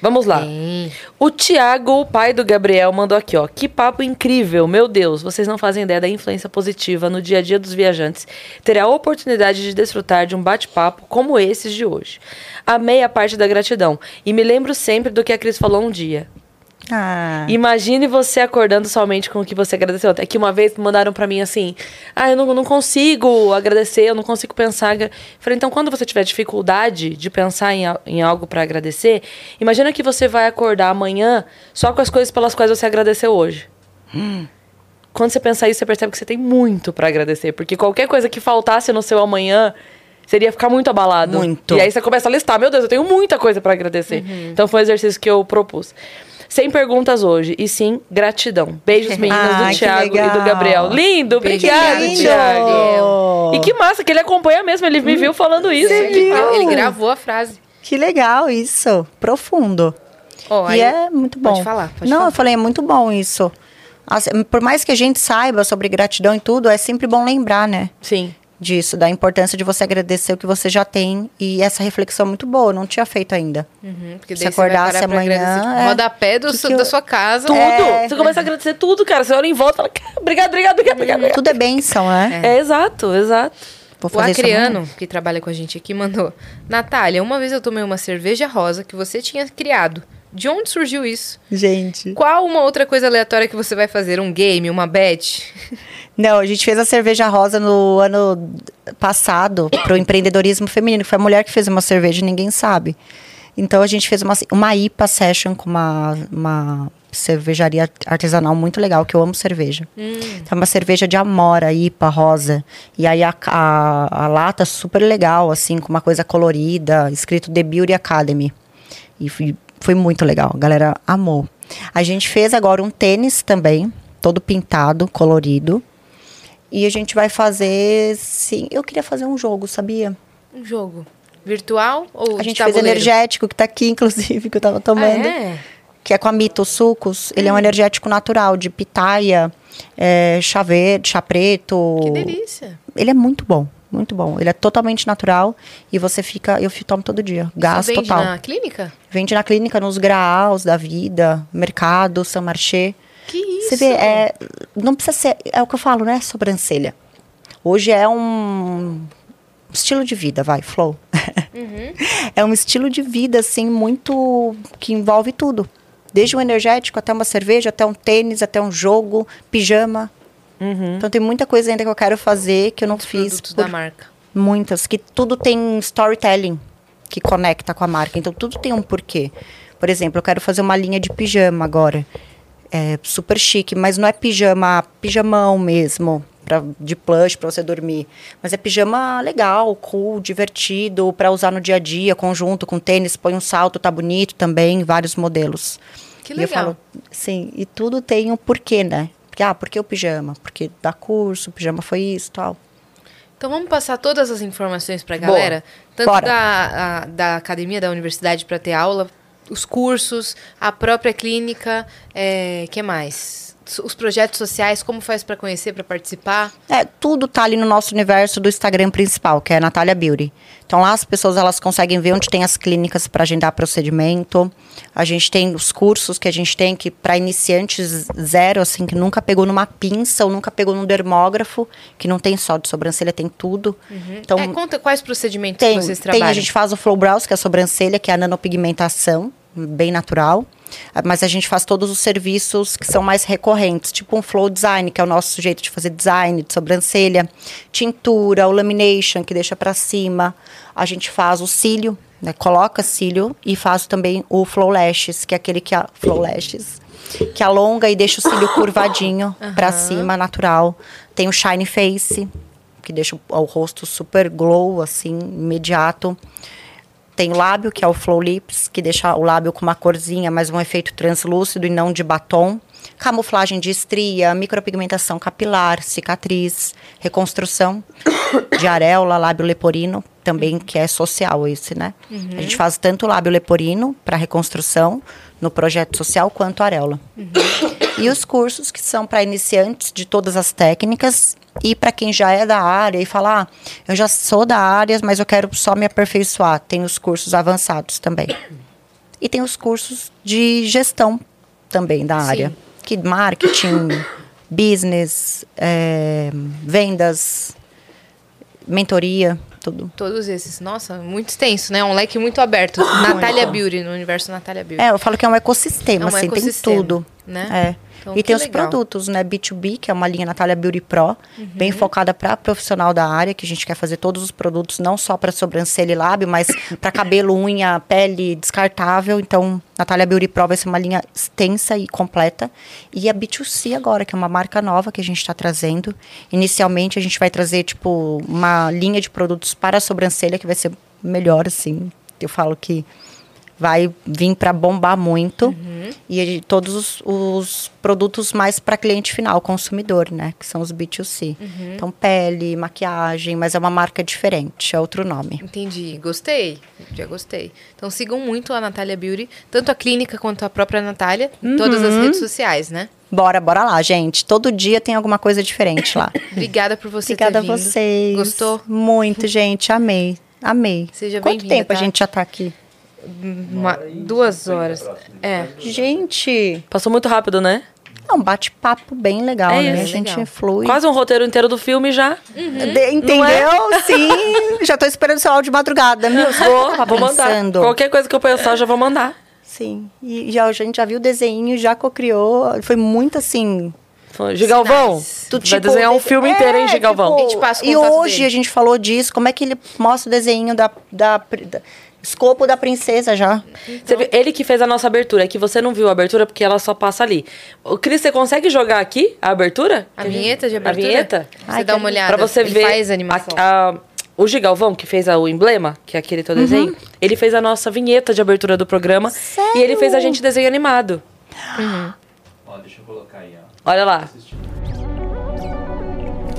Vamos lá. Tem. O Thiago, o pai do Gabriel, mandou aqui, ó. Que papo incrível, meu Deus. Vocês não fazem ideia da influência positiva no dia a dia dos viajantes. Ter a oportunidade de desfrutar de um bate-papo como esses de hoje. Amei a parte da gratidão. E me lembro sempre do que a Cris falou um dia. Ah, Imagine você acordando somente com o que você agradeceu. Até que uma vez mandaram pra mim assim: Ah, eu não, não consigo agradecer, eu não consigo pensar. Falei, então quando você tiver dificuldade de pensar em, em algo pra agradecer, imagina que você vai acordar amanhã só com as coisas pelas quais você agradeceu hoje. Quando você pensar isso, você percebe que você tem muito pra agradecer. Porque qualquer coisa que faltasse no seu amanhã. Seria ficar muito abalado. Muito. E aí você começa a listar, meu Deus, eu tenho muita coisa pra agradecer. Então foi um exercício que eu propus. Sem perguntas hoje, e sim gratidão. Beijos, meninas Ah, do Thiago e do. Gabriel. Lindo, Beijo, obrigado, lindo. Thiago. E que massa que ele acompanha mesmo, ele me viu falando isso. Ele, viu? ele gravou a frase. que legal isso. Profundo. Ó, e é muito bom. Pode falar, pode Não, falar. eu falei, é muito bom isso. Por mais que a gente saiba sobre gratidão e tudo, é sempre bom lembrar, né? Sim. Disso, da importância de você agradecer o que você já tem. E essa reflexão é muito boa, não tinha feito ainda. Uhum, porque Se daí acordasse amanhã, agradecer, tipo, é. rodapé do eu- da sua casa. Tudo. É. Você começa a agradecer tudo, cara. Você olha em volta e fala, "Cara, obrigado, obrigado, obrigado. Tudo é bênção, né? É, exato, exato. Vou O fazer isso Acreano, que trabalha com a gente aqui, mandou. Natália, uma vez eu tomei uma cerveja rosa que você tinha criado. De onde surgiu isso? Gente. Qual uma outra coisa aleatória que você vai fazer? Um game, uma bet? Não, a gente fez a cerveja rosa no ano passado pro empreendedorismo feminino. Foi a mulher que fez uma cerveja e ninguém sabe. Então a gente fez uma, uma IPA session com uma, uma cervejaria artesanal muito legal, que eu amo cerveja. É uma cerveja de amora, IPA rosa. E aí a, a, a lata super legal, assim, com uma coisa colorida, escrito The Beauty Academy. E foi, foi muito legal, a galera amou. A gente fez agora um tênis também, todo pintado, colorido. E a gente vai fazer, sim, eu queria fazer um jogo, sabia? Um jogo. Virtual ou a gente fez tabuleiro? energético, que tá aqui, inclusive, que eu tava tomando. Ah, é? Que é com a Mito Sucos. Ele é um energético natural, de pitaia, é, chá verde, chá preto. Que delícia. Ele é muito bom, muito bom. Ele é totalmente natural e você fica, eu tomo todo dia, gás Só vende total. na clínica? Vende na clínica, nos graus da vida, mercado, São Marché. Que isso? Você vê, é, não precisa ser, é o que eu falo, né? Sobrancelha. Hoje é um estilo de vida, vai, flow. é um estilo de vida, assim, muito. que envolve tudo. Desde um energético até uma cerveja, até um tênis, até um jogo, pijama. Então tem muita coisa ainda que eu quero fazer que eu não fiz. Produtos da marca. Muitas, que tudo tem storytelling que conecta com a marca. Então tudo tem um porquê. Por exemplo, eu quero fazer uma linha de pijama agora. É super chique, mas não é pijama, pijamão mesmo, pra, de plush para você dormir. Mas é pijama legal, cool, divertido, para usar no dia a dia, conjunto com tênis, põe um salto, tá bonito também, vários modelos. Que E eu legal. falo, sim, e tudo tem um porquê, né? Porque, ah, por que o pijama? Porque dá curso, o pijama foi isso, tal. Então vamos passar todas as informações pra Boa. galera? Tanto Bora. da, a- da academia, da universidade para ter aula, os cursos, a própria clínica, é, que mais? Os projetos sociais, como faz pra conhecer, pra participar? É, tudo tá ali no nosso universo do Instagram principal, que é a Natália Beauty. Então lá as pessoas elas conseguem ver onde tem as clínicas para agendar procedimento. A gente tem os cursos que a gente tem que para iniciantes zero, assim, que nunca pegou numa pinça ou nunca pegou num dermógrafo, que não tem só de sobrancelha, tem tudo. Então é, conta quais procedimentos tem, vocês tem, trabalham. a gente faz o flow brows, que é a sobrancelha, que é a nanopigmentação, bem natural. Mas a gente faz todos os serviços que são mais recorrentes, tipo um flow design, que é o nosso jeito de fazer design de sobrancelha, tintura, o lamination, que deixa pra cima. A gente faz o cílio, né, coloca cílio e faz também o flow lashes, que é aquele que a flow lashes, que alonga e deixa o cílio curvadinho pra cima, natural. Tem o shine face, que deixa o, o rosto super glow, assim, imediato. Tem o lábio, que é o Flow Lips, que deixa o lábio com uma corzinha, mas um efeito translúcido e não de batom. camuflagem de estria, micropigmentação capilar, cicatriz, reconstrução de areola, lábio leporino, também que é social esse, né? A gente faz tanto lábio leporino para reconstrução no projeto social quanto areola. E os cursos que são para iniciantes de todas as técnicas e para quem já é da área e fala, ah, eu já sou da área, mas eu quero só me aperfeiçoar. Tem os cursos avançados também. E tem os cursos de gestão também da área. Que marketing, business, eh, vendas, mentoria, tudo. Todos esses. Nossa, muito extenso, né? Um leque muito aberto. Natália Beauty, no universo Natália Beauty. É, eu falo que é um ecossistema, É um assim, ecossistema, tem tudo. né? É. Então, e tem os legal. produtos, né? B2B, que é uma linha Natália Beauty Pro, bem Uhum. focada para profissional da área, que a gente quer fazer todos os produtos, não só para sobrancelha e lábio, mas para cabelo, unha, pele, descartável. Então, Natália Beauty Pro vai ser uma linha extensa e completa. E a B2C agora, que é uma marca nova que a gente está trazendo. Inicialmente, a gente vai trazer, tipo, uma linha de produtos para a sobrancelha, que vai ser melhor, assim. Eu falo que vai vir para bombar muito Uhum. e todos os, os produtos mais para cliente final, consumidor, né, que são os B2C. Uhum. Então pele, maquiagem, mas é uma marca diferente, é outro nome. Entendi, gostei, já gostei. Então sigam muito a Natália Beauty, tanto a clínica quanto a própria Natália, em todas as redes sociais, né? Bora, bora lá, gente. Todo dia tem alguma coisa diferente lá. Obrigada por você Obrigada a vocês. Gostou? Muito, gente. Amei. Amei. Seja Quanto bem-vinda, tempo a tá? gente já tá aqui? Uma- duas horas. É. Gente, Passou muito rápido, né? é um bate-papo bem legal, É né? isso, a gente legal. flui. Quase um roteiro inteiro do filme já. De- entendeu? Sim. Já tô esperando seu áudio de madrugada. Meu, Vou, vou mandar. pensando. Qualquer coisa que eu pensar, eu já vou mandar. Sim. E já, a gente já viu o desenho, já co-criou. Foi muito assim. Gigalvão, tu vai desenhar um filme É, inteiro, hein, Gigalvão? tipo, e hoje dele. a gente falou disso, como é que ele mostra o desenho da, da, da escopo da princesa já. Você viu? Ele que fez a nossa abertura, é que você não viu a abertura porque ela só passa ali. O Cris, você consegue jogar aqui a abertura? A vinheta de abertura? A vinheta? Você Ai, dá que uma olhada. Pra você Ele ver. faz animação. a- a- o Gigalvão, que fez a- o emblema, que é aquele teu desenho, ele fez a nossa vinheta de abertura do programa. Sério? E ele fez a gente desenho animado. Ó, deixa eu colocar aí, ó. Olha lá.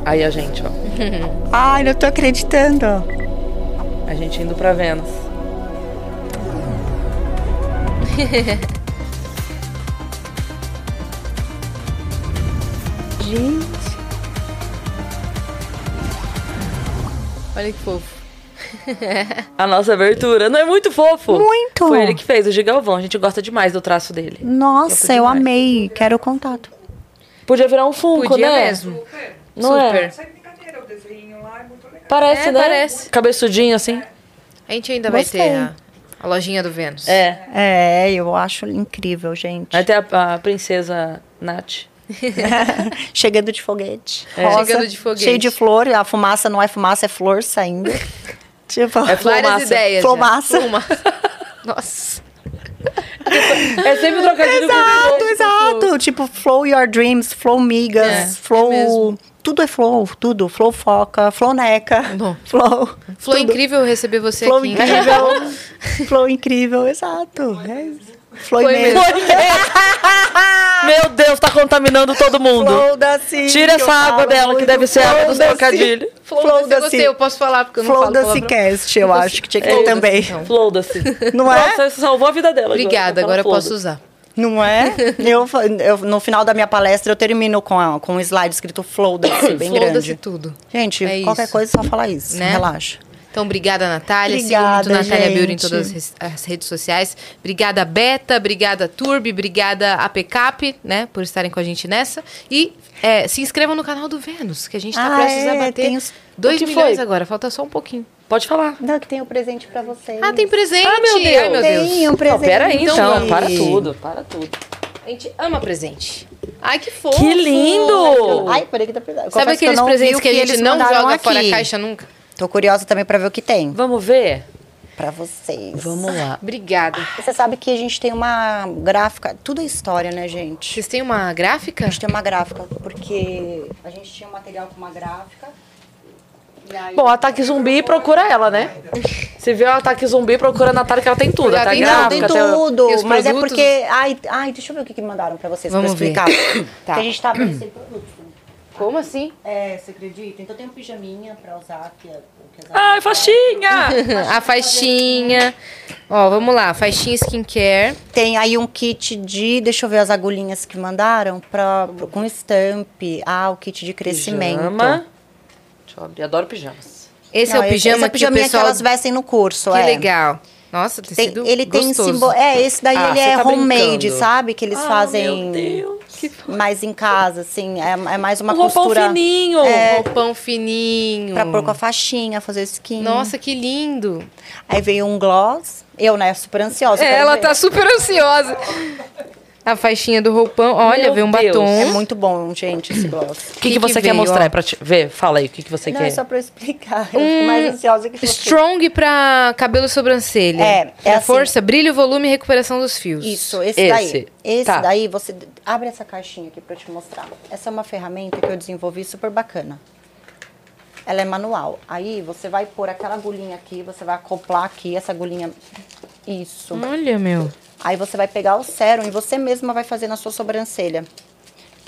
Aí a gente, ó. Ai, não tô acreditando. A gente indo pra Vênus. Gente. Olha que fofo. A nossa abertura. Não é muito fofo? Muito. Foi ele que fez, o Gigalvão. A gente gosta demais do traço dele. Nossa, eu amei. Quero o contato. Podia virar um Funko, Podia né? mesmo. Não é? Super. Sai brincadeira, o desenho lá é muito legal. Parece, É, né? parece. Cabeçudinho, assim. A gente ainda vai Gostei. ter a, a lojinha do Vênus. É. É, eu acho incrível, gente. Vai ter a, a princesa Nath. Chegando de foguete. É. Rosa, Chegando de foguete. Cheio de flor. A fumaça não é fumaça, é flor saindo. tipo, É Várias ideias. Massa. Nossa. É sempre trocadilho Exato, com exato. Tipo, flow your dreams, flow migas, É, flow. é mesmo. Tudo é flow, tudo. Flow foca, flow neca. Bom. Flow. Foi tudo. incrível receber você Flow aqui. incrível. flow incrível, exato. É. Flow Foi mesmo. Meu Deus, tá contaminando todo mundo. Flow da Tira essa água falo dela, que deve ser Flow água dos da trocadilhos. Flow, Flow da da eu posso falar porque eu não Flow da. Cicast, eu acho que tinha que ter Flow da também. Então. Floda-se. Não é? Nossa, você salvou a vida dela. Obrigada, Fala agora eu posso usar. Não é? Eu, eu- no final da minha palestra, eu termino com, a- com um slide escrito Flow da Ci, bem Flow-se grande. tudo. Gente, É qualquer isso. coisa é só falar isso. Né? Relaxa. Então, obrigada, Natália. Obrigada, Sigam muito Natália Beauty em todas as redes sociais. Obrigada, Beta. Obrigada, Turbi. Obrigada, APCAP, né? Por estarem com a gente nessa. E é, se inscrevam no canal do Vênus, que a gente tá Ah, prestes a é, bater tem os- 2 O que milhões foi? agora. Falta só um pouquinho. Pode falar. Não, que tem um presente pra vocês. Ah, tem presente! Ah, meu Deus. Ai, meu Deus. Tem um presente. Não, pera aí, Então então. Para tudo, para tudo. A gente ama presente. Ai, que fofo! Que lindo! Ai, peraí que tá pesado. Sabe que aqueles vi presentes que a gente eles não joga fora a aqui. caixa nunca? Tô curiosa também pra ver o que tem. Vamos ver? Pra vocês. Vamos lá. Obrigada. Você sabe que a gente tem uma gráfica. Tudo é história, né, gente? Vocês têm uma gráfica? A gente tem uma gráfica, porque a gente tinha um material com uma gráfica. Bom, ataque zumbi, procura ela, né? Se vê o ataque zumbi, procura a Natália, que ela tem tudo. Ela tá tem Não, gráfica, tem tudo. tem Mas é porque. Ai, ai, deixa eu ver o que, que mandaram pra vocês Vamos pra explicar. Tá. Que a gente tá sem produto. Como assim? É, você acredita? Então tem um pijaminha pra usar que é, que Ai, faixinha! A faixinha. Ó, vamos lá. Faixinha skincare. Tem aí um kit de, deixa eu ver as agulhinhas que mandaram, pra, pro- com estampe. Ah, o kit de crescimento. Pijama. Abrir, adoro pijamas. Esse Não, é o pijama esse é o que o pijaminha pessoal... que elas vestem no curso. Que é. legal. Nossa, Tem- ele tem gostoso. símbolo. É, esse daí Ah, ele é tá homemade, brincando. sabe? Que eles Ah, fazem meu Deus. mais em casa, assim. É, é mais uma Um roupão costura. fininho. É, Roupão fininho. pra pôr com a faixinha, fazer skin. Nossa, que lindo. Aí veio um gloss. Eu, né, super ansiosa. É, ela ver. tá super ansiosa. A faixinha do roupão. Olha, Meu veio um Deus. batom. É muito bom, gente, esse gloss. O que, que, que você veio, quer mostrar ó? pra te ver? Fala aí, o que, que você Não, quer? é só pra eu explicar. Eu fico mais ansiosa que você. Strong pra cabelo e sobrancelha. É, é assim. força, brilho, volume e recuperação dos fios. Isso, esse, Esse. daí. Esse Tá. daí, você abre essa caixinha aqui pra eu te mostrar. Essa é uma ferramenta que eu desenvolvi super bacana. Ela é manual. Aí você vai pôr aquela agulhinha aqui, você vai acoplar aqui essa agulhinha. Isso. Olha, meu. Aí você vai pegar o sérum e você mesma vai fazer na sua sobrancelha.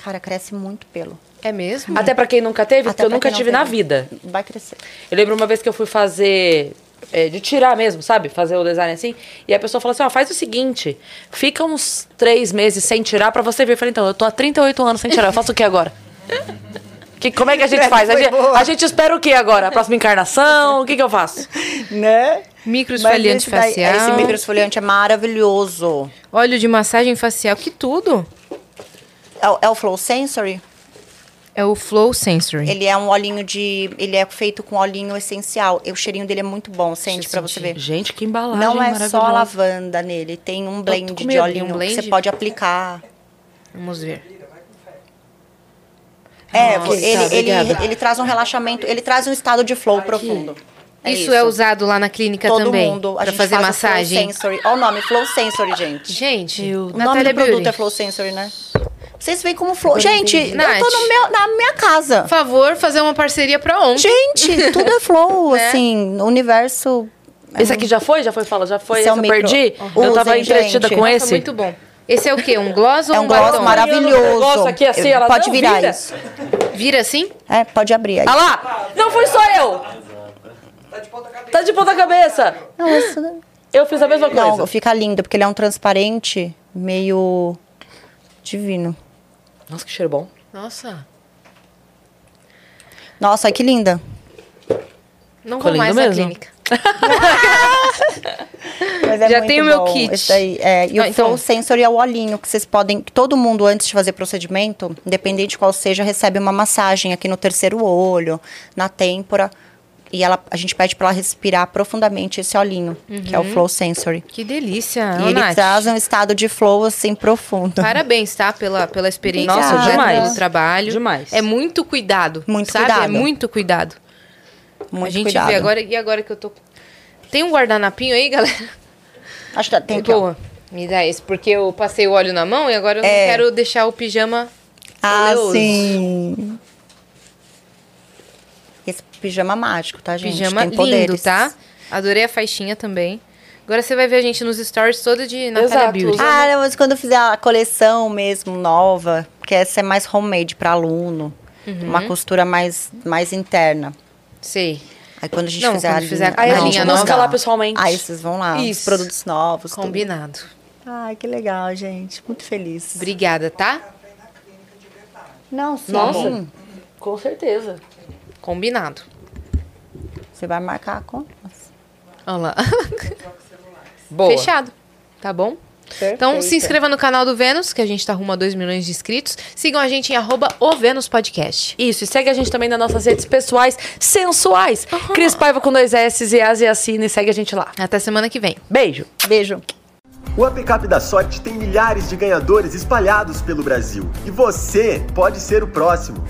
Cara, cresce muito pelo. É mesmo? Até pra quem nunca teve, Até porque eu nunca quem não tive na vida. Vai crescer. Eu lembro uma vez que eu fui fazer. é, de tirar mesmo, sabe? Fazer o design assim. E a pessoa falou assim: ó, faz o seguinte: fica uns três meses sem tirar pra você ver. Eu falei: então, eu tô há 38 anos sem tirar, eu faço o que agora? Que, como é que a gente faz? A gente, a gente espera o que agora? A próxima encarnação? O que, que eu faço? Né? Microesfoliante daí- facial. Esse microesfoliante é maravilhoso. Óleo de massagem facial, que tudo. É, o- é o Flow Sensory? É o Flow Sensory. Ele é um olhinho de. Ele é feito com olhinho essencial. E o cheirinho dele é muito bom, sente pra você ver. Gente, que embalagem Não é só lavanda nele, tem um blend de olhinho Um blend? que você pode aplicar. Vamos ver. É, Nossa, ele, ele, obrigada. ele traz um relaxamento, ele traz um estado de flow profundo. É isso, é usado lá na clínica Todo também? mundo. Pra fazer faz massagem? Flow Sensory. Olha o nome, Flow Sensory, gente. Gente, Eu- O nome Natália do produto Beauty. é Flow Sensory, né? Vocês veem como Flow. Gente, eu Nath. tô no meu, na minha casa. Por favor, fazer uma parceria pra ontem. Gente, tudo é flow, Né? assim, o universo. Esse aqui já foi? Já foi? Fala, já foi? Esse é Esse o eu micro. perdi? Uhum. Eu tava Usem, entretida gente. com Nossa, esse. muito bom. Esse é o quê? Um gloss ou É um um gloss batom? maravilhoso. negócio aqui, assim, ela pode não virar vira. isso. Vira assim? É, pode abrir aí. Ah lá! Não fui só eu! Tá de ponta cabeça! Não, isso Eu fiz a mesma coisa. não, fica lindo, porque ele é um transparente meio divino. Nossa, que cheiro bom. Nossa. Nossa, que linda. Não Ficou vou mais lindo na mesmo. clínica. Mas é Já tem o meu bom. kit. Daí, é, e Ah, o então- Flow Sensory é o olhinho que vocês podem. Todo mundo, antes de fazer procedimento, independente de qual seja, recebe uma massagem aqui no terceiro olho, na têmpora. E ela, a gente pede para ela respirar profundamente esse olhinho, que é o Flow Sensory. Que delícia, E Ô, ele Nath. traz um estado de flow assim profundo. Parabéns, tá? Pela, pela experiência, Nossa, né? demais. pelo trabalho. Demais. É muito cuidado. Muito sabe? cuidado. É muito cuidado. Muito a gente cuidado. vê agora. E agora que eu tô. Tem um guardanapinho aí, galera? Acho que tem. Boa. Me dá esse, porque eu passei o óleo na mão e agora eu É. não quero deixar o pijama. Ah, oleoso. sim. Esse pijama mágico, tá, gente? Pijama tem lindo, poderes. tá? Adorei a faixinha também. Agora você vai ver a gente nos stories toda de Natália Exato. Beauty. Ah, não, mas quando eu fizer a coleção mesmo, nova, porque essa é mais homemade para aluno. Uhum. Uma costura mais, mais interna. Sei. Aí quando a gente Não, fizer quando a linha, fizer a Aí a linha nova. lá pessoalmente. Aí vocês vão lá, os Isso. produtos novos. tudo. Combinado. Ai, que legal, gente. Muito feliz. Obrigada, tá? Não, sim. Nossa. Com certeza. Combinado. Você vai marcar a conta. Olha lá. Boa. Fechado. Tá bom? Então se inscreva no canal do Vênus, que a gente tá rumo a 2 milhões de inscritos. Sigam a gente em arroba o Vênus Podcast. Isso, e segue a gente também nas nossas redes pessoais sensuais. Cris Paiva com dois S e As e Assina e segue a gente lá. Até semana que vem. Beijo. Beijo. O Upcap da Sorte tem milhares de ganhadores espalhados pelo Brasil. E você pode ser o próximo.